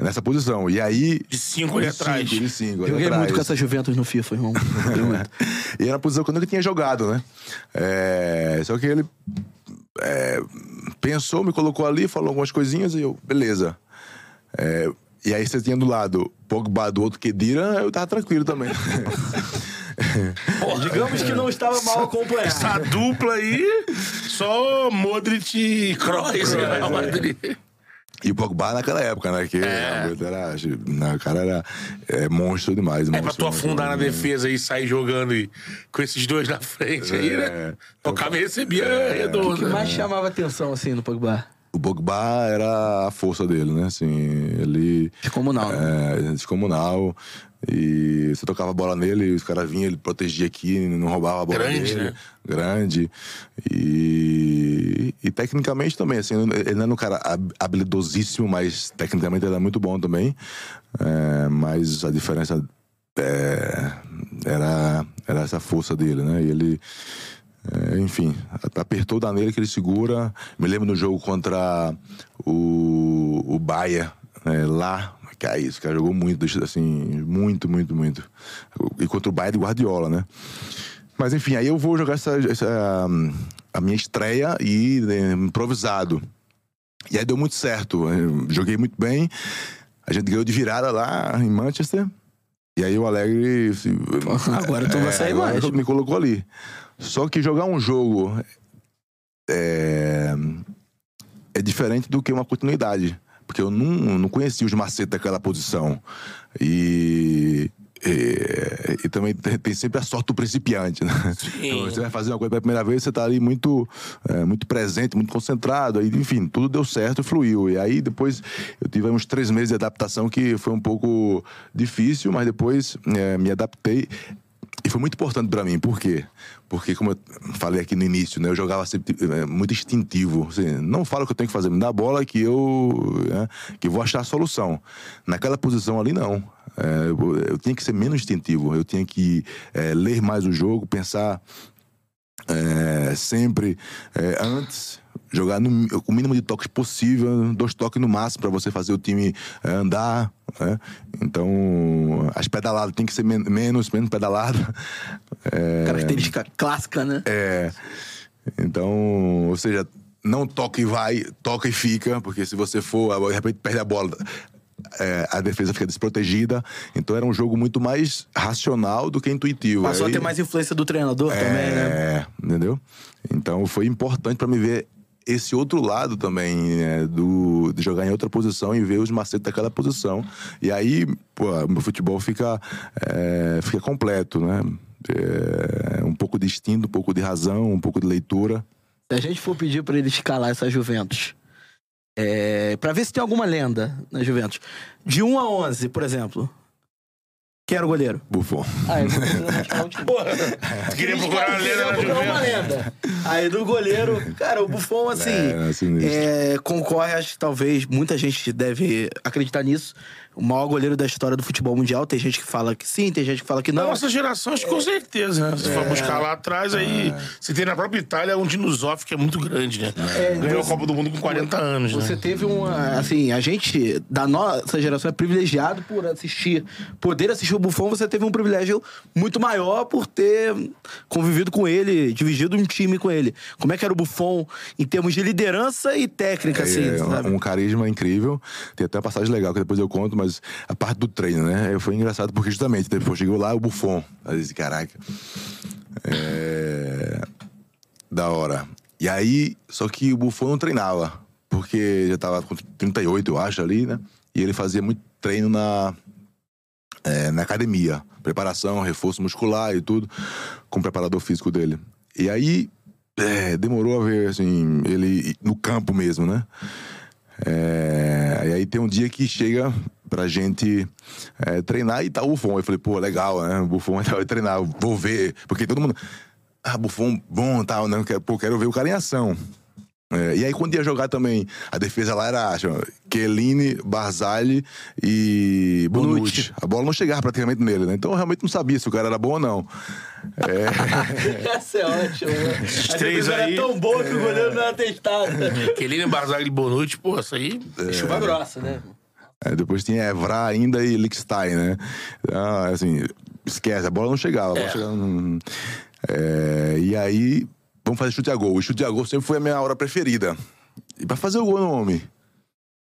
nessa posição. E aí. De cinco ali atrás. cinco, de cinco, ali Joguei atrás. muito com essa Juventus no FIFA, irmão. E era a posição que eu nunca tinha jogado, né? É, só que ele é, pensou, me colocou ali, falou algumas coisinhas e eu, beleza. É, e aí você tinha do lado Pogba, do outro Kedira, eu tava tranquilo também. Digamos que não estava mal acompanhado. Essa dupla aí, só Modric e Kroos. né? Madrid. e o Pogba naquela época, né? Que realmente era, não, o cara era é, monstro demais. É pra monstro, tu afundar na monstro. defesa e sair jogando e, com esses dois na frente aí, né? É. O cara me recebia O que redondo. né? mais chamava atenção, assim, no Pogba? O Pogba era a força dele, né? Assim, ele... Descomunal, né? É, descomunal. E você tocava a bola nele, e os caras vinham, ele protegia aqui, não roubava a bola Grande, dele. né? Grande. E, e tecnicamente também, assim, ele não era um cara hab- habilidosíssimo, mas tecnicamente ele era muito bom também. É, mas a diferença é, era, era essa força dele, né? E ele. É, enfim, apertou o Danele que ele segura. Me lembro no jogo contra o, o Bahia, né, lá. Cara, isso, cara jogou muito, assim, muito, muito, muito. E contra o Bahia de Guardiola, né? Mas enfim, aí eu vou jogar essa, essa, a minha estreia e né, improvisado. E aí deu muito certo. Eu joguei muito bem. A gente ganhou de virada lá em Manchester. E aí o Alegre. assim, agora tu vai sair mais. Me colocou ali. Só que jogar um jogo é, é diferente do que uma continuidade. Porque eu não, não conhecia os macetes daquela posição. E. E, e também tem, sempre a sorte do principiante, né? Então, você vai fazer uma coisa pela primeira vez, você tá ali muito, é, muito presente, muito concentrado. Aí, enfim, tudo deu certo, fluiu. E aí depois eu tive uns três meses de adaptação que foi um pouco difícil, mas depois é, me adaptei. E foi muito importante pra mim, por quê? Porque, como eu falei aqui no início, né, eu jogava sempre é, muito instintivo. Assim, não falo o que eu tenho que fazer, me dá a bola que eu, né, que eu vou achar a solução. Naquela posição ali, não. É, eu, eu tinha que ser menos instintivo, eu tinha que é, ler mais o jogo, pensar é, sempre é, antes jogar no, o mínimo de toques possível, dois toques no máximo para você fazer o time é, andar. Né? Então, as pedaladas tem que ser men menos, menos pedalada. É, Característica clássica, né? É. Então, ou seja, não toca e vai, toca e fica, porque se você for, de repente perde a bola. É, a defesa fica desprotegida. Então era um jogo muito mais racional do que intuitivo. Passou Aí, a ter mais influência do treinador é, também, né? Entendeu? Então foi importante para me ver esse outro lado também, né, do, de jogar em outra posição e ver os macetes daquela posição. E aí, pô, o futebol fica, é, fica completo, né? É, um pouco de instinto, um pouco de razão, um pouco de leitura. Se a gente for pedir para ele escalar essa Juventus, é, para ver se tem alguma lenda na Juventus, de 1 a 11, por exemplo, quem era o goleiro? Buffon. Ah, vou Porra, tu queria procurar uma lenda na procurar uma Juventus. lenda. Aí do goleiro, cara, o Buffon, assim, É, assim, é, concorre, acho que talvez muita gente deve acreditar nisso. O maior goleiro da história do futebol mundial. Tem gente que fala que sim, tem gente que fala que Na não. nossa geração, acho que com certeza, né? Se for buscar lá atrás, aí. Você tem na própria Itália um Dinosoff que é muito grande, né? Ganhou a Copa do Mundo com 40 anos, Você né? teve uma. Assim, a gente da nossa geração é privilegiado por assistir. Poder assistir o Buffon, você teve um privilégio muito maior por ter convivido com ele, dividido um time com ele. Como é que era o Buffon em termos de liderança e técnica, assim, É, sabe? um, um carisma incrível. Tem até uma passagem legal que depois eu conto, mas a parte do treino, né? Foi engraçado porque justamente depois chegou lá o Buffon. Aí eu disse, caraca. É... Da hora. E aí, só que o Buffon não treinava, porque já tava com 38, eu acho, ali, né? E ele fazia muito treino na, é, na academia. Preparação, reforço muscular e tudo, com o preparador físico dele. E aí, é, demorou a ver, assim, ele no campo mesmo, né? É, e aí tem um dia que chega pra gente é, treinar e tá o Buffon. Eu falei, pô, legal, né? O Buffon vai treinar, vou ver. Porque todo mundo, ah, Buffon, bom, tal, né? Pô, quero ver o cara em ação. É, e aí, quando ia jogar também, a defesa lá era chama, Chiellini, Barzagli e Bonucci. Bonucci. A bola não chegava praticamente nele, né? Então eu realmente não sabia se o cara era bom ou não. É, Essa é ótima, né? A três defesa aí- era tão boa que o goleiro não era testado. Kelini, Barzagli e Bonucci, pô, isso aí... Chuva grossa, né? É, depois tinha Evra ainda e Lickstein, né? Ah, assim, esquece, a bola não chegava. A bola chegava, não- É, e aí, vamos fazer chute a gol. O chute a gol sempre foi a minha hora preferida. E pra fazer o gol no homem.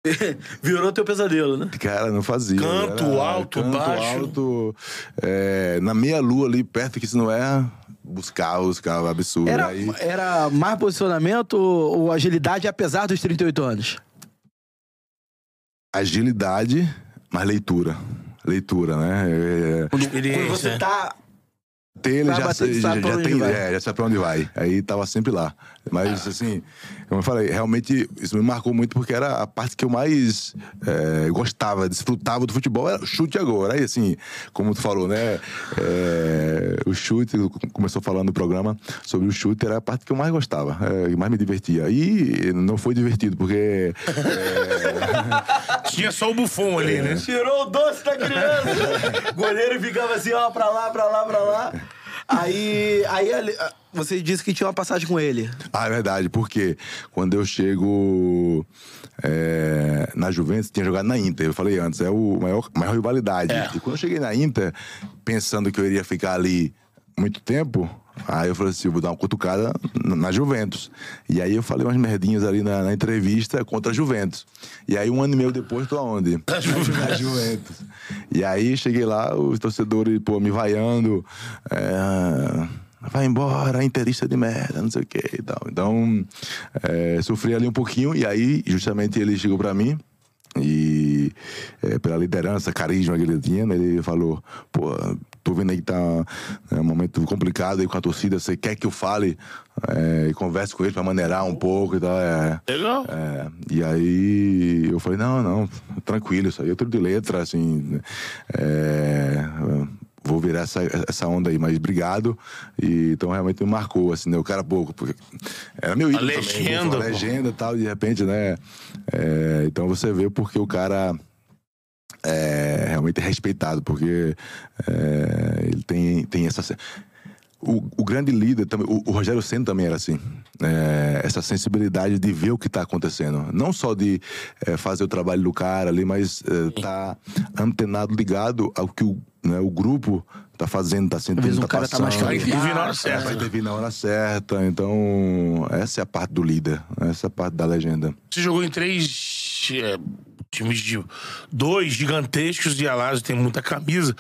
Virou teu pesadelo, né? Cara, não fazia. Canto alto, canto baixo. alto, é, na meia lua ali, perto, que se não é, buscava, buscava, absurdo. Era, Aí, era mais posicionamento ou agilidade, apesar dos 38 anos? Agilidade, mas leitura. Leitura, né? É, Quando Experiência, você né? tá. ele Vai já, já, já tem, é, já sabe pra onde vai. Aí tava sempre lá. Mas, assim, como eu falei, realmente isso me marcou muito porque era a parte que eu mais é, gostava, desfrutava do futebol, era o chute agora. Aí, assim, como tu falou, né? é, o chute, começou falando no programa sobre o chute, era a parte que eu mais gostava, é, que mais me divertia. E não foi divertido, porque. Tinha só o Buffon ali, né? Tirou o doce da criança. goleiro ficava assim, ó, pra lá, pra lá, pra lá. Aí, aí ali- você disse que tinha uma passagem com ele. Ah, é verdade, porque quando eu chego é, na Juventus, tinha jogado na Inter. Eu falei antes, é o maior, maior rivalidade. É. E quando eu cheguei na Inter, pensando que eu iria ficar ali muito tempo, aí eu falei assim: eu vou dar uma cutucada na Juventus. E aí eu falei umas merdinhas ali na, na entrevista contra a Juventus. E aí um ano e meio depois, tô aonde? Na Juventus. E aí cheguei lá, os torcedores, pô, me vaiando. é, vai embora, interista de merda, não sei o que e tal. Então, é, sofri ali um pouquinho, e aí, justamente, ele chegou pra mim, e é, pela liderança, carisma que ele tinha, né, ele falou, pô, tô vendo aí que tá né, um momento complicado aí com a torcida, você quer que eu fale é, e converse com ele pra maneirar um pouco e tal, é... Legal. É, e aí eu falei, não, não, tranquilo, isso aí é tudo de letra, assim. é, vou virar essa, essa onda aí, mas obrigado. E, então realmente me marcou, assim, né? O cara pouco, porque era meu ídolo também, legenda, a legenda e tal, de repente, né? é, então você vê porque o cara é realmente respeitado, porque é, ele tem, tem essa. O, o grande líder, também, o, o Rogério Senna também era assim. É, essa sensibilidade de ver o que está acontecendo. Não só de é, fazer o trabalho do cara ali, mas é, tá antenado, ligado ao que o, né, o grupo tá fazendo, tá sentindo, vezes tá cara tá passando. mais Vai intervir na hora certa. Vai intervir na hora certa. Então, essa é a parte do líder. Essa é a parte da legenda. Você jogou em três é, times de dois gigantescos e Alásio tem muita camisa.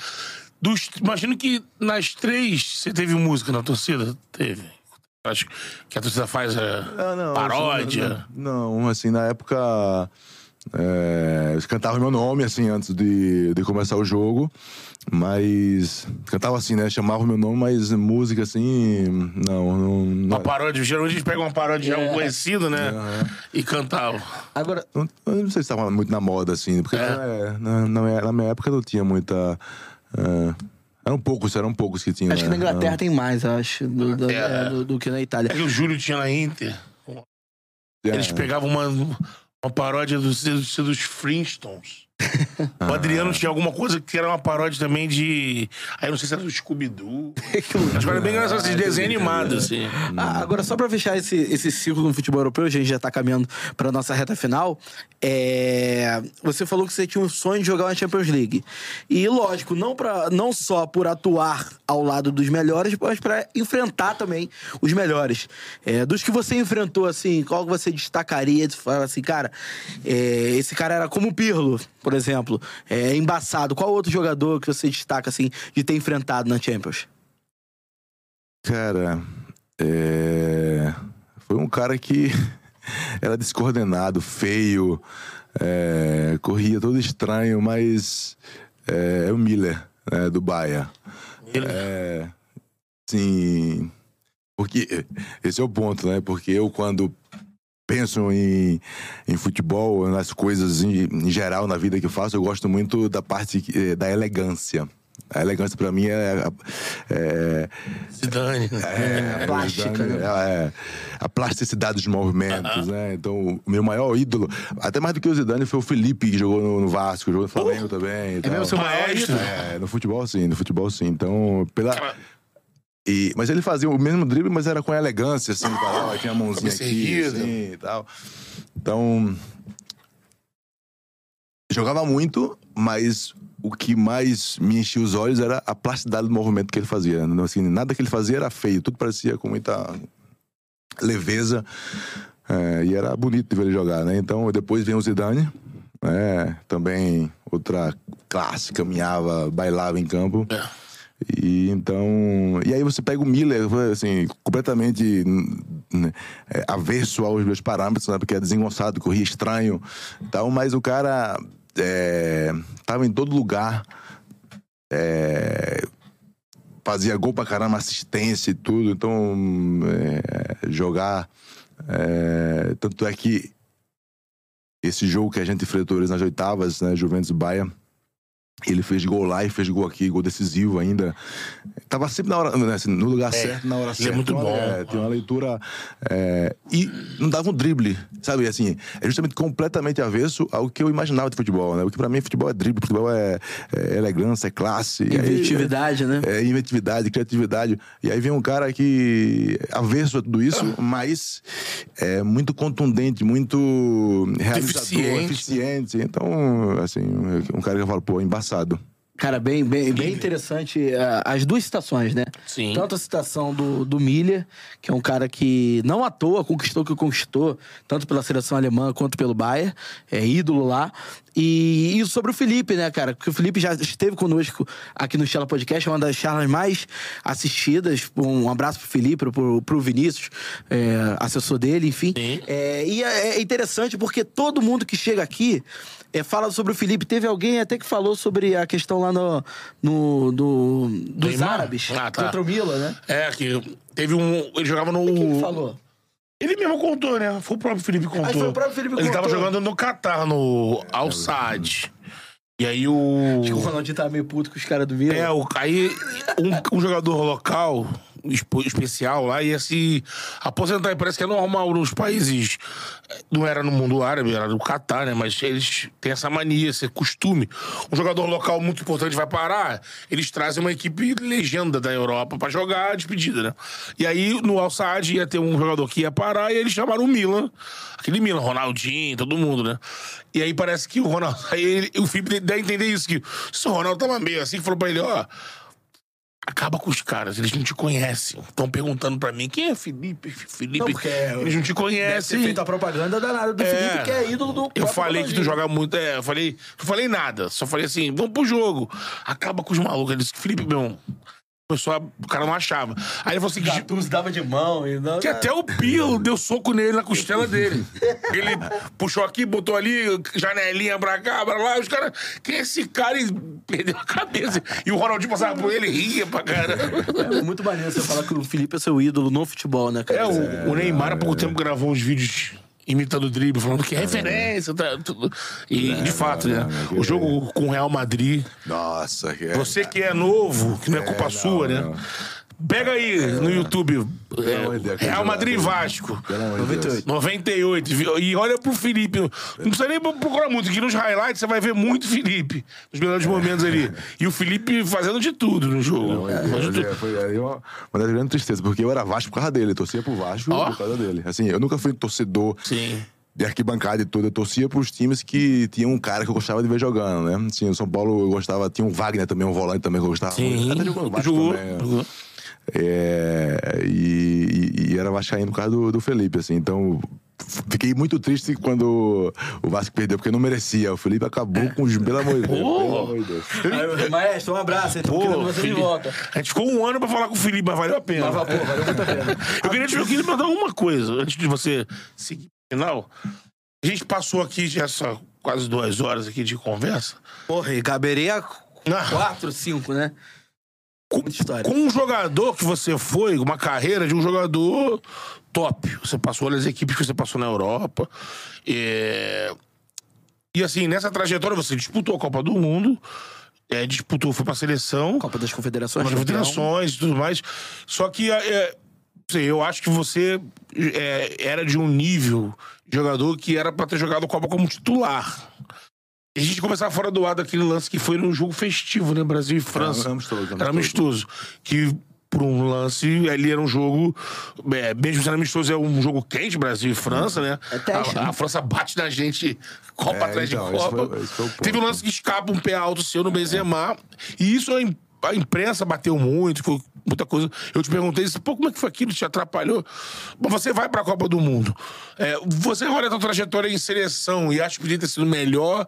Dos, imagino que nas três você teve música na torcida? Teve. Acho que a torcida faz é, Ah, paródia. Não, não, assim, na época. É, eles cantavam meu nome, assim, antes de, de começar o jogo. Mas. Cantava assim, né? Chamavam meu nome, mas música, assim. Não, não. Uma não paródia. Geralmente a gente pega uma paródia de É. algo conhecido, né? E cantava. Agora, Não, eu não sei se estava muito na moda, assim, porque É. é, na, na minha, na minha época não tinha muita. é, eram poucos, eram poucos que tinham. acho que na né? Inglaterra tem mais, acho, do, do- É. é, do- do que na Itália. É que o Júlio tinha na Inter. É. Eles pegavam uma, uma paródia dos, dos, dos Flintstones. O Adriano tinha alguma coisa que era uma paródia também de. Aí eu não sei se era do Scooby-Doo. Acho que era bem engraçado, esse desenho animado, assim. Ah, agora, só pra fechar esse, esse ciclo no futebol europeu, a gente já tá caminhando pra nossa reta final. é, Você falou que você tinha um sonho de jogar uma Champions League. E, lógico, não, pra, não só por atuar ao lado dos melhores, mas pra enfrentar também os melhores. É, dos que você enfrentou, assim, qual que você destacaria? Você fala assim, cara, é, esse cara era como o Pirlo, por exemplo. É embaçado. Qual outro jogador que você destaca, assim, de ter enfrentado na Champions? Cara, é, foi um cara que era descoordenado, feio, é, corria todo estranho, mas é, é o Miller, né, do Bahia. É, sim, porque esse é o ponto, né? Porque eu quando penso em, em futebol, nas coisas em, em geral na vida que eu faço, eu gosto muito da parte que- da elegância. A elegância pra mim é, é, Zidane. é, a plástica, né? é, é, a plasticidade dos movimentos, né? Então, o meu maior ídolo, até mais do que o Zidane, foi o Felipe, que jogou no, no Vasco, jogou no Flamengo também. e É tal. mesmo seu maior Maestro. ídolo? É, no futebol sim, no futebol sim. Então, pela. E, mas ele fazia o mesmo drible, mas era com elegância, assim, parava, tinha a mãozinha Cabeça aqui, assim, e tal. Então. Jogava muito, mas o que mais me enchia os olhos era a plasticidade do movimento que ele fazia. Não, Assim, nada que ele fazia era feio, tudo parecia com muita leveza. é, e era bonito de ver ele jogar, né? Então, depois vem o Zidane, né? Também outra classe, caminhava, bailava em campo. É. E então. E aí você pega o Miller, assim, completamente né, é, avesso aos meus parâmetros, né? Porque é desengonçado, corria estranho tal, mas o cara é, tava em todo lugar. é, fazia gol pra caramba, assistência e tudo. Então, é, jogar. é, tanto é que esse jogo que a gente enfrentou eles nas oitavas, né? Juventus Bahia. Ele fez gol lá e fez gol aqui, gol decisivo ainda. Tava sempre na hora, né, assim, no lugar certo, na hora ele é certa. muito Então, bom. é, tem uma leitura. é, e não dava um drible, sabe? Assim, é justamente completamente avesso ao que eu imaginava de futebol, né? Porque pra mim futebol é drible, futebol é, é elegância, é classe. Aí- Inventividade, né? é, inventividade, criatividade. E aí vem um cara que é avesso a tudo isso, mas é muito contundente, muito realizador, Eficiente. eficiente. Então, assim, um cara que eu falo, pô, embaçado. Cara, bem, bem, bem interessante ah, as duas citações, né? Sim. Tanto a citação do, do Miller, que é um cara que não à toa conquistou o que conquistou, tanto pela seleção alemã quanto pelo Bayern, é ídolo lá. E, e sobre o Felipe, né, cara? Porque o Felipe já esteve conosco aqui no Chela Podcast, é uma das charlas mais assistidas. Um abraço pro Felipe, pro, pro Vinícius, é, assessor dele, enfim. Sim. É, e é é interessante porque todo mundo que chega aqui é, fala sobre o Felipe. Teve alguém até que falou sobre a questão lá no, no, do- dos Neymar? árabes Ah, tá. contra o Milan, né? É, que teve um. Ele jogava no. Quem que falou? Ele mesmo contou, né? Foi o próprio Felipe que contou. foi o próprio Felipe que Ele tava contou. jogando no Catar, no Al Saad. E aí o. Acho que o Ronaldinho tava meio puto com os caras do Milan. É, o, aí um, um jogador local especial lá ia se aposentar. E parece que é normal nos países. Não era no mundo árabe, era do Catar, né? Mas eles têm essa mania, esse costume. Um jogador local muito importante vai parar, eles trazem uma equipe legenda da Europa pra jogar a despedida, né? E aí no Al Saad ia ter um jogador que ia parar e eles chamaram o Milan. Aquele Milan, Ronaldinho, todo mundo, né? E aí parece que o Ronaldo. Aí ele- o Felipe a entender isso, que se o Ronaldo tava meio assim, falou pra ele, ó. Acaba com os caras, eles não te conhecem. Estão perguntando pra mim quem é Felipe? Felipe. Não, porque eles não te Deve ter conhecem. feito a propaganda danada do É. Felipe, que é ídolo do Eu falei que tu joga muito. É, eu falei. Não falei nada. Só falei assim, vamos pro jogo. Acaba com os malucos. Ele disse, Felipe, meu. Começou a, o cara não achava. Aí ele falou assim: que, Gattuso dava de mão e não... que até o Pio deu soco nele na costela dele. Ele puxou aqui, botou ali, janelinha pra cá, pra lá. Os caras, quem é esse cara? E perdeu a cabeça. E o Ronaldinho passava por ele e ria pra caramba. É muito maneiro você falar que o Felipe é seu ídolo no futebol, né, cara? É, o, o Neymar há pouco tempo gravou uns vídeos imitando o drible, falando que é referência. Tá, tudo. E, de fato, né? O jogo com o Real Madrid. Nossa, que é. Você que é novo, que não é culpa não, sua, né? Não. Pega aí no YouTube. é, Real Madrid e. Vasco. Pelo amor de Deus. 98. viu? E olha pro Felipe. Não precisa nem procurar muito. Aqui nos highlights você vai ver muito Felipe. Nos melhores momentos ali. E o Felipe fazendo de tudo no jogo. É, tudo. foi aí uma, uma das grandes tristezas, porque eu era Vasco por causa dele, torcia pro Vasco por causa dele. Assim, eu nunca fui torcedor Sim. de arquibancada e tudo, eu torcia pros times que tinha um cara que eu gostava de ver jogando, né? Assim, o São Paulo eu gostava, tinha um Wagner também, um volante também que eu gostava. Sim. Jogou também. né? jogou. É, e, e- e era vascaíno por causa do, do Felipe, assim. Então, fiquei muito triste quando o Vasco perdeu, porque não merecia. O Felipe acabou com os... Pelo amor de Deus, pelo amor de Deus. Aí, Maestro, um abraço, querendo Pô, você de Felipe, volta. A gente ficou um ano pra falar com o Felipe, mas valeu a pena. Mas, pô, valeu muito a pena. Eu queria te eu queria perguntar uma coisa, antes de você seguir pro final. A gente passou aqui já só quase duas horas aqui de conversa. Porra, e caberia quatro, cinco, né? História. Com um jogador que você foi, uma carreira de um jogador top. Você passou nas equipes que você passou na Europa. É, E assim, nessa trajetória você disputou a Copa do Mundo, é, disputou, foi pra seleção. Copa das Confederações. As campeão. federações e tudo mais. Só que é, sei, eu acho que você é, era de um nível de jogador que era pra ter jogado a Copa como titular. E a gente começava fora do ar daquele lance que foi num jogo festivo, né? Brasil e França. Era amistoso, Era amistoso. Que por um lance, ali era um jogo. é, mesmo sendo amistoso, é um jogo quente, Brasil e França, né? É teste, a, né? a França bate na gente Copa É, atrás então, de esse Copa. foi- esse foi. Teve um lance que escapa um pé alto seu no Benzema. E isso a, im- a imprensa bateu muito, foi muita coisa. Eu te perguntei, disse, pô, como é que foi aquilo? Te atrapalhou? Bom, você vai pra Copa do Mundo. É, você olha a tua trajetória em seleção e acha que podia ter sido melhor.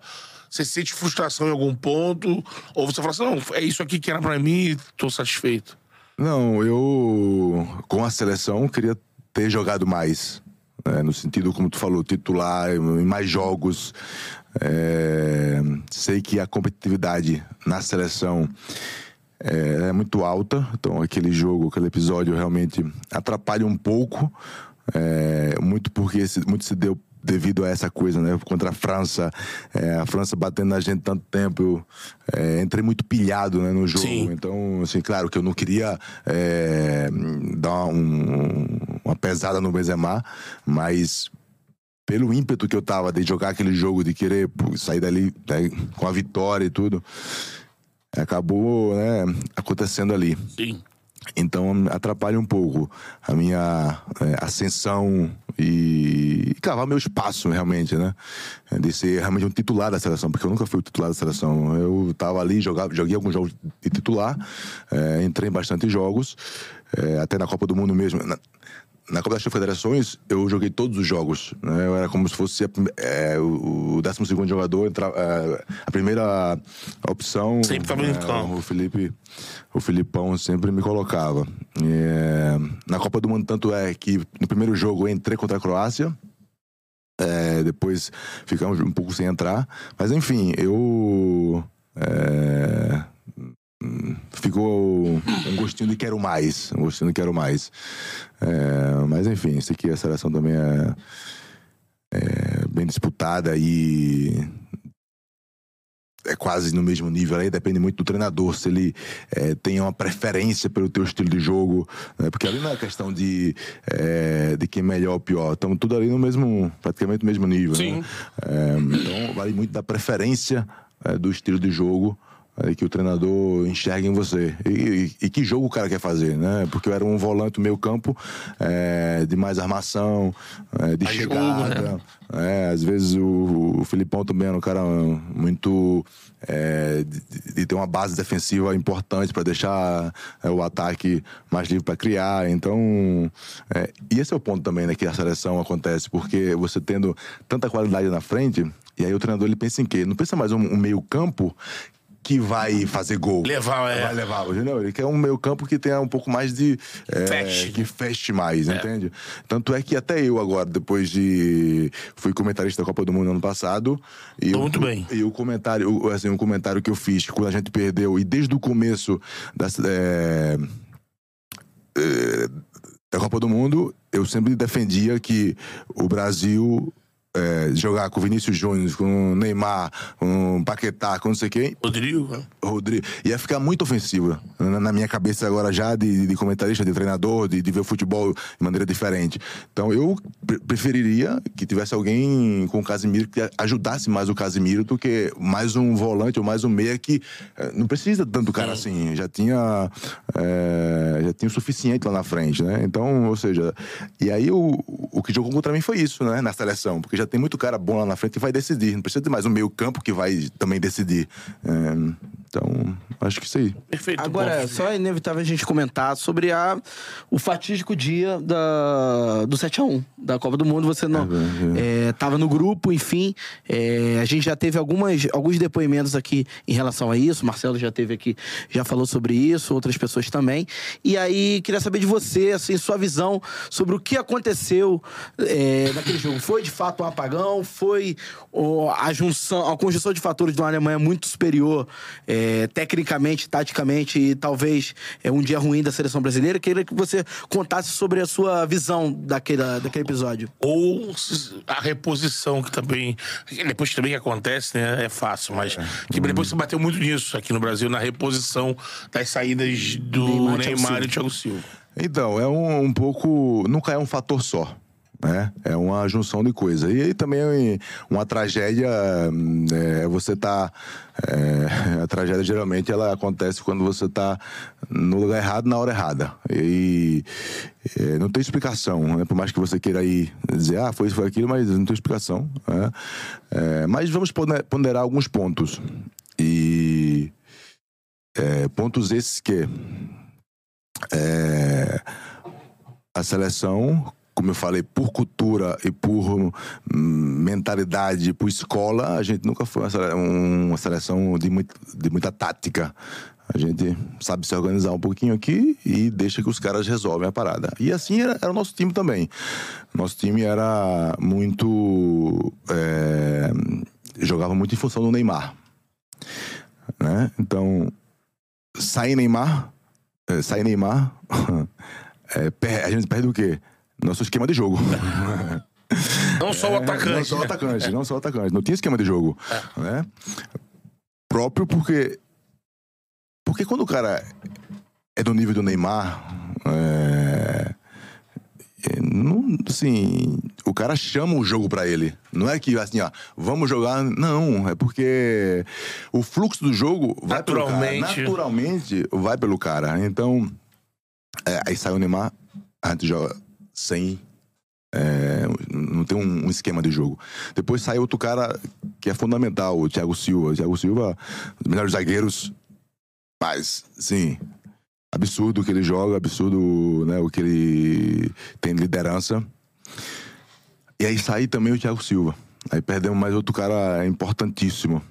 Você sente frustração em algum ponto? Ou você fala assim, não, é isso aqui que era pra mim e tô satisfeito. Não, eu com a seleção queria ter jogado mais. né, no sentido, como tu falou, titular, em mais jogos. É, sei que a competitividade na seleção é, é muito alta, então aquele jogo, aquele episódio realmente atrapalha um pouco, é, muito porque se, muito se deu devido a essa coisa, né? Contra a França, é, a França batendo na gente tanto tempo, eu é, entrei muito pilhado né, no jogo. Sim. Então, assim, claro que eu não queria é, dar um- uma pesada no Benzema, mas pelo ímpeto que eu tava de jogar aquele jogo, de querer sair dali né, com a vitória e tudo, acabou né, acontecendo ali. Sim. Então atrapalha um pouco a minha é, ascensão e, e cavar meu espaço realmente, né? É, De ser realmente um titular da seleção, porque eu nunca fui o titular da seleção. Eu tava ali, jogava, joguei alguns jogos de titular, é, entrei em bastante jogos, é, até na Copa do Mundo mesmo. Na, na Copa das Confederações, eu joguei todos os jogos. Né? Eu era como se fosse a é, o, o 12 jogador, entra, é, a primeira opção. Sempre tava em é, campo. O Felipe, o Filipão sempre me colocava. É, na Copa do Mundo, tanto é que no primeiro jogo eu entrei contra a Croácia. É, depois ficamos um pouco sem entrar. Mas enfim, eu. é, ficou um gostinho de quero mais. Um gostinho de quero mais. É, mas enfim, sei que a seleção também é, é bem disputada e é quase no mesmo nível aí, depende muito do treinador, se ele é, tem uma preferência pelo teu estilo de jogo, né? porque ali não é questão de, é, de quem é melhor ou pior, estamos tudo ali no mesmo, praticamente no mesmo nível. Sim. Né? É, então vale muito da preferência é, do estilo de jogo que o treinador enxerga em você. E, e- e que jogo o cara quer fazer, né? Porque eu era um volante meio campo é, de mais armação, é, de Mais jogo, chegada. né? É, às vezes o, o Filipão também era um cara muito. é, de, de ter uma base defensiva importante para deixar é, o ataque mais livre para criar. Então. é, e esse é o ponto também né, que a seleção acontece, porque você tendo tanta qualidade na frente, e aí o treinador ele pensa em quê? Não pensa mais um, um meio-campo que vai fazer gol. Levar, é. Vai levar, entendeu? Ele quer um meio campo que tenha um pouco mais de... é, Feche. Que feche mais, entende? Tanto é que até eu agora, depois de... Fui comentarista da Copa do Mundo ano passado. E Tô eu- muito bem. E o comentário, assim, um comentário que eu fiz quando a gente perdeu, e desde o começo da, é, é, da Copa do Mundo, eu sempre defendia que o Brasil... é, jogar com Vinícius Júnior, com o Neymar, com o Paquetá, com não sei quem, Rodrigo, né? Rodrigo, ia ficar muito ofensiva na, na minha cabeça agora já de, de comentarista, de treinador, de, de ver o futebol de maneira diferente. Então eu pre- preferiria que tivesse alguém com o Casimiro que ajudasse mais o Casimiro do que mais um volante ou mais um meia que eh, não precisa tanto cara assim, já tinha eh, já tinha o suficiente lá na frente, né? Então, ou seja, e aí o, o que jogou contra mim foi isso, né? Na seleção, porque já tem muito cara bom lá na frente e vai decidir. Não precisa de mais um meio campo que vai também decidir. Eh, então, acho que isso aí. Perfeito. Agora, bom. só é inevitável a gente comentar sobre a, o fatídico dia da, do 7x1 da Copa do Mundo. Você não é, tava no grupo, enfim. é, a gente já teve algumas, alguns depoimentos aqui em relação a isso. O Marcelo já teve aqui, já falou sobre isso, outras pessoas também. E aí, queria saber de você, assim, sua visão sobre o que aconteceu é, naquele jogo. Foi de fato um apagão? Foi ó, a junção, a conjunção de fatores de uma Alemanha muito superior, é, tecnicamente, taticamente, e talvez é um dia ruim da seleção brasileira? Queria que você contasse sobre a sua visão daquele, daquele episódio. Ou a reposição, que também. Depois também que acontece, né? É fácil, mas. Que depois se bateu muito nisso aqui no Brasil, na reposição das saídas do Neymar Neymar, e Thiago e Thiago Silva. Então, é um, um pouco. Nunca é um fator só. Né? É uma junção de coisas. E aí também é uma tragédia. hum, é, você tá. é, a tragédia geralmente ela acontece quando você tá no lugar errado na hora errada. E é, não tem explicação, né? Por mais que você queira aí dizer, ah, foi isso, foi aquilo, mas não tem explicação. né? É, mas vamos ponderar alguns pontos. E. é, pontos esses que é, a seleção, como eu falei, por cultura e por hum, mentalidade, por escola, a gente nunca foi uma sele- uma seleção de, muito- de muita tática. A gente sabe se organizar um pouquinho aqui e deixa que os caras resolvem a parada. E assim era, era o nosso time também. Nosso time era muito. é, jogava muito em função do Neymar. Né? Então, sai Neymar, é, sai Neymar, é, a gente perde o quê? Nosso esquema de jogo. Não só o atacante. Não só o né? atacante, não só o atacante. Não tinha esquema de jogo. Né? Próprio porque. Porque quando o cara é do nível do Neymar. É, é, não, assim, o cara chama o jogo pra ele. Não é que assim, ó, vamos jogar. Não, é porque o fluxo do jogo vai pelo cara. Naturalmente. Naturalmente vai pelo cara. Então, é, aí sai o Neymar, a gente joga sem é, não tem um, um esquema de jogo. Depois sai outro cara que é fundamental, o Thiago Silva. O Thiago Silva, os melhores zagueiros, mas, sim, absurdo o que ele joga, absurdo né, o que ele tem de liderança. E aí sai também o Thiago Silva. Aí perdemos mais outro cara importantíssimo.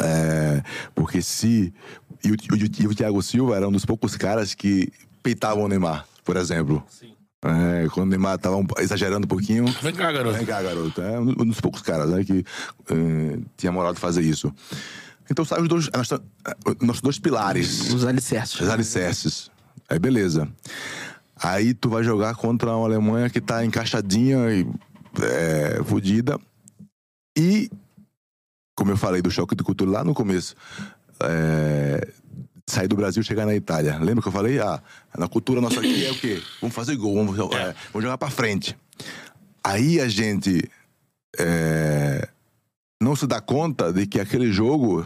É, porque se. E o, e o- Thiago Silva era um dos poucos caras que peitavam o Neymar, por exemplo. É, quando o Neymar tava um- exagerando um pouquinho. Vem cá, garoto. Vem cá, garoto. É um dos poucos caras né, que eh, tinha moral de fazer isso. Então saem os dois, a nossa- os nossos dois pilares, Os alicerces. os alicerces. Aí beleza. Aí tu vai jogar contra uma Alemanha que tá encaixadinha e é, fodida. E como eu falei do choque de cultura lá no começo, é, sair do Brasil e chegar na Itália. Lembra que eu falei? Ah, na cultura nossa aqui é o quê? Vamos fazer gol, vamos, é, vamos jogar pra frente. Aí a gente é, não se dá conta de que aquele jogo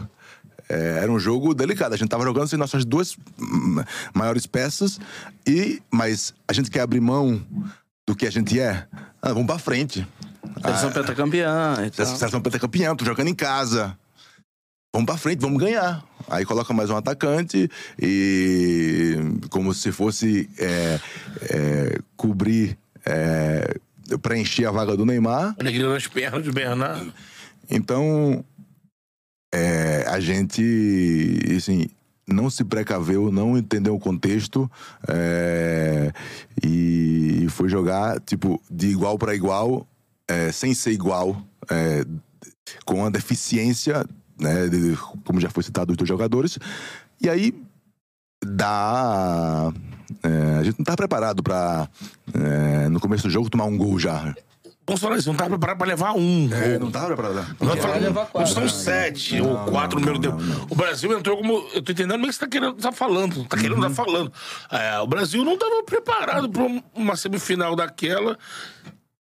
é, era um jogo delicado. A gente tava jogando sem nossas duas hum, maiores peças, e mas a gente quer abrir mão do que a gente é. Ah, vamos pra frente. Seleção Ah, pentacampeã. Seleção pentacampeã, tô jogando em casa. Vamos pra frente, vamos ganhar. Aí coloca mais um atacante e como se fosse é, é, cobrir, é, preencher a vaga do Neymar. Alegria nas pernas de Bernardo. Então, é, a gente, assim, não se precaveu, não entendeu o contexto é, e foi jogar, tipo, de igual para igual, é, sem ser igual, com a deficiência, né, como já foi citado, dos dois jogadores. E aí, dá... é, a gente não tá preparado para no começo do jogo, tomar um gol já. Vamos falar isso, não tava preparado pra levar um. É, gol. não tava preparado. Nós Vai falamos, levar quatro. nós estamos sete ou quatro no primeiro tempo. O Brasil entrou como. Eu tô entendendo meio que você tá querendo tá falando. Tá querendo Uhum. tá falando. É, o Brasil não estava preparado para uma semifinal daquela.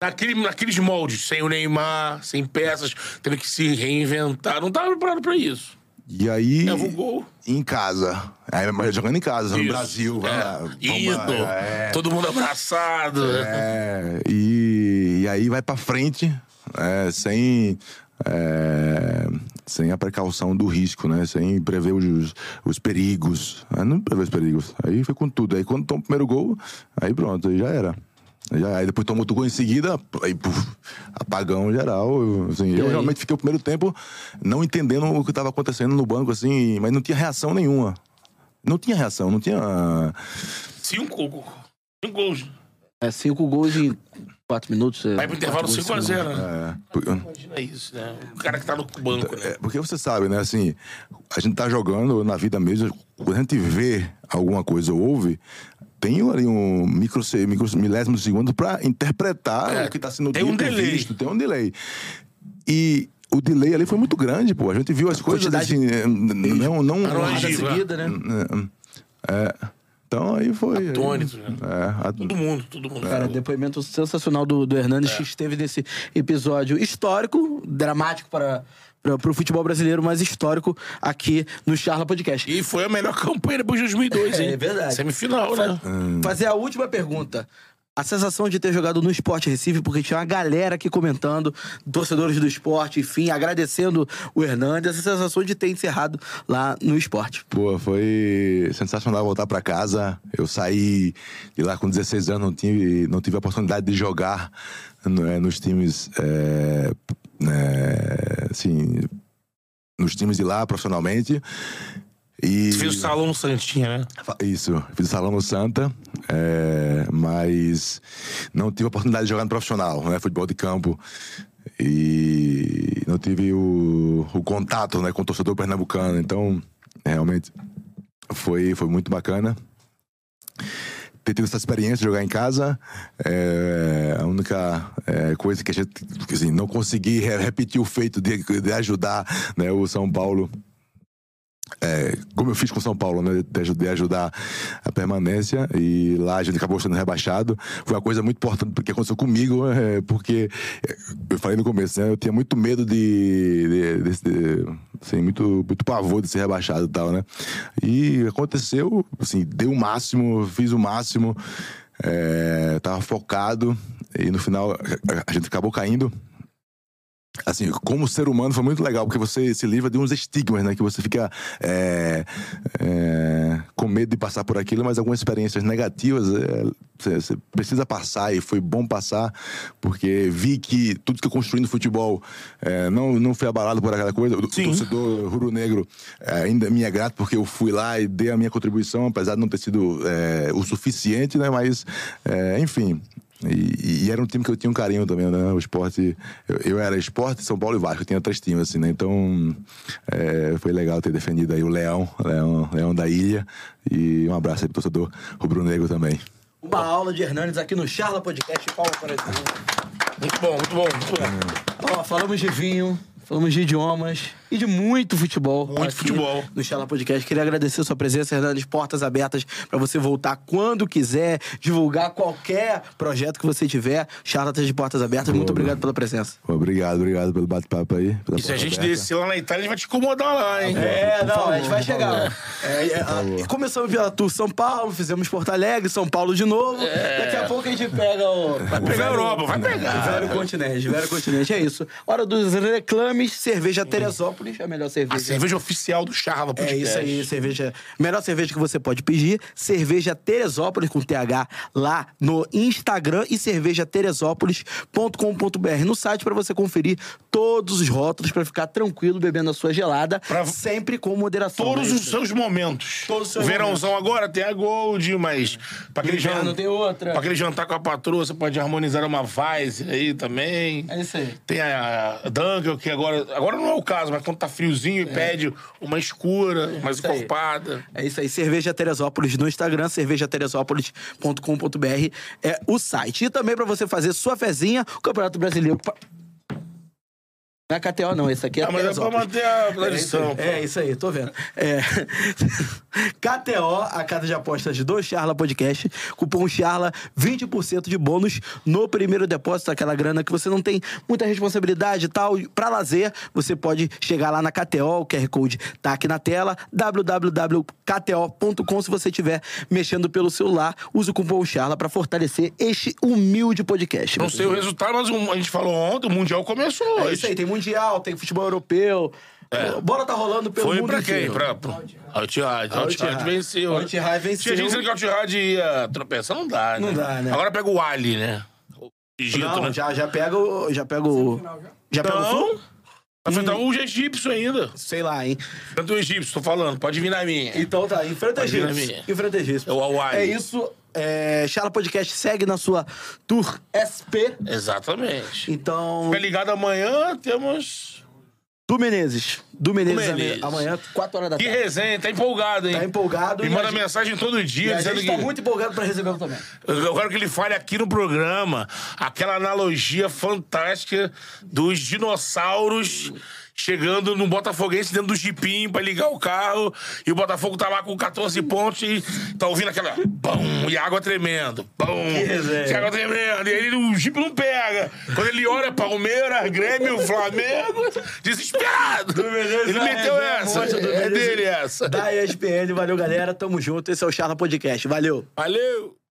Naquele, naqueles moldes, sem o Neymar, sem peças, tendo que se reinventar. Não estava preparado para isso. E aí, Leva o gol. em casa. Aí, mas jogando em casa, no Isso. Brasil. vai É, lá, lá, é, todo mundo abraçado. é, e, e aí vai pra frente, é, sem, é, sem a precaução do risco, né? Sem prever os, os perigos. É, não prever os perigos. Aí foi com tudo. Aí quando toma o primeiro gol, aí pronto, aí já era. Já, aí depois tomou outro gol em seguida, aí puf, apagão geral. eu, Assim, eu aí? realmente fiquei o primeiro tempo não entendendo o que estava acontecendo no banco, assim, mas não tinha reação nenhuma. Não tinha reação, não tinha. Cinco, cinco gols. É cinco gols em quatro minutos. é, Vai pro intervalo quatro gols em 5x0, segundo. né? É, por- Imagina isso, né? O cara que tá no banco, né? É, porque você sabe, né, assim, a gente tá jogando na vida mesmo, quando a gente vê alguma coisa ou ouve, tem ali um micro, micro milésimo de segundo pra interpretar É, o que tá sendo tem um dito, delay. visto, tem um delay. E o delay ali foi muito grande, pô. A gente viu as coisas quantidade assim, não não Não Agiva. seguida, né? é, então aí foi Atônito, né? É, a- Todo mundo, todo mundo. Cara, depoimento sensacional do, do Hernandes, É. que esteve nesse episódio histórico, dramático para, para, para o futebol brasileiro, mas histórico aqui no Charla Podcast. E foi a melhor campanha depois de 2002, hein? É verdade. Semifinal, né? Fazer a última pergunta. A sensação de ter jogado no Esporte Recife, porque tinha uma galera aqui comentando, torcedores do esporte, enfim, agradecendo o Hernandes, essa sensação de ter encerrado lá no esporte. Pô, foi sensacional voltar pra casa. Eu saí de lá com 16 anos, não tive, não tive a oportunidade de jogar nos times, é, né, assim, nos times de lá profissionalmente. E Você fez o salão no Santinha, né? Isso, fiz salão no Santa, é, mas não tive a oportunidade de jogar no profissional, né? Futebol de campo. E não tive o, o contato né, com o torcedor pernambucano. Então, realmente, foi, foi muito bacana. Ter tido essa experiência de jogar em casa, é, única é, coisa que a gente assim, não consegui re- repetir o feito de, de ajudar né, o São Paulo é, como eu fiz com São Paulo, né? De ajudar, ajudar a permanência e lá a gente acabou sendo rebaixado. Foi uma coisa muito importante porque aconteceu comigo, é, porque é, eu falei no começo, né? Eu tinha muito medo de, de, de- assim, muito, muito pavor de ser rebaixado e tal, né? E aconteceu, assim, dei o máximo, fiz o máximo, é, tava focado e no final a, a gente acabou caindo assim, como ser humano foi muito legal, porque você se livra de uns estigmas, né? Que você fica é, é, com medo de passar por aquilo, mas algumas experiências negativas é, você, precisa passar e foi bom passar, porque vi que tudo que eu construí no futebol é, não, não foi abalado por aquela coisa. O Sim. torcedor rubro-negro é, ainda me é grato porque eu fui lá e dei a minha contribuição, apesar de não ter sido é, o suficiente, né? Mas, enfim, e, e era um time que eu tinha um carinho também, né? O esporte. Eu, eu era esporte, São Paulo e Vasco. Eu tinha três times, assim, né? Então é, foi legal ter defendido aí o Leão, Leão, Leão da Ilha. E um abraço aí pro torcedor rubro-negro também. Uma aula de Hernandes aqui no Charla Podcast. Palma para ele. Muito bom, muito bom, muito bom. Ó, falamos de vinho, Falamos de idiomas e de muito futebol. Muito futebol. No Chala Podcast. Queria agradecer a sua presença, Hernandes. Portas abertas para você voltar quando quiser, divulgar qualquer projeto que você tiver. Charla tá de portas abertas. Muito obrigado pela presença. Obrigado, obrigado pelo bate-papo aí. pela E se a gente aberta. descer lá na Itália, a gente vai te incomodar lá, hein? É, não, a gente vai chegar. É, é, a- começamos pela Tour São Paulo, fizemos Porto Alegre, São Paulo de novo. Daqui a pouco a gente pega o. Vai pegar a Europa, vai pegar. Velho continente, velho continente. É isso. Hora dos reclames, cerveja Teresópolis, a melhor A cerveja. cerveja oficial do Charla É isso aí, cerveja. Melhor cerveja que você pode pedir. Cerveja Teresópolis com TH lá no Instagram e cervejateresópolis.com.br no site para você conferir todos os rótulos para ficar tranquilo bebendo a sua gelada, Pra- sempre com moderação. Todos né? os seus momentos. Todos os seus o verãozão agora tem a Gold, mas pra aquele, Inverno jan- tem outra. pra aquele jantar com a patroa, você pode harmonizar uma Weiss aí também. É isso aí. Tem a Dunkel, que agora. Agora não é o caso, mas quando tá friozinho e pede uma escura, mais isso aí. encorpada. É isso aí, Cerveja Teresópolis no Instagram, cervejateresópolis.com.br é o site. E também para você fazer sua fezinha, o Campeonato Brasileiro. Não é KTO, não, esse aqui é Ah, mas é pra manter a tradição. É isso aí, tô vendo. É. KTO, a casa de apostas do Charla Podcast. Cupom Charla, 20% de bônus no primeiro depósito, aquela grana que você não tem muita responsabilidade e tal. Pra lazer, você pode chegar lá na KTO, o QR Code tá aqui na tela, www.kto.com. Se você estiver mexendo pelo celular, use o cupom Charla pra fortalecer este humilde podcast. Não sei o resultado, mas a gente falou ontem, o Mundial começou É isso aí, tem Mundial, tem futebol europeu. A bola tá rolando pelo Foi mundo pra quem? inteiro. Pra, pra... Al-Ittihad Al-Ittihad. venceu. Al-Ittihad venceu. Tinha gente dizendo que o Al-Ittihad ia tropeçar. Não dá, né? Não dá, né? Agora pega o Ali, né? O Egito, Não, né? já, já pega o. Já pega o. Já pega o Não. Vai enfrentar o egípcio ainda. Sei lá, hein? Enfrenta o egípcio, tô falando. Pode vir na minha. Então tá, enfrenta Pode vir na Egípcio. minha. Enfrenta Egípcio. É o. É isso. É, Charla Podcast segue na sua Tour SP. Exatamente. Então. Fica ligado amanhã, temos... Du Menezes. Du Menezes, Menezes. amanhã, 4 horas da Que tarde. resenha, tá empolgado, hein? Tá empolgado. E a manda gente- mensagem todo E dia a dizendo gente que... tá muito empolgado pra recebê-lo também. Eu quero que ele fale aqui no programa aquela analogia fantástica dos dinossauros chegando no Botafoguense dentro do jipinho pra ligar o carro e o Botafogo tá lá com 14 pontos e tá ouvindo aquela bum, e água tremendo, resenha. e água tremendo, e aí o jipe não pega. Quando ele olha Palmeiras, Grêmio, Flamengo, desesperado. Ele meteu essa, é dele essa. Da ESPN, valeu galera, tamo junto. Esse é o Charla Podcast, valeu. Valeu!